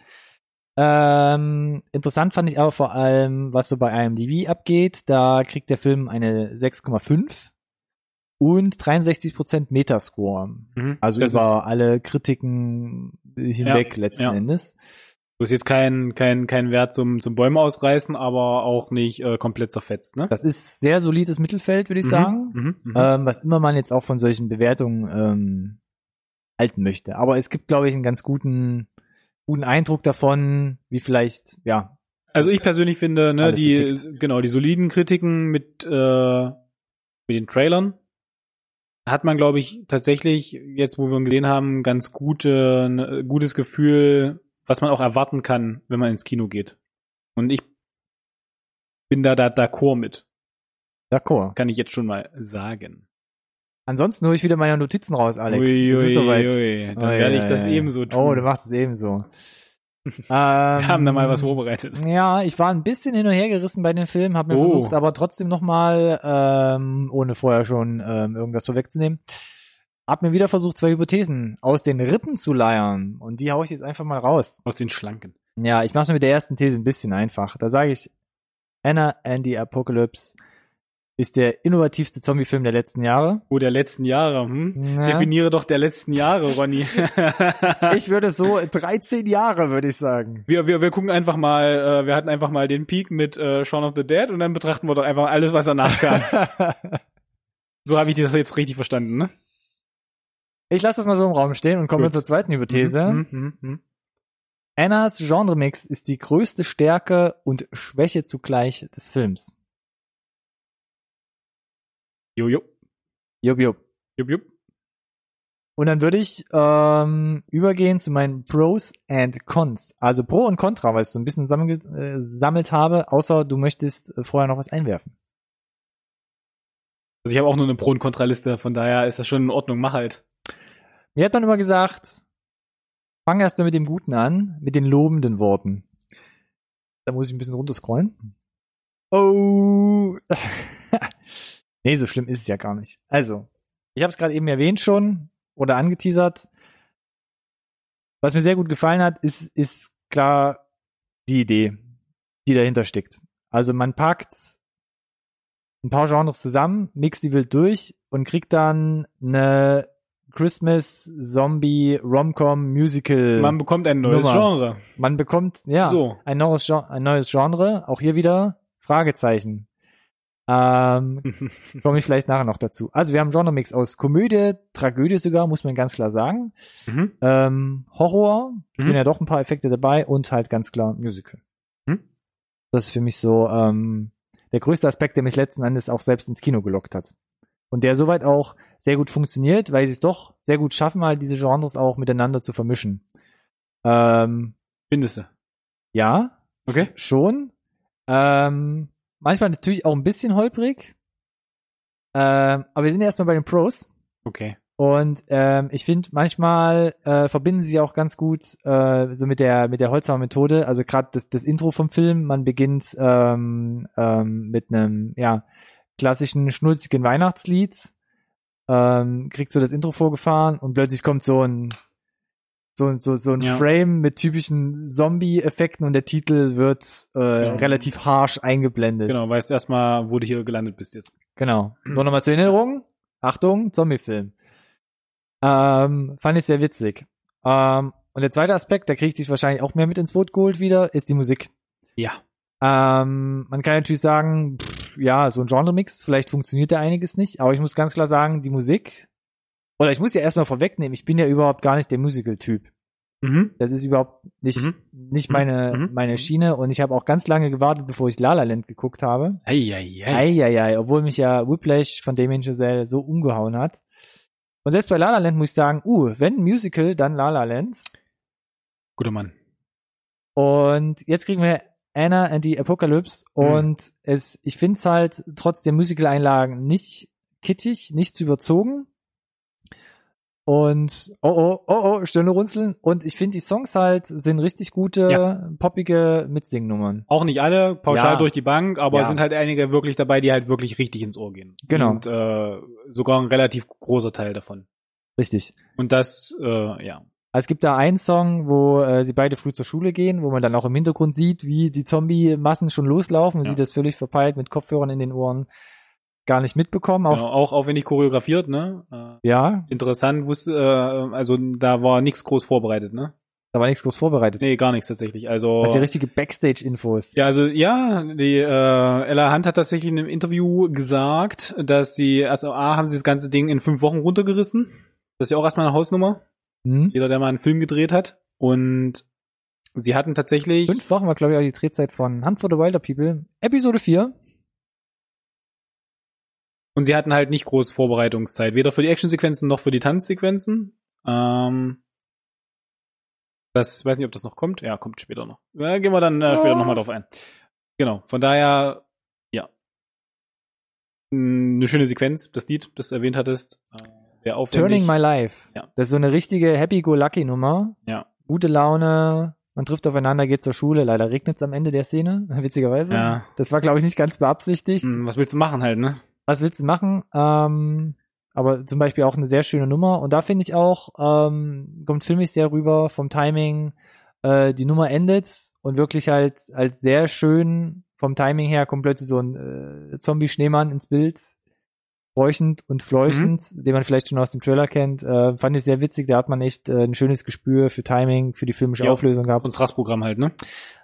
[SPEAKER 1] Ähm, interessant fand ich aber vor allem, was so bei IMDb abgeht. Da kriegt der Film eine 6,5 und 63% Metascore. Also
[SPEAKER 2] das
[SPEAKER 1] über alle Kritiken hinweg
[SPEAKER 2] Ja,
[SPEAKER 1] letzten
[SPEAKER 2] ja.
[SPEAKER 1] Endes.
[SPEAKER 2] das ist jetzt kein, kein, kein Wert zum, zum Bäume ausreißen, aber auch nicht äh, komplett zerfetzt, ne?
[SPEAKER 1] Das ist sehr solides Mittelfeld, würde ich
[SPEAKER 2] Mhm,
[SPEAKER 1] sagen.
[SPEAKER 2] Mhm, mhm.
[SPEAKER 1] ähm, was immer man jetzt auch von solchen Bewertungen ähm, halten möchte. Aber es gibt, glaube ich, einen ganz guten, guten Eindruck davon, wie vielleicht, ja,
[SPEAKER 2] Also ich persönlich finde, ne,
[SPEAKER 1] Alles so
[SPEAKER 2] die,
[SPEAKER 1] tickt.
[SPEAKER 2] genau, die soliden Kritiken mit, äh, mit den Trailern hat man, glaube ich, tatsächlich, jetzt wo wir ihn gesehen haben, ganz gute, ein gutes Gefühl, was man auch erwarten kann, wenn man ins Kino geht. Und ich bin da da d'accord mit,
[SPEAKER 1] d'accord.
[SPEAKER 2] kann ich jetzt schon mal sagen.
[SPEAKER 1] Ansonsten hole ich wieder meine Notizen raus, Alex.
[SPEAKER 2] Ui,
[SPEAKER 1] es ist
[SPEAKER 2] ui,
[SPEAKER 1] soweit.
[SPEAKER 2] ui. Dann
[SPEAKER 1] Ui,
[SPEAKER 2] werde ich
[SPEAKER 1] ui,
[SPEAKER 2] das
[SPEAKER 1] ui.
[SPEAKER 2] ebenso tun.
[SPEAKER 1] Oh, du machst es ebenso. Ähm,
[SPEAKER 2] wir haben da mal was vorbereitet.
[SPEAKER 1] Ja, ich war ein bisschen hin und her gerissen bei dem Film, habe mir
[SPEAKER 2] Oh.
[SPEAKER 1] versucht, aber trotzdem nochmal, ähm, ohne vorher schon ähm, irgendwas vorwegzunehmen, hab mir wieder versucht, zwei Hypothesen aus den Rippen zu leiern. Und die hau ich jetzt einfach mal raus.
[SPEAKER 2] Aus den Schlanken.
[SPEAKER 1] Ja, ich mache mir mit der ersten These ein bisschen einfach. Da sage ich, Anna and the Apocalypse ist der innovativste Zombie-Film der letzten Jahre.
[SPEAKER 2] Oh, der letzten Jahre, hm?
[SPEAKER 1] Ja.
[SPEAKER 2] Definiere doch der letzten Jahre, Ronny.
[SPEAKER 1] Ich würde so 13 Jahre, würde ich sagen.
[SPEAKER 2] Wir, wir, wir gucken einfach mal, äh, wir hatten einfach mal den Peak mit äh, Shaun of the Dead und dann betrachten wir doch einfach alles, was danach kam. so habe ich das jetzt richtig verstanden, ne?
[SPEAKER 1] Ich lasse das mal so im Raum stehen und komme zur zweiten Hypothese.
[SPEAKER 2] Mhm, mhm, mhm.
[SPEAKER 1] Annas Genremix ist die größte Stärke und Schwäche zugleich des Films.
[SPEAKER 2] Jojo.
[SPEAKER 1] Jupp, jupp.
[SPEAKER 2] Jupp, jupp.
[SPEAKER 1] Und dann würde ich ähm, übergehen zu meinen Pros and Cons. Also Pro und Contra, weil ich so ein bisschen sammelt, äh, sammelt habe, außer du möchtest äh, vorher noch was einwerfen.
[SPEAKER 2] Also ich habe auch nur eine Pro- und Kontraliste, von daher ist das schon in Ordnung, mach halt.
[SPEAKER 1] Mir hat man immer gesagt, fang erst mal mit dem Guten an, mit den lobenden Worten. Da muss ich ein bisschen runterscrollen. Oh. nee, so schlimm ist es ja gar nicht. Also, ich habe es gerade eben erwähnt schon oder angeteasert. Was mir sehr gut gefallen hat, ist, ist klar die Idee, die dahinter steckt. Also man packt ein paar Genres zusammen, mixt die wild durch und kriegt dann eine Christmas Zombie Romcom Musical.
[SPEAKER 2] Man bekommt ein neues
[SPEAKER 1] Nummer.
[SPEAKER 2] Genre.
[SPEAKER 1] Man bekommt ja
[SPEAKER 2] So.
[SPEAKER 1] ein neues Gen- ein neues Genre. Auch hier wieder Fragezeichen. Ähm, komme ich vielleicht nachher noch dazu. Also wir haben Genre-Mix aus Komödie, Tragödie sogar, muss man ganz klar sagen.
[SPEAKER 2] mhm.
[SPEAKER 1] Ähm, Horror,
[SPEAKER 2] Mhm.
[SPEAKER 1] sind ja doch ein paar Effekte dabei und halt ganz klar Musical.
[SPEAKER 2] Mhm.
[SPEAKER 1] Das ist für mich so ähm, der größte Aspekt, der mich letzten Endes auch selbst ins Kino gelockt hat. Und der soweit auch sehr gut funktioniert, weil sie es doch sehr gut schaffen, halt diese Genres auch miteinander zu vermischen. Ähm,
[SPEAKER 2] Findest du?
[SPEAKER 1] ja,
[SPEAKER 2] Okay.
[SPEAKER 1] schon. Ähm, manchmal natürlich auch ein bisschen holprig. Ähm, aber wir sind ja erstmal bei den Pros.
[SPEAKER 2] Okay.
[SPEAKER 1] Und ähm, ich finde, manchmal äh, verbinden sie auch ganz gut äh, so mit der mit der Holzhauer Methode. Also gerade das, das Intro vom Film, man beginnt ähm, ähm, mit einem ja klassischen schnulzigen Weihnachtslied, ähm, kriegt so das Intro vorgefahren und plötzlich kommt so ein so, so, so ein
[SPEAKER 2] Ja.
[SPEAKER 1] Frame mit typischen Zombie-Effekten und der Titel wird äh,
[SPEAKER 2] Ja.
[SPEAKER 1] relativ harsh eingeblendet.
[SPEAKER 2] Genau, weißt erstmal, wo du hier gelandet bist jetzt.
[SPEAKER 1] Genau. Nur nochmal zur Erinnerung. Achtung, Zombie-Film. Ähm, fand ich sehr witzig. Ähm, und der zweite Aspekt, da kriege ich dich wahrscheinlich auch mehr mit ins Boot geholt wieder, ist die Musik.
[SPEAKER 2] Ja.
[SPEAKER 1] Ähm, man kann natürlich sagen, pff, ja, so ein Genre-Mix, vielleicht funktioniert da einiges nicht, aber ich muss ganz klar sagen, die Musik, oder ich muss ja erstmal vorwegnehmen, ich bin ja überhaupt gar nicht der Musical-Typ.
[SPEAKER 2] Mhm.
[SPEAKER 1] Das ist überhaupt nicht,
[SPEAKER 2] Mhm.
[SPEAKER 1] nicht meine,
[SPEAKER 2] Mhm.
[SPEAKER 1] meine Schiene und ich habe auch ganz lange gewartet, bevor ich La La Land geguckt habe.
[SPEAKER 2] Eieiei.
[SPEAKER 1] Eieiei, obwohl mich ja Whiplash von Damien Chazelle so umgehauen hat. Und selbst bei La La Land muss ich sagen, uh, wenn Musical, dann La La Land.
[SPEAKER 2] Guter Mann.
[SPEAKER 1] Und jetzt kriegen wir Anna and the Apocalypse
[SPEAKER 2] Mhm.
[SPEAKER 1] und es, ich finde es halt trotz der Musical-Einlagen nicht kittig, nicht zu überzogen. Und oh oh, oh oh, Stirne runzeln. Und ich finde die Songs halt sind richtig gute,
[SPEAKER 2] Ja.
[SPEAKER 1] poppige Mitsingnummern.
[SPEAKER 2] Auch nicht alle, pauschal
[SPEAKER 1] Ja.
[SPEAKER 2] durch die Bank, aber
[SPEAKER 1] Ja.
[SPEAKER 2] es sind halt einige wirklich dabei, die halt wirklich richtig ins Ohr gehen.
[SPEAKER 1] Genau.
[SPEAKER 2] Und äh, sogar ein relativ großer Teil davon.
[SPEAKER 1] Richtig.
[SPEAKER 2] Und das, äh, ja.
[SPEAKER 1] Es gibt da einen Song, wo äh, sie beide früh zur Schule gehen, wo man dann auch im Hintergrund sieht, wie die Zombie-Massen schon loslaufen und
[SPEAKER 2] Ja.
[SPEAKER 1] sie das völlig verpeilt mit Kopfhörern in den Ohren gar nicht mitbekommen. Auch,
[SPEAKER 2] Genau, auch aufwendig choreografiert, ne? Äh,
[SPEAKER 1] Ja,
[SPEAKER 2] interessant, wusste, äh, also da war nichts groß vorbereitet, ne?
[SPEAKER 1] da war nichts groß vorbereitet.
[SPEAKER 2] Nee, gar nichts tatsächlich. Also
[SPEAKER 1] Das ist ja richtige Backstage-Infos.
[SPEAKER 2] Ja, also ja, die äh, Ella Hunt hat tatsächlich in einem Interview gesagt, dass sie, also A, haben sie das ganze Ding in fünf Wochen runtergerissen. Das ist ja auch erstmal eine Hausnummer.
[SPEAKER 1] Hm?
[SPEAKER 2] Jeder, der mal einen Film gedreht hat. Und sie hatten tatsächlich.
[SPEAKER 1] Fünf Wochen war, glaube ich, auch die Drehzeit von Hunt for the Wilder People. Episode 4.
[SPEAKER 2] Und sie hatten halt nicht groß Vorbereitungszeit, weder für die Actionsequenzen noch für die Tanzsequenzen. Ähm, das weiß nicht, ob das noch kommt. Ja, kommt später noch. Ja, gehen wir dann äh, später
[SPEAKER 1] Ja.
[SPEAKER 2] nochmal drauf ein. Genau, von daher, ja. Mm, Eine schöne Sequenz, das Lied, das du erwähnt hattest. Äh, Sehr aufwendig.
[SPEAKER 1] Turning My Life.
[SPEAKER 2] Ja.
[SPEAKER 1] Das ist so eine richtige Happy-Go-Lucky-Nummer.
[SPEAKER 2] Ja.
[SPEAKER 1] Gute Laune, man trifft aufeinander, geht zur Schule. Leider regnet es am Ende der Szene, witzigerweise.
[SPEAKER 2] Ja.
[SPEAKER 1] Das war, glaube ich, nicht ganz beabsichtigt.
[SPEAKER 2] Mm, Was willst du machen halt, ne?
[SPEAKER 1] Was willst du machen? Ähm, aber zum Beispiel auch eine sehr schöne Nummer. Und da finde ich auch, ähm, kommt filmisch sehr rüber vom Timing. Äh, die Nummer endet und wirklich halt als sehr schön vom Timing her kommt plötzlich so ein äh, Zombie-Schneemann ins Bild. Räuchend und fleuchend, den man vielleicht schon aus dem Trailer kennt. Äh, fand ich sehr witzig. Da hat man echt äh, ein schönes Gespür für Timing, für die filmische
[SPEAKER 2] Ja.
[SPEAKER 1] Auflösung gehabt
[SPEAKER 2] Kontrastprogramm halt, ne?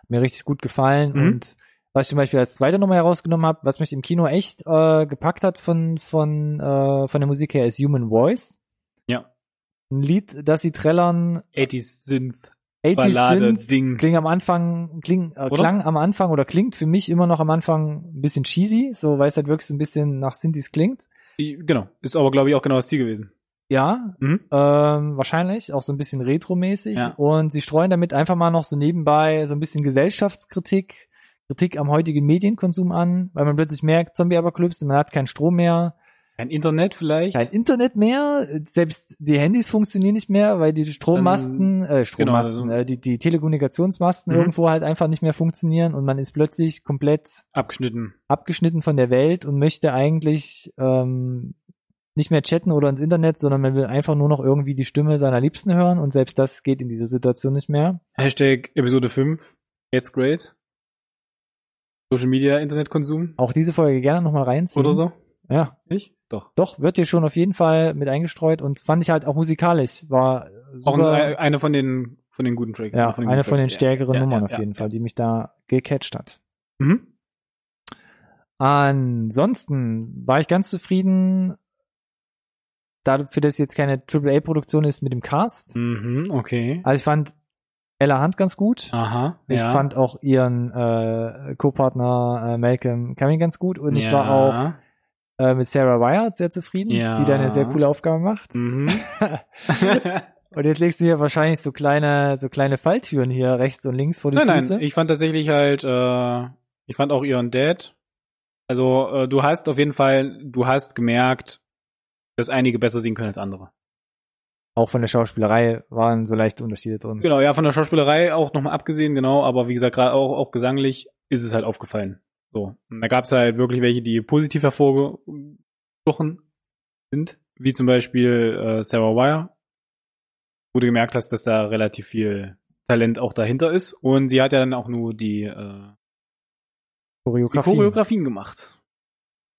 [SPEAKER 1] mir richtig gut gefallen.
[SPEAKER 2] Mhm.
[SPEAKER 1] Und was ich zum Beispiel als zweite Nummer herausgenommen habe, was mich im Kino echt äh, gepackt hat von, von, äh, von der Musik her, ist Human Voice.
[SPEAKER 2] Ja.
[SPEAKER 1] Ein Lied, das sie trällern,
[SPEAKER 2] 80s Synth.
[SPEAKER 1] 80
[SPEAKER 2] Ballade,
[SPEAKER 1] Stints
[SPEAKER 2] Ding.
[SPEAKER 1] klingt am Anfang, kling, äh,
[SPEAKER 2] Oder?
[SPEAKER 1] klang am Anfang oder klingt für mich immer noch am Anfang ein bisschen cheesy, so weil es halt wirklich so ein bisschen nach Synthes klingt.
[SPEAKER 2] Genau. Ist aber, glaube ich, auch genau das Ziel gewesen.
[SPEAKER 1] Ja,
[SPEAKER 2] Mhm.
[SPEAKER 1] ähm, wahrscheinlich, auch so ein bisschen retromäßig.
[SPEAKER 2] Ja.
[SPEAKER 1] Und sie streuen damit einfach mal noch so nebenbei so ein bisschen Gesellschaftskritik, Kritik am heutigen Medienkonsum an, weil man plötzlich merkt, Zombie-Apokalypse, man hat keinen Strom mehr,
[SPEAKER 2] Kein Internet vielleicht.
[SPEAKER 1] kein Internet mehr, selbst die Handys funktionieren nicht mehr, weil die Strommasten, äh, Strommasten,
[SPEAKER 2] genau,
[SPEAKER 1] äh, die, die Telekommunikationsmasten
[SPEAKER 2] Mhm.
[SPEAKER 1] irgendwo halt einfach nicht mehr funktionieren und man ist plötzlich komplett
[SPEAKER 2] Abgeschnitten.
[SPEAKER 1] abgeschnitten von der Welt und möchte eigentlich ähm, nicht mehr chatten oder ins Internet, sondern man will einfach nur noch irgendwie die Stimme seiner Liebsten hören und selbst das geht in dieser Situation nicht mehr.
[SPEAKER 2] Hashtag Episode 5. It's great. Social Media, Internetkonsum.
[SPEAKER 1] Auch diese Folge gerne nochmal reinziehen.
[SPEAKER 2] Oder so.
[SPEAKER 1] Ja,
[SPEAKER 2] Nicht? Doch.
[SPEAKER 1] doch, wird hier schon auf jeden Fall mit eingestreut und fand ich halt auch musikalisch, war
[SPEAKER 2] Auch
[SPEAKER 1] super.
[SPEAKER 2] eine, eine von den, von den guten Tracks.
[SPEAKER 1] ja,
[SPEAKER 2] von den
[SPEAKER 1] eine von den
[SPEAKER 2] Tracks,
[SPEAKER 1] stärkeren
[SPEAKER 2] ja.
[SPEAKER 1] Nummern
[SPEAKER 2] ja,
[SPEAKER 1] auf
[SPEAKER 2] ja,
[SPEAKER 1] jeden
[SPEAKER 2] ja.
[SPEAKER 1] Fall, die mich da gecatcht hat.
[SPEAKER 2] Mhm.
[SPEAKER 1] Ansonsten war ich ganz zufrieden, dafür, dass es jetzt keine AAA-Produktion ist mit dem Cast.
[SPEAKER 2] Mhm, okay.
[SPEAKER 1] Also ich fand Ella Hunt ganz gut.
[SPEAKER 2] Aha.
[SPEAKER 1] Ich
[SPEAKER 2] ja.
[SPEAKER 1] fand auch ihren äh, Co-Partner äh, Malcolm Cumming ganz gut und ich
[SPEAKER 2] ja.
[SPEAKER 1] war auch äh, mit Sarah Wyatt sehr zufrieden,
[SPEAKER 2] Ja.
[SPEAKER 1] die da eine sehr coole Aufgabe macht.
[SPEAKER 2] Mhm.
[SPEAKER 1] Und jetzt legst du hier wahrscheinlich so kleine, so kleine Falltüren hier rechts und links vor die
[SPEAKER 2] nein,
[SPEAKER 1] Füße.
[SPEAKER 2] nein, ich fand tatsächlich halt, äh, ich fand auch ihren Dad. Also, äh, du hast auf jeden Fall, du hast gemerkt, dass einige besser singen können als andere.
[SPEAKER 1] Auch von der Schauspielerei waren so leichte Unterschiede drin.
[SPEAKER 2] Genau, ja, von der Schauspielerei auch nochmal abgesehen, genau, aber wie gesagt, gerade auch, auch gesanglich ist es halt aufgefallen. So. Und da gab es halt wirklich welche, die positiv hervorgestochen sind, wie zum Beispiel äh, Sarah Wire, wo du gemerkt hast, dass da relativ viel Talent auch dahinter ist. Und sie hat ja dann auch nur die, äh, die
[SPEAKER 1] Choreografie.
[SPEAKER 2] Choreografien gemacht.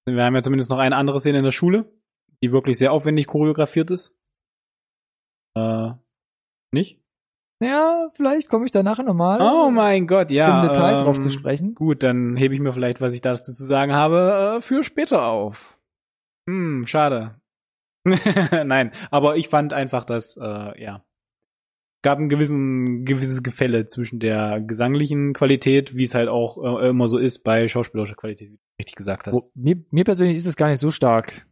[SPEAKER 2] Wir haben ja zumindest noch eine andere Szene in der Schule, die wirklich sehr aufwendig choreografiert ist. Äh, nicht?
[SPEAKER 1] Ja, vielleicht komme ich da nachher nochmal
[SPEAKER 2] Oh mein Gott, ja.
[SPEAKER 1] im Detail drauf
[SPEAKER 2] ähm,
[SPEAKER 1] zu sprechen.
[SPEAKER 2] Gut, dann hebe ich mir vielleicht, was ich dazu zu sagen habe, äh, für später auf. Hm, schade. Nein, aber ich fand einfach, dass, äh, ja, gab ein gewissen, gewisses Gefälle zwischen der gesanglichen Qualität, wie es halt auch äh, immer so ist bei schauspielerischer Qualität, wie du richtig gesagt hast.
[SPEAKER 1] Mir, mir persönlich ist es gar nicht so stark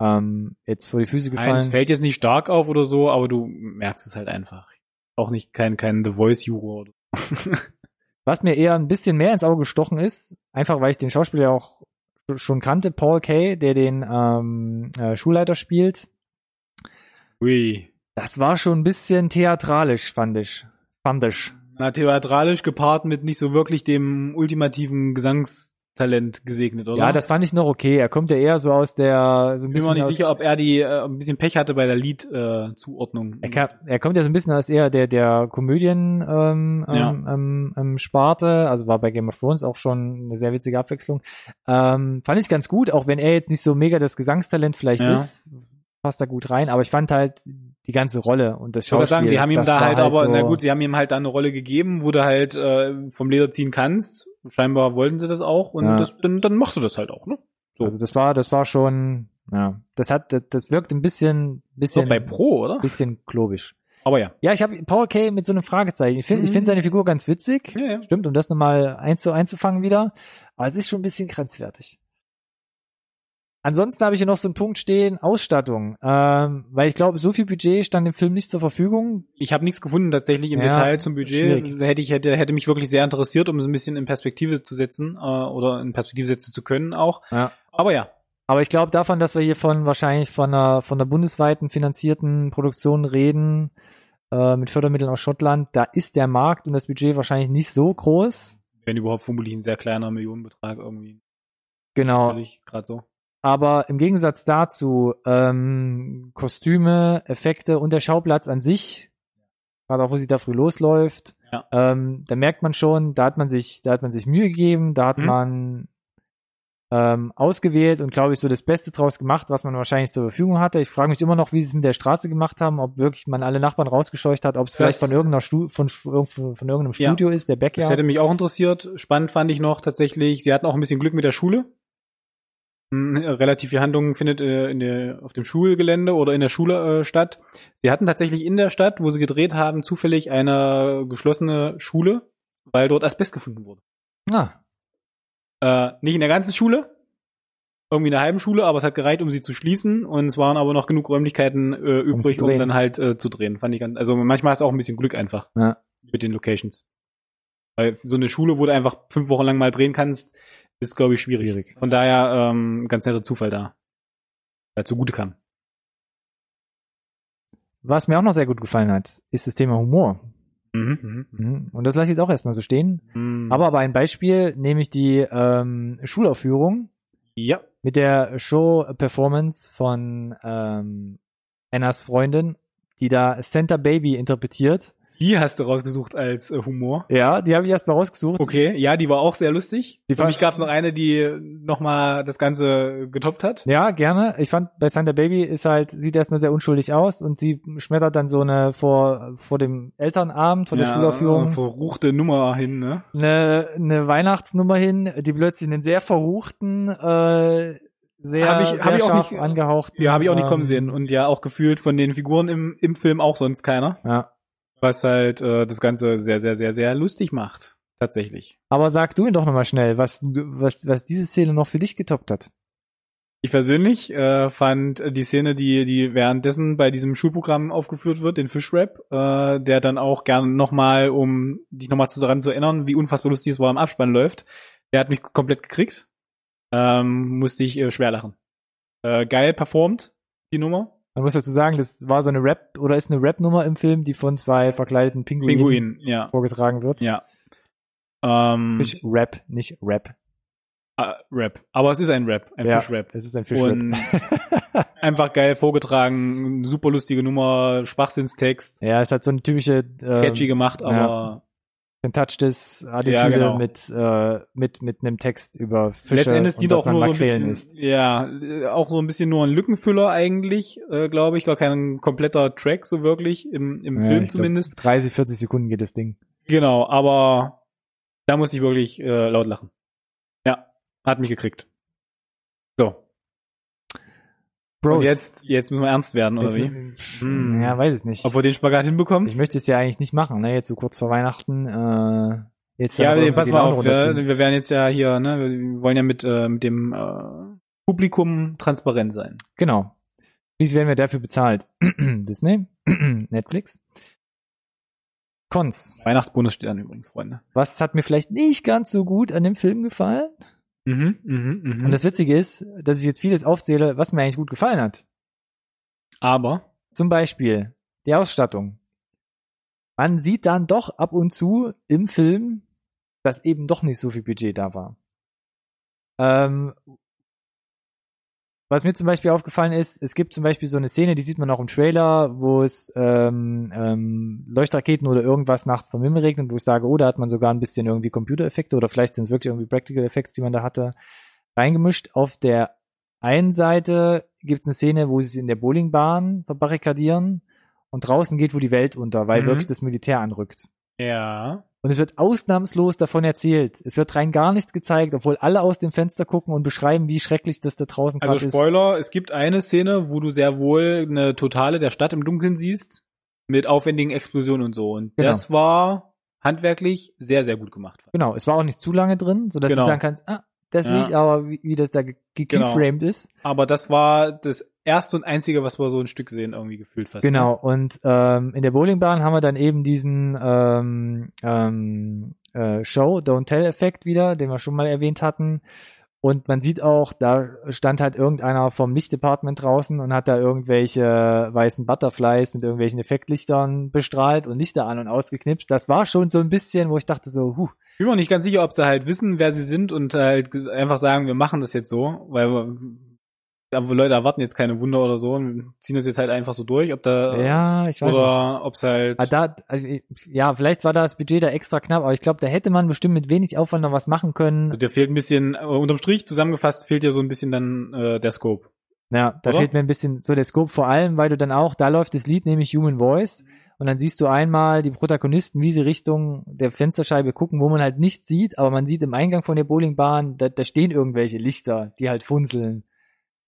[SPEAKER 1] ähm, jetzt vor die Füße
[SPEAKER 2] Nein, es
[SPEAKER 1] gefallen.
[SPEAKER 2] fällt jetzt nicht stark auf oder so, aber du merkst es halt einfach. Auch nicht kein, kein The Voice-Juror so.
[SPEAKER 1] Was mir eher ein bisschen mehr ins Auge gestochen ist, einfach weil ich den Schauspieler ja auch schon kannte, Paul Kay, der den ähm, äh, Schulleiter spielt.
[SPEAKER 2] Ui.
[SPEAKER 1] Das war schon ein bisschen theatralisch, fand ich. Fand ich.
[SPEAKER 2] Na, theatralisch gepaart mit nicht so wirklich dem ultimativen Gesangstalent gesegnet, oder?
[SPEAKER 1] Ja, das fand ich noch okay. Er kommt ja eher so aus der, so ein
[SPEAKER 2] Ich bin mir
[SPEAKER 1] bisschen
[SPEAKER 2] nicht sicher, ob er die äh, ein bisschen Pech hatte bei der Lied-Zuordnung. Äh,
[SPEAKER 1] er, er kommt ja so ein bisschen aus eher der, der Komödien ähm,
[SPEAKER 2] Ja.
[SPEAKER 1] ähm, ähm, ähm, Sparte, also war bei Game of Thrones auch schon eine sehr witzige Abwechslung. Ähm, fand ich ganz gut, auch wenn er jetzt nicht so mega das Gesangstalent vielleicht
[SPEAKER 2] Ja.
[SPEAKER 1] ist, passt da gut rein, aber ich fand halt die ganze Rolle und das
[SPEAKER 2] Ich wollte
[SPEAKER 1] Schauspiel.
[SPEAKER 2] sagen, sie haben ihm da
[SPEAKER 1] war
[SPEAKER 2] halt, aber,
[SPEAKER 1] so,
[SPEAKER 2] na gut, sie haben ihm halt da eine Rolle gegeben, wo du halt äh, vom Leder ziehen kannst. Scheinbar wollten sie das auch und
[SPEAKER 1] Ja.
[SPEAKER 2] das, dann, dann machst du das halt auch, ne? So.
[SPEAKER 1] Also das war, das war schon, ja, das hat, das, das wirkt ein bisschen, bisschen,
[SPEAKER 2] bei Pro, oder?
[SPEAKER 1] bisschen klobisch.
[SPEAKER 2] Aber ja.
[SPEAKER 1] Ja, ich habe Paul Kay mit so einem Fragezeichen. Ich finde, ich
[SPEAKER 2] Mhm.
[SPEAKER 1] finde seine Figur ganz witzig.
[SPEAKER 2] Ja, ja.
[SPEAKER 1] Stimmt, um das nochmal einzu, einzufangen wieder. Aber es ist schon ein bisschen grenzwertig. Ansonsten habe ich hier noch so einen Punkt stehen, Ausstattung. Ähm, weil ich glaube, so viel Budget stand dem Film nicht zur Verfügung.
[SPEAKER 2] Ich habe nichts gefunden tatsächlich im
[SPEAKER 1] Ja,
[SPEAKER 2] Detail zum Budget.
[SPEAKER 1] schwierig.
[SPEAKER 2] Hätte ich hätte hätte mich wirklich sehr interessiert, um es ein bisschen in Perspektive zu setzen äh, oder in Perspektive setzen zu können auch.
[SPEAKER 1] Ja.
[SPEAKER 2] Aber ja,
[SPEAKER 1] Aber ich glaube davon, dass wir hier von wahrscheinlich von einer, von einer bundesweiten finanzierten Produktion reden, äh, mit Fördermitteln aus Schottland, da ist der Markt und das Budget wahrscheinlich nicht so groß.
[SPEAKER 2] wenn überhaupt vermutlich ein sehr kleiner Millionenbetrag irgendwie.
[SPEAKER 1] Genau.
[SPEAKER 2] Gerade so.
[SPEAKER 1] Aber im Gegensatz dazu, ähm, Kostüme, Effekte und der Schauplatz an sich, gerade auch wo sie da früh losläuft,
[SPEAKER 2] Ja.
[SPEAKER 1] ähm, da merkt man schon, da hat man sich, da hat man sich Mühe gegeben, da hat
[SPEAKER 2] Mhm.
[SPEAKER 1] man ähm, ausgewählt und glaube ich so das Beste draus gemacht, was man wahrscheinlich zur Verfügung hatte. Ich frage mich immer noch, wie sie es mit der Straße gemacht haben, ob wirklich man alle Nachbarn rausgescheucht hat, ob es vielleicht
[SPEAKER 2] Das-
[SPEAKER 1] von irgendeiner Stu von, von, von irgendeinem
[SPEAKER 2] Ja.
[SPEAKER 1] Studio ist, der
[SPEAKER 2] Das
[SPEAKER 1] Backyard.
[SPEAKER 2] hätte mich auch interessiert. Spannend fand ich noch tatsächlich, sie hatten auch ein bisschen Glück mit der Schule. Hm, Relativ viel Handlung findet äh, in der, auf dem Schulgelände oder in der Schule äh, statt. Sie hatten tatsächlich in der Stadt, wo sie gedreht haben, zufällig eine geschlossene Schule, weil dort Asbest gefunden wurde.
[SPEAKER 1] Ah,
[SPEAKER 2] Äh, nicht in der ganzen Schule, irgendwie in der halben Schule, aber es hat gereicht, um sie zu schließen und es waren aber noch genug Räumlichkeiten äh, übrig, um, dann halt äh, zu drehen. Fand ich ganz, also manchmal du auch ein bisschen Glück einfach
[SPEAKER 1] ja.
[SPEAKER 2] mit den Locations. Weil so eine Schule, wo du einfach fünf Wochen lang mal drehen kannst, ist, glaube ich, schwierig. Von daher ähm, ganz netter Zufall da. Der zugute kam.
[SPEAKER 1] Was mir auch noch sehr gut gefallen hat, ist das Thema Humor.
[SPEAKER 2] Mhm, Mhm.
[SPEAKER 1] Und das lasse ich jetzt auch erstmal so stehen.
[SPEAKER 2] mhm.
[SPEAKER 1] Aber aber ein Beispiel, nämlich die ähm, Schulaufführung
[SPEAKER 2] ja,
[SPEAKER 1] mit der Show-Performance von ähm, Annas Freundin, die da Santa Baby interpretiert.
[SPEAKER 2] Die hast du rausgesucht als äh, Humor.
[SPEAKER 1] Ja, die habe ich erstmal rausgesucht.
[SPEAKER 2] Okay, ja, die war auch sehr lustig.
[SPEAKER 1] Die
[SPEAKER 2] Für mich gab es noch eine, die nochmal das Ganze getoppt hat.
[SPEAKER 1] Ja, gerne. Ich fand, bei Santa Baby ist halt, sieht erstmal sehr unschuldig aus und sie schmettert dann so eine vor, vor dem Elternabend, vor der
[SPEAKER 2] ja,
[SPEAKER 1] Schulaufführung,
[SPEAKER 2] Verruchte Nummer hin, ne?
[SPEAKER 1] eine, eine Weihnachtsnummer hin, die plötzlich einen sehr verruchten, äh, sehr,
[SPEAKER 2] Hab ich-
[SPEAKER 1] sehr
[SPEAKER 2] hab ich auch
[SPEAKER 1] scharf
[SPEAKER 2] nicht-
[SPEAKER 1] angehauchten.
[SPEAKER 2] Ja, habe ich auch nicht kommen
[SPEAKER 1] ähm,
[SPEAKER 2] sehen. Und ja, auch gefühlt von den Figuren im, im Film auch sonst keiner.
[SPEAKER 1] Ja.
[SPEAKER 2] Was halt äh, das Ganze sehr, sehr, sehr, sehr lustig macht. Tatsächlich.
[SPEAKER 1] Aber sag du ihn doch nochmal schnell, was, was, was diese Szene noch für dich getoppt hat.
[SPEAKER 2] Ich persönlich äh, fand die Szene, die, die währenddessen bei diesem Schulprogramm aufgeführt wird, den Fischrap, äh, der dann auch gern nochmal, um dich nochmal daran zu erinnern, wie unfassbar lustig es war am Abspann läuft, der hat mich komplett gekriegt. Ähm, musste ich äh, schwer lachen. Äh, geil performt, die Nummer.
[SPEAKER 1] Man muss dazu sagen, das war so eine Rap oder ist eine Rap-Nummer im Film, die von zwei verkleideten Pinguinen,
[SPEAKER 2] Pinguin, ja.
[SPEAKER 1] vorgetragen wird.
[SPEAKER 2] Ja. Ähm,
[SPEAKER 1] Nicht Rap, nicht Rap.
[SPEAKER 2] äh, Rap. Aber es ist ein Rap, ein
[SPEAKER 1] Ja,
[SPEAKER 2] Fischrap.
[SPEAKER 1] Es ist ein Fischrap.
[SPEAKER 2] Und einfach geil vorgetragen, super lustige Nummer, Schwachsinnstext,
[SPEAKER 1] ja, es hat so eine typische
[SPEAKER 2] catchy
[SPEAKER 1] ähm,
[SPEAKER 2] gemacht, aber
[SPEAKER 1] Touchtes Attitüde
[SPEAKER 2] Ja, genau.
[SPEAKER 1] mit, äh, mit, mit einem Text über Fische
[SPEAKER 2] letztendlich
[SPEAKER 1] und
[SPEAKER 2] dient
[SPEAKER 1] dass
[SPEAKER 2] auch
[SPEAKER 1] man
[SPEAKER 2] nur so
[SPEAKER 1] Makrelen
[SPEAKER 2] bisschen,
[SPEAKER 1] isst.
[SPEAKER 2] ja, äh, auch so ein bisschen nur ein Lückenfüller eigentlich, äh, glaube ich, gar kein kompletter Track so wirklich im, im
[SPEAKER 1] Ja,
[SPEAKER 2] Film
[SPEAKER 1] ich glaub,
[SPEAKER 2] zumindest.
[SPEAKER 1] 30, 40 Sekunden geht das Ding.
[SPEAKER 2] Genau, aber da muss ich wirklich äh, laut lachen. Ja, hat mich gekriegt. So,
[SPEAKER 1] Bros.
[SPEAKER 2] und jetzt, jetzt müssen wir ernst werden, oder
[SPEAKER 1] jetzt,
[SPEAKER 2] wie?
[SPEAKER 1] pff,
[SPEAKER 2] Hm.
[SPEAKER 1] Ja, weiß es nicht.
[SPEAKER 2] Ob wir den Spagat hinbekommen?
[SPEAKER 1] Ich möchte es ja eigentlich nicht machen, ne? Jetzt so kurz vor Weihnachten. Äh, jetzt
[SPEAKER 2] Ja, nee, pass mal auf, wir, wir werden jetzt ja hier, ne, wir wollen ja mit, äh, mit dem äh, Publikum transparent sein.
[SPEAKER 1] Genau. Dies werden wir dafür bezahlt. Disney, Netflix. Cons.
[SPEAKER 2] Weihnachtsbonus steht an übrigens, Freunde.
[SPEAKER 1] Was hat mir vielleicht nicht ganz so gut an dem Film gefallen?
[SPEAKER 2] Mhm, mhm, mhm.
[SPEAKER 1] Und das Witzige ist, dass ich jetzt vieles aufzähle, was mir eigentlich gut gefallen hat.
[SPEAKER 2] Aber,
[SPEAKER 1] Zum Beispiel die Ausstattung. Man sieht dann doch ab und zu im Film, dass eben doch nicht so viel Budget da war. Ähm, was mir zum Beispiel aufgefallen ist, es gibt zum Beispiel so eine Szene, die sieht man auch im Trailer, wo es ähm, ähm, Leuchtraketen oder irgendwas nachts vom Himmel regnet, wo ich sage, oh, da hat man sogar ein bisschen irgendwie Computereffekte oder vielleicht sind es wirklich irgendwie Practical Effects, die man da hatte, reingemischt. Auf der einen Seite gibt es eine Szene, wo sie sich in der Bowlingbahn verbarrikadieren und draußen geht wo die Welt unter, weil
[SPEAKER 2] Mhm.
[SPEAKER 1] wirklich das Militär anrückt.
[SPEAKER 2] ja,
[SPEAKER 1] Und es wird ausnahmslos davon erzählt. Es wird rein gar nichts gezeigt, obwohl alle aus dem Fenster gucken und beschreiben, wie schrecklich das da draußen
[SPEAKER 2] also
[SPEAKER 1] ist.
[SPEAKER 2] Spoiler, es gibt eine Szene, wo du sehr wohl eine Totale der Stadt im Dunkeln siehst, mit aufwendigen Explosionen und so. Und
[SPEAKER 1] Genau.
[SPEAKER 2] das war handwerklich sehr, sehr gut gemacht.
[SPEAKER 1] Genau, es war auch nicht zu lange drin, sodass
[SPEAKER 2] Genau.
[SPEAKER 1] du sagen kannst, ah, das
[SPEAKER 2] Ja.
[SPEAKER 1] sehe ich aber, wie, wie das da ge-
[SPEAKER 2] Genau.
[SPEAKER 1] gekeyframed ist.
[SPEAKER 2] Aber das war das erste und einzige, was wir so ein Stück sehen, irgendwie gefühlt fast.
[SPEAKER 1] Genau,
[SPEAKER 2] Ne?
[SPEAKER 1] und ähm, in der Bowlingbahn haben wir dann eben diesen ähm, ähm, äh, Show, Don't Tell-Effekt wieder, den wir schon mal erwähnt hatten. Und man sieht auch, da stand halt irgendeiner vom Lichtdepartment draußen und hat da irgendwelche weißen Butterflies mit irgendwelchen Effektlichtern bestrahlt und Lichter an und ausgeknipst. Das war schon so ein bisschen, wo ich dachte so, huh,
[SPEAKER 2] bin mir nicht ganz sicher, ob sie halt wissen, wer sie sind und halt einfach sagen, wir machen das jetzt so, weil wir, Leute erwarten jetzt keine Wunder oder so und ziehen das jetzt halt einfach so durch, ob da
[SPEAKER 1] ja, ich weiß
[SPEAKER 2] oder ob es halt
[SPEAKER 1] Ah, da, also, ja, vielleicht war da das Budget da extra knapp, aber ich glaube, da hätte man bestimmt mit wenig Aufwand noch was machen können.
[SPEAKER 2] also dir fehlt ein bisschen äh, unterm Strich zusammengefasst fehlt dir so ein bisschen dann äh, der Scope.
[SPEAKER 1] Ja, da
[SPEAKER 2] Oder?
[SPEAKER 1] fehlt mir ein bisschen so der Scope, vor allem, weil du dann auch, da läuft das Lied, nämlich Human Voice. Und dann siehst du einmal die Protagonisten, wie sie Richtung der Fensterscheibe gucken, wo man halt nichts sieht, aber man sieht im Eingang von der Bowlingbahn, da, da stehen irgendwelche Lichter, die halt funzeln.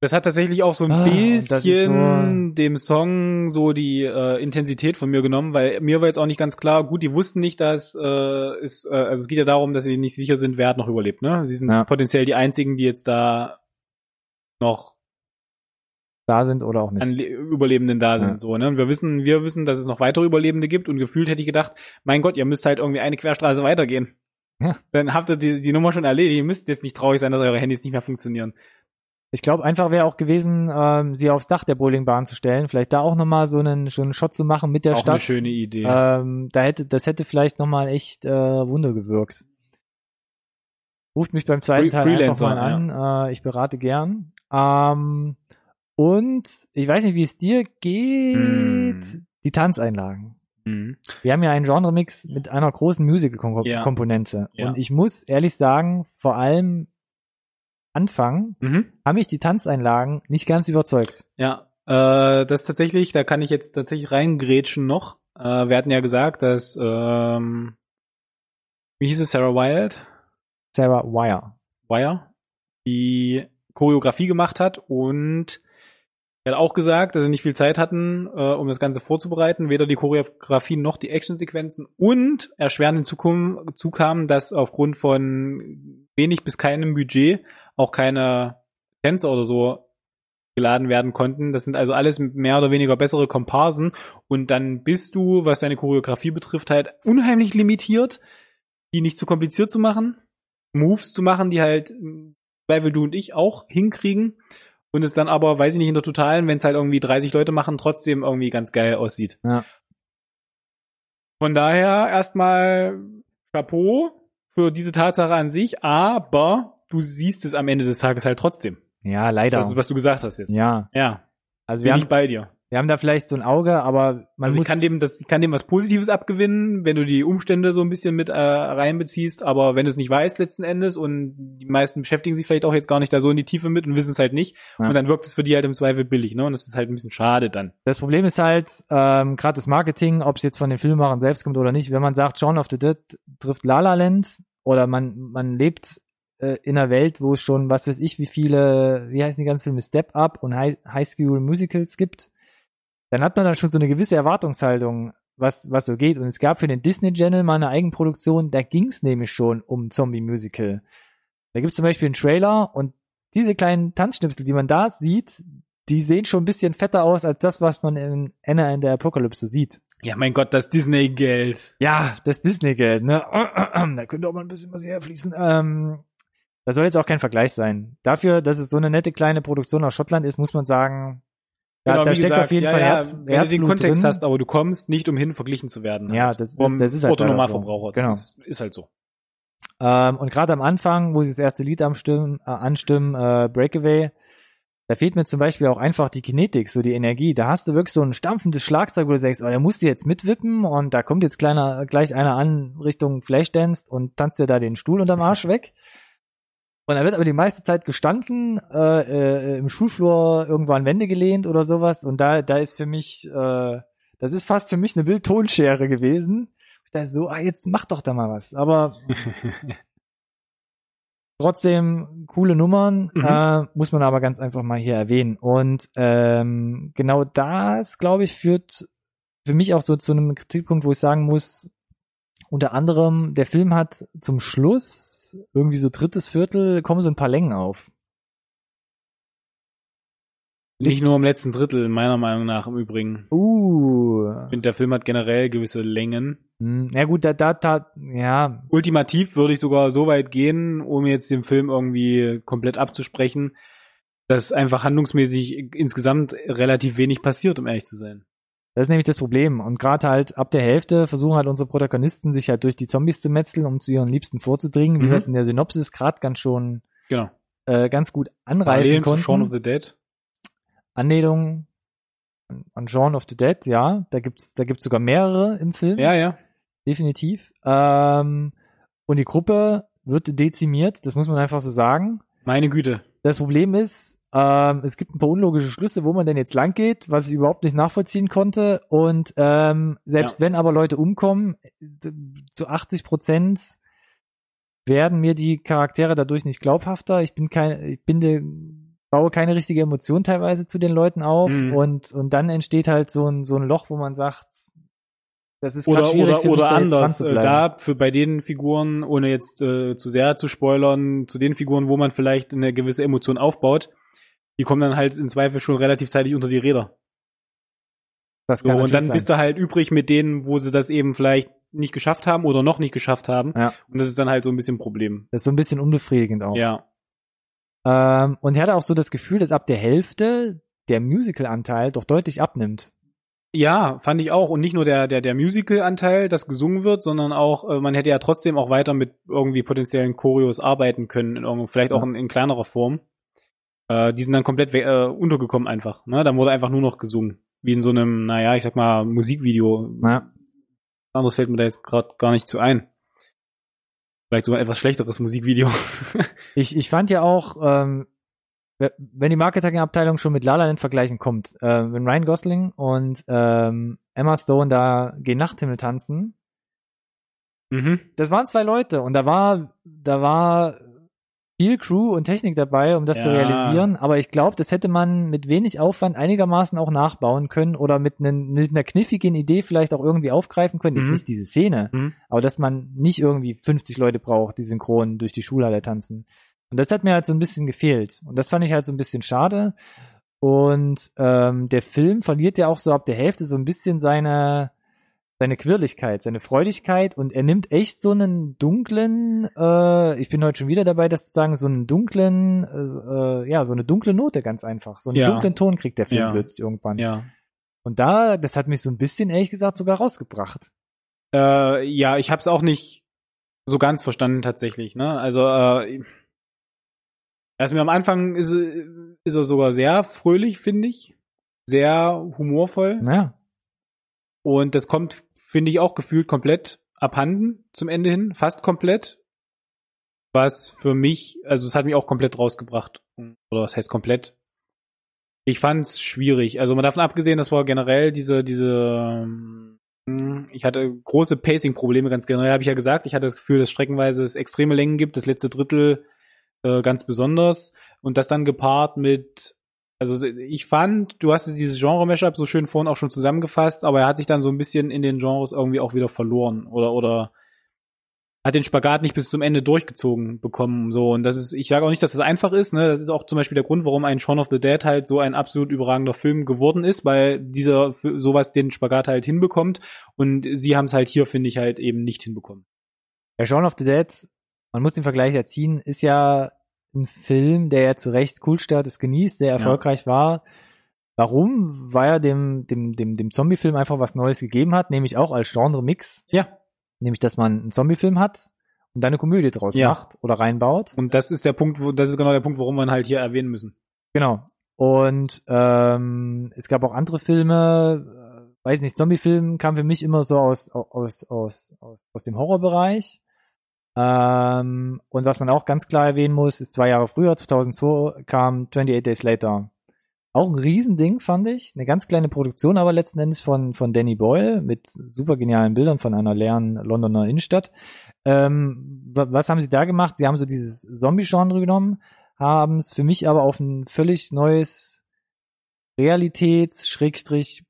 [SPEAKER 2] Das hat tatsächlich auch so ein
[SPEAKER 1] Ah, ist
[SPEAKER 2] bisschen dem Song so die äh, Intensität von mir genommen, weil mir war jetzt auch nicht ganz klar, gut, die wussten nicht, dass äh, es, äh, also es geht ja darum, dass sie nicht sicher sind, wer hat noch überlebt, ne? Sie sind
[SPEAKER 1] Ja.
[SPEAKER 2] potenziell die einzigen, die jetzt da noch
[SPEAKER 1] Da sind oder auch
[SPEAKER 2] an
[SPEAKER 1] nicht.
[SPEAKER 2] Le Überlebenden da sind,
[SPEAKER 1] Ja.
[SPEAKER 2] so, ne? Und wir wissen, wir wissen, dass es noch weitere Überlebende gibt und gefühlt hätte ich gedacht, mein Gott, ihr müsst halt irgendwie eine Querstraße weitergehen.
[SPEAKER 1] Ja.
[SPEAKER 2] Dann habt ihr die, die Nummer schon erledigt. Ihr müsst jetzt nicht traurig sein, dass eure Handys nicht mehr funktionieren.
[SPEAKER 1] Ich glaube, einfach wäre auch gewesen, ähm, sie aufs Dach der Bowlingbahn zu stellen, vielleicht da auch nochmal so einen, so einen Shot zu machen mit der
[SPEAKER 2] auch
[SPEAKER 1] Stadt.
[SPEAKER 2] eine schöne Idee.
[SPEAKER 1] Ähm, da hätte, das hätte vielleicht nochmal echt äh, Wunder gewirkt. Ruft mich beim zweiten Teil einfach
[SPEAKER 2] Freelancer,
[SPEAKER 1] mal an. Äh, ich berate gern. Ähm, und ich weiß nicht, wie es dir geht.
[SPEAKER 2] Hm.
[SPEAKER 1] Die Tanzeinlagen.
[SPEAKER 2] Mhm.
[SPEAKER 1] Wir haben ja einen Genre-Mix mit einer großen. Musical-Komponente.
[SPEAKER 2] Ja.
[SPEAKER 1] Und ich muss ehrlich sagen, vor allem Anfang
[SPEAKER 2] Mhm.
[SPEAKER 1] haben mich die Tanzeinlagen nicht ganz überzeugt.
[SPEAKER 2] Ja, äh, das tatsächlich, da kann ich jetzt tatsächlich reingrätschen noch. Äh, wir hatten ja gesagt, dass, ähm, wie hieß es, Sarah Wild,
[SPEAKER 1] Sarah Wire.
[SPEAKER 2] Wire, die Choreografie gemacht hat und er hat auch gesagt, dass sie nicht viel Zeit hatten, äh, um das Ganze vorzubereiten, weder die Choreografie noch die Actionsequenzen. Und erschwerend hinzu dass aufgrund von wenig bis keinem Budget auch keine Tänzer oder so geladen werden konnten. Das sind also alles mehr oder weniger bessere Komparsen. Und dann bist du, was deine Choreografie betrifft, halt unheimlich limitiert, die nicht zu kompliziert zu machen, Moves zu machen, die halt im Zweifel du und ich auch hinkriegen und es dann aber, weiß ich nicht, in der Totalen, wenn es halt irgendwie 30 Leute machen, trotzdem irgendwie ganz geil aussieht.
[SPEAKER 1] Ja.
[SPEAKER 2] Von daher erstmal Chapeau für diese Tatsache an sich, aber du siehst es am Ende des Tages halt trotzdem.
[SPEAKER 1] Ja, leider.
[SPEAKER 2] Das, was du gesagt hast jetzt.
[SPEAKER 1] ja.
[SPEAKER 2] Ja,
[SPEAKER 1] Also
[SPEAKER 2] bin
[SPEAKER 1] wir
[SPEAKER 2] ich
[SPEAKER 1] haben,
[SPEAKER 2] bei dir.
[SPEAKER 1] Wir haben da vielleicht so ein Auge, aber man
[SPEAKER 2] Also
[SPEAKER 1] muss
[SPEAKER 2] ich kann dem, das, ich kann dem was Positives abgewinnen, wenn du die Umstände so ein bisschen mit äh, reinbeziehst, aber wenn du es nicht weißt letzten Endes und die meisten beschäftigen sich vielleicht auch jetzt gar nicht da so in die Tiefe mit und wissen es halt nicht
[SPEAKER 1] Ja.
[SPEAKER 2] und dann wirkt es für die halt im Zweifel billig, ne? Und das ist halt ein bisschen schade dann.
[SPEAKER 1] Das Problem ist halt, ähm, gerade das Marketing, ob es jetzt von den Filmemachern selbst kommt oder nicht, wenn man sagt, Shaun of the Dead trifft La La Land oder man, man lebt äh, in einer Welt, wo es schon, was weiß ich, wie viele, wie heißen die ganzen Filme, Step Up und High, High School Musicals gibt, dann hat man dann schon so eine gewisse Erwartungshaltung, was, was so geht. Und es gab für den Disney Channel mal eine Eigenproduktion, da ging es nämlich schon um Zombie-Musical. Da gibt es zum Beispiel einen Trailer und diese kleinen Tanzschnipsel, die man da sieht, die sehen schon ein bisschen fetter aus als das, was man in Anna in der Apokalypse sieht.
[SPEAKER 2] Ja, mein Gott, das Disney-Geld.
[SPEAKER 1] Ja, das Disney-Geld, ne? Da könnte auch mal ein bisschen was herfließen. Ähm, das soll jetzt auch kein Vergleich sein. Dafür, dass es so eine nette kleine Produktion aus Schottland ist, muss man sagen, da,
[SPEAKER 2] Genau,
[SPEAKER 1] da steckt
[SPEAKER 2] gesagt,
[SPEAKER 1] auf jeden
[SPEAKER 2] ja,
[SPEAKER 1] Fall
[SPEAKER 2] ja,
[SPEAKER 1] Herz,
[SPEAKER 2] wenn du den
[SPEAKER 1] Herzblut
[SPEAKER 2] Kontext
[SPEAKER 1] drin.
[SPEAKER 2] hast, aber du kommst nicht umhin, verglichen zu werden.
[SPEAKER 1] Ja,
[SPEAKER 2] halt.
[SPEAKER 1] das ist- das ist halt leider
[SPEAKER 2] Otto-Normalverbraucher.
[SPEAKER 1] so. Genau.
[SPEAKER 2] Das ist, ist halt so.
[SPEAKER 1] Ähm, und gerade am Anfang, wo sie das erste Lied anstimmen, äh, anstimmen äh, Breakaway, da fehlt mir zum Beispiel auch einfach die Kinetik, so die Energie. Da hast du wirklich so ein stampfendes Schlagzeug, wo du sagst, oh, der muss dir jetzt mitwippen und da kommt jetzt kleiner, gleich einer an Richtung Flashdance und tanzt dir da den Stuhl unterm Arsch weg. Und er wird aber die meiste Zeit gestanden, äh, äh, im Schulflur irgendwo an Wände gelehnt oder sowas. Und da, da ist für mich, äh, das ist fast für mich eine Bildtonschere gewesen. Ich dachte so, ah, jetzt mach doch da mal was. Aber trotzdem coole Nummern,
[SPEAKER 2] Mhm.
[SPEAKER 1] äh, muss man aber ganz einfach mal hier erwähnen. Und ähm, genau das, glaube ich, führt für mich auch so zu einem Kritikpunkt, wo ich sagen muss, unter anderem, der Film hat zum Schluss, irgendwie so drittes Viertel, kommen so ein paar Längen auf.
[SPEAKER 2] Nicht nur im letzten Drittel, meiner Meinung nach im Übrigen.
[SPEAKER 1] Uh.
[SPEAKER 2] Ich finde, der Film hat generell gewisse Längen.
[SPEAKER 1] Hm, Ja gut, da, da, da, ja,
[SPEAKER 2] Ultimativ würde ich sogar so weit gehen, um jetzt den Film irgendwie komplett abzusprechen, dass einfach handlungsmäßig insgesamt relativ wenig passiert, um ehrlich zu sein.
[SPEAKER 1] Das ist nämlich das Problem. Und gerade halt ab der Hälfte versuchen halt unsere Protagonisten sich halt durch die Zombies zu metzeln, um zu ihren Liebsten vorzudringen, wie
[SPEAKER 2] Mhm.
[SPEAKER 1] wir es in der Synopsis gerade ganz schon
[SPEAKER 2] Genau.
[SPEAKER 1] äh, ganz gut anreißen
[SPEAKER 2] Parallelen
[SPEAKER 1] konnten.
[SPEAKER 2] Shaun of the Dead.
[SPEAKER 1] Anlehnung an- an Shaun of the Dead, ja. Da gibt's, da gibt's sogar mehrere im Film.
[SPEAKER 2] Ja, ja.
[SPEAKER 1] Definitiv. Ähm, und die Gruppe wird dezimiert, das muss man einfach so sagen.
[SPEAKER 2] Meine Güte.
[SPEAKER 1] Das Problem ist, Ähm, es gibt ein paar unlogische Schlüsse, wo man denn jetzt lang geht, was ich überhaupt nicht nachvollziehen konnte. Und ähm, selbst
[SPEAKER 2] Ja.
[SPEAKER 1] wenn aber Leute umkommen, zu 80 Prozent werden mir die Charaktere dadurch nicht glaubhafter. Ich bin kein, ich binde, baue keine richtige Emotion teilweise zu den Leuten auf
[SPEAKER 2] Mhm.
[SPEAKER 1] und und dann entsteht halt so ein so ein Loch, wo man sagt, das ist
[SPEAKER 2] Oder,
[SPEAKER 1] schwierig
[SPEAKER 2] oder,
[SPEAKER 1] für
[SPEAKER 2] oder
[SPEAKER 1] da
[SPEAKER 2] anders.
[SPEAKER 1] zu
[SPEAKER 2] Äh, da für bei den Figuren, ohne jetzt äh, zu sehr zu spoilern, zu den Figuren, wo man vielleicht eine gewisse Emotion aufbaut, die kommen dann halt im Zweifel schon relativ zeitig unter die Räder.
[SPEAKER 1] das
[SPEAKER 2] So,
[SPEAKER 1] kann
[SPEAKER 2] und
[SPEAKER 1] natürlich
[SPEAKER 2] dann
[SPEAKER 1] sein.
[SPEAKER 2] bist du halt übrig mit denen, wo sie das eben vielleicht nicht geschafft haben oder noch nicht geschafft haben.
[SPEAKER 1] Ja.
[SPEAKER 2] Und das ist dann halt so ein bisschen ein Problem.
[SPEAKER 1] das ist so ein bisschen unbefriedigend auch.
[SPEAKER 2] Ja.
[SPEAKER 1] Ähm, und ich hatte auch so das Gefühl, dass ab der Hälfte der Musical-Anteil doch deutlich abnimmt.
[SPEAKER 2] Ja, fand ich auch. Und nicht nur der, der, der Musical-Anteil, das gesungen wird, sondern auch, äh, man hätte ja trotzdem auch weiter mit irgendwie potenziellen Choreos arbeiten können, in vielleicht auch
[SPEAKER 1] Ja.
[SPEAKER 2] in, in kleinerer Form. Äh, die sind dann komplett äh, untergekommen einfach. Ne? Dann wurde einfach nur noch gesungen. Wie in so einem, naja, ich sag mal, Musikvideo.
[SPEAKER 1] Ja.
[SPEAKER 2] Anderes fällt mir da jetzt gerade gar nicht zu ein. Vielleicht sogar ein etwas schlechteres Musikvideo.
[SPEAKER 1] Ich, ich fand ja auch, ähm, we- wenn die Marketingabteilung schon mit La La Land vergleichen kommt, äh, wenn Ryan Gosling und ähm, Emma Stone da gegen Nachthimmel tanzen,
[SPEAKER 2] mhm.
[SPEAKER 1] das waren zwei Leute und da war, da war viel Crew und Technik dabei, um das zu
[SPEAKER 2] Ja.
[SPEAKER 1] realisieren, aber ich glaube, das hätte man mit wenig Aufwand einigermaßen auch nachbauen können oder mit, nen, mit einer kniffigen Idee vielleicht auch irgendwie aufgreifen können. Jetzt
[SPEAKER 2] Mhm.
[SPEAKER 1] nicht diese Szene,
[SPEAKER 2] Mhm.
[SPEAKER 1] aber dass man nicht irgendwie 50 Leute braucht, die synchron durch die Schulhalle tanzen. Und das hat mir halt so ein bisschen gefehlt. Und das fand ich halt so ein bisschen schade. Und ähm, der Film verliert ja auch so ab der Hälfte so ein bisschen seine seine Quirligkeit, seine Freudigkeit und er nimmt echt so einen dunklen, äh, ich bin heute schon wieder dabei, das zu sagen, so einen dunklen, äh, ja, so eine dunkle Note ganz einfach. So einen
[SPEAKER 2] Ja.
[SPEAKER 1] dunklen Ton kriegt der Film
[SPEAKER 2] Ja.
[SPEAKER 1] plötzlich irgendwann.
[SPEAKER 2] Ja.
[SPEAKER 1] Und da, das hat mich so ein bisschen, ehrlich gesagt, sogar rausgebracht.
[SPEAKER 2] Äh, ja, ich habe es auch nicht so ganz verstanden tatsächlich. Ne? Also äh, erst mir am Anfang ist, er- ist er sogar sehr fröhlich, finde ich, sehr humorvoll
[SPEAKER 1] Naja.
[SPEAKER 2] Und das kommt, finde ich, auch gefühlt komplett abhanden zum Ende hin, fast komplett. Was für mich, also es hat mich auch komplett rausgebracht. Oder was heißt komplett? Ich fand es schwierig. Also mal davon abgesehen, das war generell diese, diese, ähm, ich hatte große Pacing-Probleme ganz generell, habe ich ja gesagt. Ich hatte das Gefühl, dass streckenweise es extreme Längen gibt, das letzte Drittel äh, ganz besonders. Und das dann gepaart mit, also ich fand, du hast dieses Genre-Mashup so schön vorhin auch schon zusammengefasst, aber er hat sich dann so ein bisschen in den Genres irgendwie auch wieder verloren oder, oder hat den Spagat nicht bis zum Ende durchgezogen bekommen, so. Und das ist, ich sage auch nicht, dass das einfach ist, ne. Das ist auch zum Beispiel der Grund, warum ein Shaun of the Dead halt so ein absolut überragender Film geworden ist, weil dieser sowas den Spagat halt hinbekommt. Und sie haben es halt hier, finde ich, halt eben nicht hinbekommen.
[SPEAKER 1] Ja, Shaun of the Dead, man muss den Vergleich ja ziehen, ist ja ein Film, der ja zu Recht Kultstatus genießt, sehr erfolgreich war. Warum? Weil er dem, dem, dem, dem Zombie-Film einfach was Neues gegeben hat, nämlich auch als Genre-Mix.
[SPEAKER 2] Ja.
[SPEAKER 1] Nämlich, dass man einen Zombie-Film hat und dann eine Komödie draus
[SPEAKER 2] Ja.
[SPEAKER 1] macht oder reinbaut.
[SPEAKER 2] Und das ist der Punkt, wo, das ist genau der Punkt, warum wir ihn halt hier erwähnen müssen.
[SPEAKER 1] Genau. Und ähm, es gab auch andere Filme, äh, weiß nicht, Zombie-Film kam für mich immer so aus, aus, aus, aus, aus dem Horrorbereich. Ähm, und was man auch ganz klar erwähnen muss, ist zwei Jahre früher, 2002, kam 28 Days Later. Auch ein Riesending, fand ich. Eine ganz kleine Produktion, aber letzten Endes von, von Danny Boyle mit super genialen Bildern von einer leeren Londoner Innenstadt. Ähm, wa- was haben sie da gemacht? Sie haben so dieses Zombie-Genre genommen, haben es für mich aber auf ein völlig neues Realitäts-, Schrägstrich,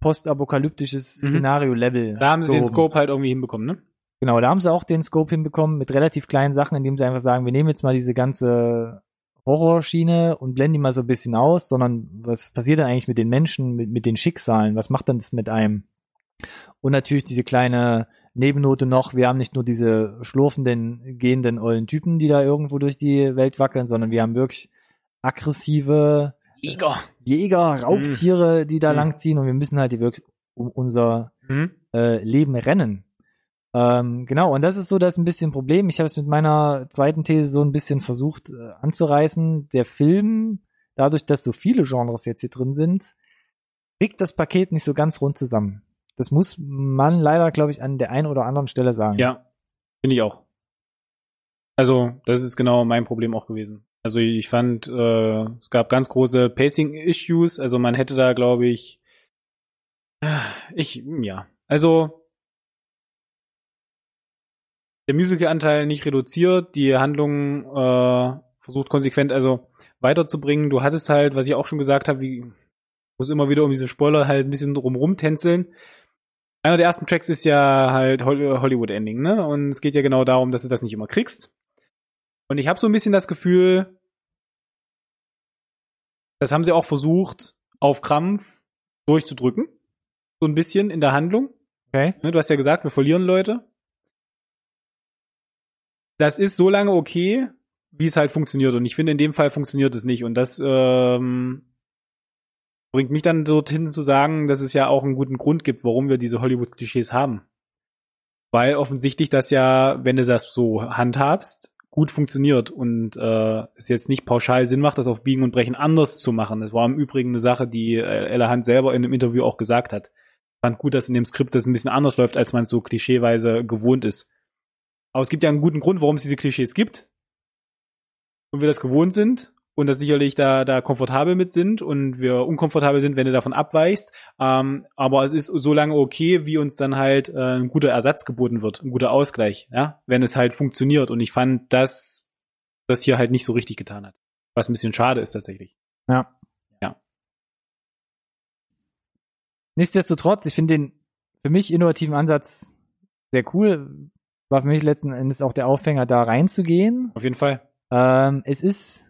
[SPEAKER 1] postapokalyptisches
[SPEAKER 2] Mhm.
[SPEAKER 1] Szenario-Level.
[SPEAKER 2] Da haben sie den
[SPEAKER 1] gehoben.
[SPEAKER 2] Scope halt irgendwie hinbekommen, ne?
[SPEAKER 1] Genau, da haben sie auch den Scope hinbekommen mit relativ kleinen Sachen, indem sie einfach sagen, wir nehmen jetzt mal diese ganze Horrorschiene und blenden die mal so ein bisschen aus, sondern was passiert denn eigentlich mit den Menschen, mit, mit den Schicksalen? Was macht denn das mit einem? Und natürlich diese kleine Nebennote noch, wir haben nicht nur diese schlurfenden, gehenden ollen Typen, die da irgendwo durch die Welt wackeln, sondern wir haben wirklich aggressive
[SPEAKER 2] Eger.
[SPEAKER 1] Jäger, Raubtiere, die da
[SPEAKER 2] Mhm.
[SPEAKER 1] langziehen und wir müssen halt wirklich um unser
[SPEAKER 2] Mhm.
[SPEAKER 1] äh, Leben rennen. Ähm, genau, und das ist so das ein bisschen Problem. Ich habe es mit meiner zweiten These so ein bisschen versucht äh, anzureißen. Der Film, dadurch, dass so viele Genres jetzt hier drin sind, kriegt das Paket nicht so ganz rund zusammen. Das muss man leider, glaube ich, an der einen oder anderen Stelle sagen.
[SPEAKER 2] Ja, finde ich auch. Also, das ist genau mein Problem auch gewesen. Also ich fand, äh, es gab ganz große Pacing-Issues. Also man hätte da, glaube ich, ich, ja. Also der Musical-Anteil nicht reduziert, die Handlung äh, versucht konsequent also weiterzubringen. Du hattest halt, was ich auch schon gesagt habe, wie muss immer wieder um diese Spoiler halt ein bisschen drumrum tänzeln. Einer der ersten Tracks ist ja halt Hollywood Ending, ne? Und es geht ja genau darum, dass du das nicht immer kriegst. Und ich habe so ein bisschen das Gefühl, das haben sie auch versucht, auf Krampf durchzudrücken. So ein bisschen in der Handlung.
[SPEAKER 1] Okay.
[SPEAKER 2] Ne, du hast ja gesagt, wir verlieren Leute. Das ist so lange okay, wie es halt funktioniert. Und ich finde, in dem Fall funktioniert es nicht. Und das ähm, bringt mich dann dorthin zu sagen, dass es ja auch einen guten Grund gibt, warum wir diese Hollywood-Klischees haben. Weil offensichtlich das ja, wenn du das so handhabst, gut funktioniert und äh, es jetzt nicht pauschal Sinn macht, das auf Biegen und Brechen anders zu machen. Das war im Übrigen eine Sache, die äh, Ella Hunt selber in dem Interview auch gesagt hat. Fand gut, dass in dem Skript das ein bisschen anders läuft, als man es so klischeeweise gewohnt ist. Aber es gibt ja einen guten Grund, warum es diese Klischees gibt. Und wir das gewohnt sind und das sicherlich da, da komfortabel mit sind und wir unkomfortabel sind, wenn du davon abweichst. Ähm, aber es ist so lange okay, wie uns dann halt äh, ein guter Ersatz geboten wird, ein guter Ausgleich, ja, wenn es halt funktioniert. Und ich fand, dass das hier halt nicht so richtig getan hat. Was ein bisschen schade ist tatsächlich.
[SPEAKER 1] Ja.
[SPEAKER 2] Ja.
[SPEAKER 1] Nichtsdestotrotz, ich finde den für mich innovativen Ansatz sehr cool. War für mich letzten Endes auch der Aufhänger, da reinzugehen.
[SPEAKER 2] Auf jeden Fall.
[SPEAKER 1] Ähm, es ist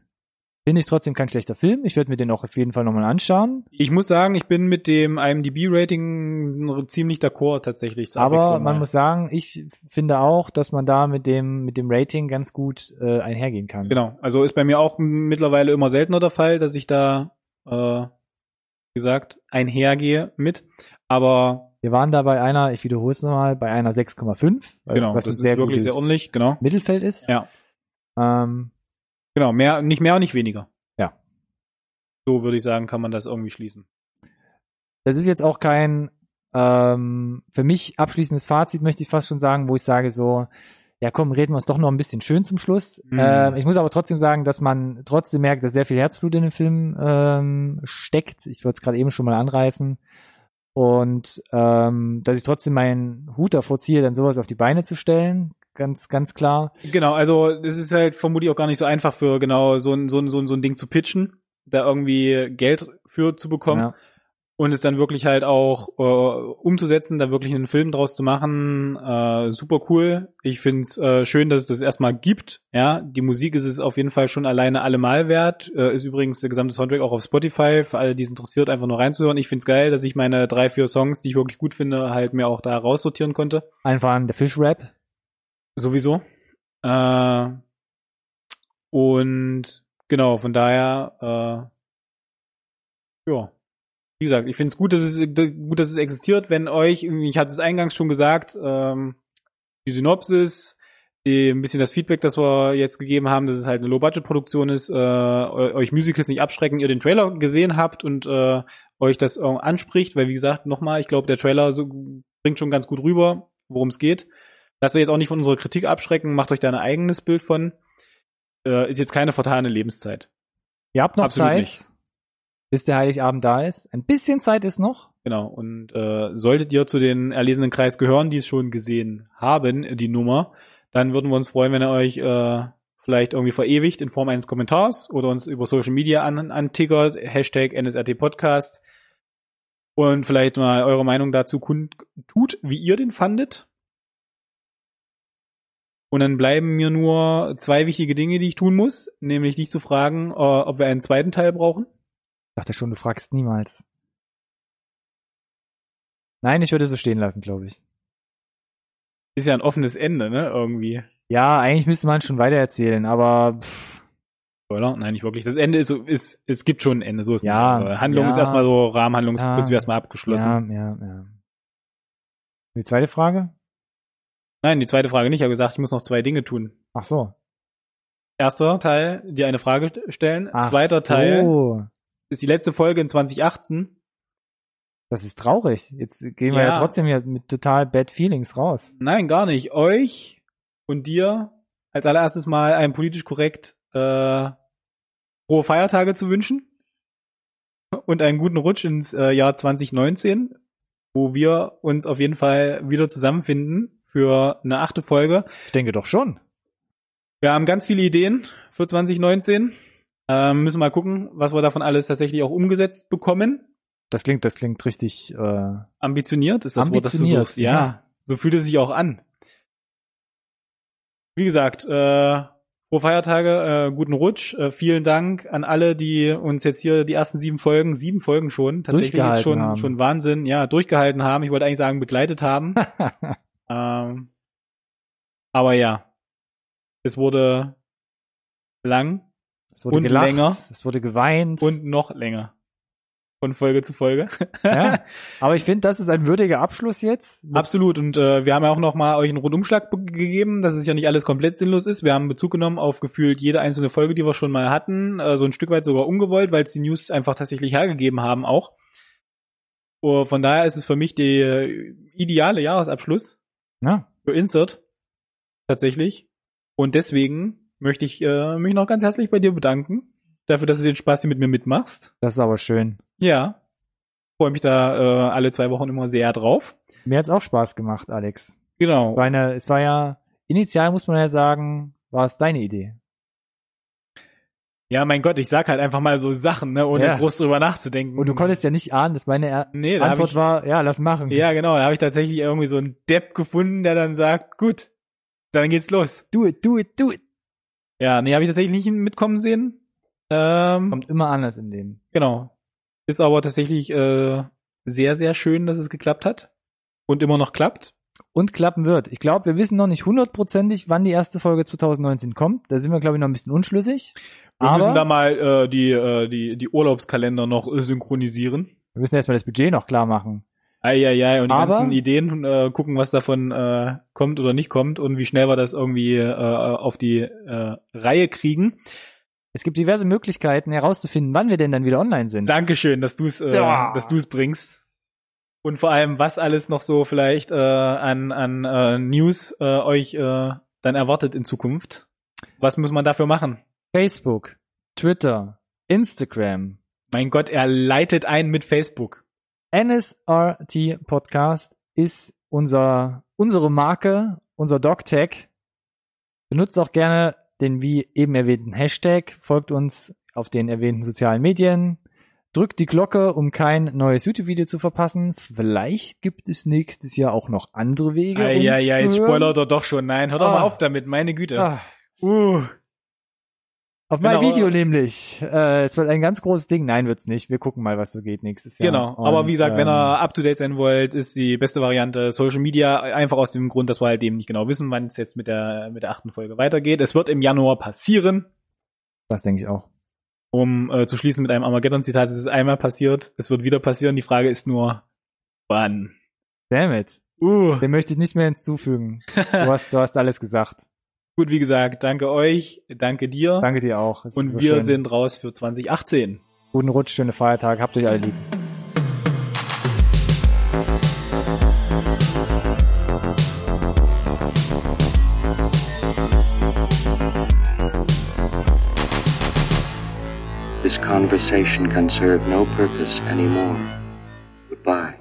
[SPEAKER 1] Finde ich trotzdem kein schlechter Film. Ich werde mir den auch auf jeden Fall nochmal anschauen.
[SPEAKER 2] Ich muss sagen, ich bin mit dem IMDb-Rating ziemlich d'accord tatsächlich.
[SPEAKER 1] Aber man muss sagen, ich finde auch, dass man da mit dem, mit dem Rating ganz gut äh, einhergehen kann.
[SPEAKER 2] Genau, also ist bei mir auch mittlerweile immer seltener der Fall, dass ich da, äh, wie gesagt, einhergehe mit. Aber
[SPEAKER 1] Wir waren da bei einer, ich wiederhole es nochmal, bei einer 6,5. weil-
[SPEAKER 2] genau,
[SPEAKER 1] was
[SPEAKER 2] das
[SPEAKER 1] ein
[SPEAKER 2] ist
[SPEAKER 1] sehr
[SPEAKER 2] wirklich
[SPEAKER 1] gutes
[SPEAKER 2] sehr ordentlich, genau.
[SPEAKER 1] Mittelfeld ist.
[SPEAKER 2] Ja.
[SPEAKER 1] Ähm,
[SPEAKER 2] Genau, mehr, nicht mehr und nicht weniger.
[SPEAKER 1] Ja.
[SPEAKER 2] So würde ich sagen, kann man das irgendwie schließen.
[SPEAKER 1] das ist jetzt auch kein ähm, für mich abschließendes Fazit, möchte ich fast schon sagen, wo ich sage so, ja komm, reden wir es doch noch ein bisschen schön zum Schluss.
[SPEAKER 2] Mhm.
[SPEAKER 1] Ähm, ich muss aber trotzdem sagen, dass man trotzdem merkt, dass sehr viel Herzblut in dem Film ähm, steckt. Ich würde es gerade eben schon mal anreißen. Und ähm, dass ich trotzdem meinen Hut davor ziehe, dann sowas auf die Beine zu stellen. Ganz, ganz klar.
[SPEAKER 2] Genau, also es ist halt vermutlich auch gar nicht so einfach für genau so ein, so ein, so ein, so ein Ding zu pitchen, da irgendwie Geld für zu bekommen.
[SPEAKER 1] Ja.
[SPEAKER 2] Und es dann wirklich halt auch äh, umzusetzen, da wirklich einen Film draus zu machen, äh, super cool. Ich find's äh, schön, dass es das erstmal gibt. Ja, die Musik ist es auf jeden Fall schon alleine allemal wert. Äh, ist übrigens der gesamte Soundtrack auch auf Spotify für alle, die es interessiert, einfach nur reinzuhören. Ich find's geil, dass ich meine drei, vier Songs, die ich wirklich gut finde, halt mir auch da raussortieren konnte.
[SPEAKER 1] Einfach an der Fischrap.
[SPEAKER 2] Sowieso. Äh, und genau, von daher, äh, ja. Wie gesagt, ich finde es gut, dass es gut, dass es existiert. Wenn euch, ich hatte es eingangs schon gesagt, ähm, die Synopsis, die, ein bisschen das Feedback, das wir jetzt gegeben haben, dass es halt eine Low-Budget-Produktion ist, äh, eu- euch Musicals nicht abschrecken, ihr den Trailer gesehen habt und äh, euch das äh, anspricht, weil wie gesagt, nochmal, ich glaube, der Trailer so, bringt schon ganz gut rüber, worum es geht. Lasst euch jetzt auch nicht von unserer Kritik abschrecken, macht euch da ein eigenes Bild von. Äh, ist jetzt keine vertane Lebenszeit.
[SPEAKER 1] Ihr habt noch
[SPEAKER 2] Absolut
[SPEAKER 1] Zeit,
[SPEAKER 2] nicht.
[SPEAKER 1] Bis der Heiligabend da ist. Ein bisschen Zeit ist noch.
[SPEAKER 2] Genau. Und äh, solltet ihr zu den erlesenen Kreis gehören, die es schon gesehen haben, die Nummer, dann würden wir uns freuen, wenn ihr euch äh, vielleicht irgendwie verewigt in Form eines Kommentars oder uns über Social Media an, antickert, Hashtag NSRT Podcast und vielleicht mal eure Meinung dazu kundtut, wie ihr den fandet. Und dann bleiben mir nur zwei wichtige Dinge, die ich tun muss, nämlich dich zu fragen, äh, ob wir einen zweiten Teil brauchen.
[SPEAKER 1] Dachte schon, du fragst niemals. Nein, ich würde so stehen lassen, glaube ich.
[SPEAKER 2] Ist ja ein offenes Ende, ne, irgendwie.
[SPEAKER 1] Ja, eigentlich müsste man schon weitererzählen, aber pff,
[SPEAKER 2] Spoiler? Nein, nicht wirklich. Das Ende ist so, ist, es gibt schon ein Ende, so ist
[SPEAKER 1] Ja,
[SPEAKER 2] nicht. Handlung
[SPEAKER 1] ja.
[SPEAKER 2] ist erstmal so, Rahmenhandlungsprinzip
[SPEAKER 1] Ja.
[SPEAKER 2] erstmal abgeschlossen.
[SPEAKER 1] ja, ja, ja. Die zweite Frage?
[SPEAKER 2] Nein, die zweite Frage nicht. Ich habe gesagt, ich muss noch zwei Dinge tun.
[SPEAKER 1] Ach so.
[SPEAKER 2] Erster Teil, dir eine Frage stellen.
[SPEAKER 1] Ach
[SPEAKER 2] Zweiter
[SPEAKER 1] so.
[SPEAKER 2] Teil ist die letzte Folge in 2018.
[SPEAKER 1] Das ist traurig. Jetzt gehen wir ja,
[SPEAKER 2] Ja.
[SPEAKER 1] trotzdem hier mit total bad feelings raus.
[SPEAKER 2] Nein, gar nicht. Euch und dir als allererstes mal ein politisch korrekt äh, frohe Feiertage zu wünschen und einen guten Rutsch ins äh, Jahr 2019, wo wir uns auf jeden Fall wieder zusammenfinden für eine achte Folge.
[SPEAKER 1] Ich denke doch schon.
[SPEAKER 2] Wir haben ganz viele Ideen für 2019. Ähm, müssen mal gucken, was wir davon alles tatsächlich auch umgesetzt bekommen.
[SPEAKER 1] Das klingt, das klingt richtig äh,
[SPEAKER 2] Ambitioniert ist das Wort, das du
[SPEAKER 1] Ambitioniert,
[SPEAKER 2] suchst. Ja,
[SPEAKER 1] ja.
[SPEAKER 2] so fühlt es sich auch an. Wie gesagt, äh, frohe Feiertage, äh, guten Rutsch. Äh, vielen Dank an alle, die uns jetzt hier die ersten sieben Folgen, sieben Folgen schon, tatsächlich ist schon,
[SPEAKER 1] haben.
[SPEAKER 2] schon Wahnsinn, ja, durchgehalten haben. Ich wollte eigentlich sagen, begleitet haben. ähm, aber ja, es wurde lang
[SPEAKER 1] es wurde
[SPEAKER 2] Und
[SPEAKER 1] gelacht,
[SPEAKER 2] länger.
[SPEAKER 1] es wurde geweint.
[SPEAKER 2] und noch länger. Von Folge zu Folge.
[SPEAKER 1] ja, aber ich finde, das ist ein würdiger Abschluss jetzt.
[SPEAKER 2] Absolut. Und äh, wir haben ja auch noch mal euch einen Rundumschlag be- gegeben, dass es ja nicht alles komplett sinnlos ist. Wir haben Bezug genommen auf gefühlt jede einzelne Folge, die wir schon mal hatten, äh, so ein Stück weit sogar ungewollt, weil es die News einfach tatsächlich hergegeben haben auch. Uh, von daher ist es für mich der ideale Jahresabschluss
[SPEAKER 1] Ja,
[SPEAKER 2] für Insert tatsächlich. Und deswegen möchte ich äh, mich noch ganz herzlich bei dir bedanken dafür, dass du den Spaß hier mit mir mitmachst.
[SPEAKER 1] das ist aber schön.
[SPEAKER 2] Ja, freue mich da äh, alle zwei Wochen immer sehr drauf.
[SPEAKER 1] Mir hat's auch Spaß gemacht, Alex.
[SPEAKER 2] Genau.
[SPEAKER 1] Es war, eine, es war ja, initial muss man ja sagen, war es deine Idee.
[SPEAKER 2] Ja, mein Gott, ich sag halt einfach mal so Sachen, ne, ohne
[SPEAKER 1] Ja.
[SPEAKER 2] groß drüber nachzudenken.
[SPEAKER 1] Und du konntest ja nicht ahnen, dass meine er
[SPEAKER 2] nee, da
[SPEAKER 1] Antwort
[SPEAKER 2] ich,
[SPEAKER 1] war, ja, lass machen.
[SPEAKER 2] Ja, genau, da habe ich tatsächlich irgendwie so einen Depp gefunden, der dann sagt, gut, dann geht's los.
[SPEAKER 1] Do it, do it, do it.
[SPEAKER 2] Ja, nee, habe ich tatsächlich nicht mitkommen sehen. Ähm,
[SPEAKER 1] Kommt immer anders im Leben.
[SPEAKER 2] genau. Ist aber tatsächlich äh, sehr, sehr schön, dass es geklappt hat. Und immer noch klappt.
[SPEAKER 1] Und klappen wird. Ich glaube, wir wissen noch nicht hundertprozentig, wann die erste Folge 2019 kommt. Da sind wir, glaube ich, noch ein bisschen unschlüssig.
[SPEAKER 2] Wir müssen da
[SPEAKER 1] Aber
[SPEAKER 2] mal äh, die, äh, die, die Urlaubskalender noch synchronisieren.
[SPEAKER 1] wir müssen erstmal das Budget noch klar machen.
[SPEAKER 2] Eieiei, und die
[SPEAKER 1] Aber-
[SPEAKER 2] ganzen Ideen äh, gucken, was davon äh, kommt oder nicht kommt und wie schnell wir das irgendwie äh, auf die äh, Reihe kriegen.
[SPEAKER 1] Es gibt diverse Möglichkeiten herauszufinden, wann wir denn dann wieder online sind.
[SPEAKER 2] Dankeschön, dass du es äh,
[SPEAKER 1] Ja.
[SPEAKER 2] dass du es bringst. Und vor allem, was alles noch so vielleicht äh, an, an äh, News äh, euch äh, dann erwartet in Zukunft. Was muss man dafür machen?
[SPEAKER 1] Facebook, Twitter, Instagram,
[SPEAKER 2] Mein Gott, er leitet ein mit Facebook.
[SPEAKER 1] NSRT Podcast ist unser, unsere Marke, unser DocTag. Benutzt auch gerne den wie eben erwähnten Hashtag, folgt uns auf den erwähnten sozialen Medien, drückt die Glocke, um kein neues YouTube-Video zu verpassen. Vielleicht gibt es nächstes Jahr auch noch andere Wege. uns
[SPEAKER 2] Eieiei, jetzt
[SPEAKER 1] zu hören.
[SPEAKER 2] spoilert er doch schon. Nein, hör doch
[SPEAKER 1] Ah.
[SPEAKER 2] mal auf damit, meine Güte.
[SPEAKER 1] Ah,
[SPEAKER 2] Uh.
[SPEAKER 1] Auf mein
[SPEAKER 2] Genau.
[SPEAKER 1] Video nämlich. Äh, es wird ein ganz großes Ding. Nein, wird's nicht. Wir gucken mal, was so geht nächstes Jahr.
[SPEAKER 2] Genau, aber
[SPEAKER 1] Und,
[SPEAKER 2] wie gesagt, wenn
[SPEAKER 1] ähm,
[SPEAKER 2] ihr up to date sein wollt, ist die beste Variante Social Media, einfach aus dem Grund, dass wir halt eben nicht genau wissen, wann es jetzt mit der mit der achten Folge weitergeht. Es wird im Januar passieren,
[SPEAKER 1] Das denke ich auch.
[SPEAKER 2] um äh, zu schließen mit einem Armageddon-Zitat. Es ist einmal passiert, es wird wieder passieren. Die Frage ist nur, wann?
[SPEAKER 1] Damn it.
[SPEAKER 2] Uh,
[SPEAKER 1] Dem möchte ich nicht mehr hinzufügen. Du hast, du hast alles gesagt.
[SPEAKER 2] Gut, wie gesagt, danke euch, danke dir
[SPEAKER 1] Danke dir auch. Es
[SPEAKER 2] und
[SPEAKER 1] so
[SPEAKER 2] wir
[SPEAKER 1] schön.
[SPEAKER 2] sind raus für 2018.
[SPEAKER 1] Guten Rutsch, schöne Feiertage. Habt euch alle lieb.
[SPEAKER 3] This conversation can serve no purpose anymore. Goodbye.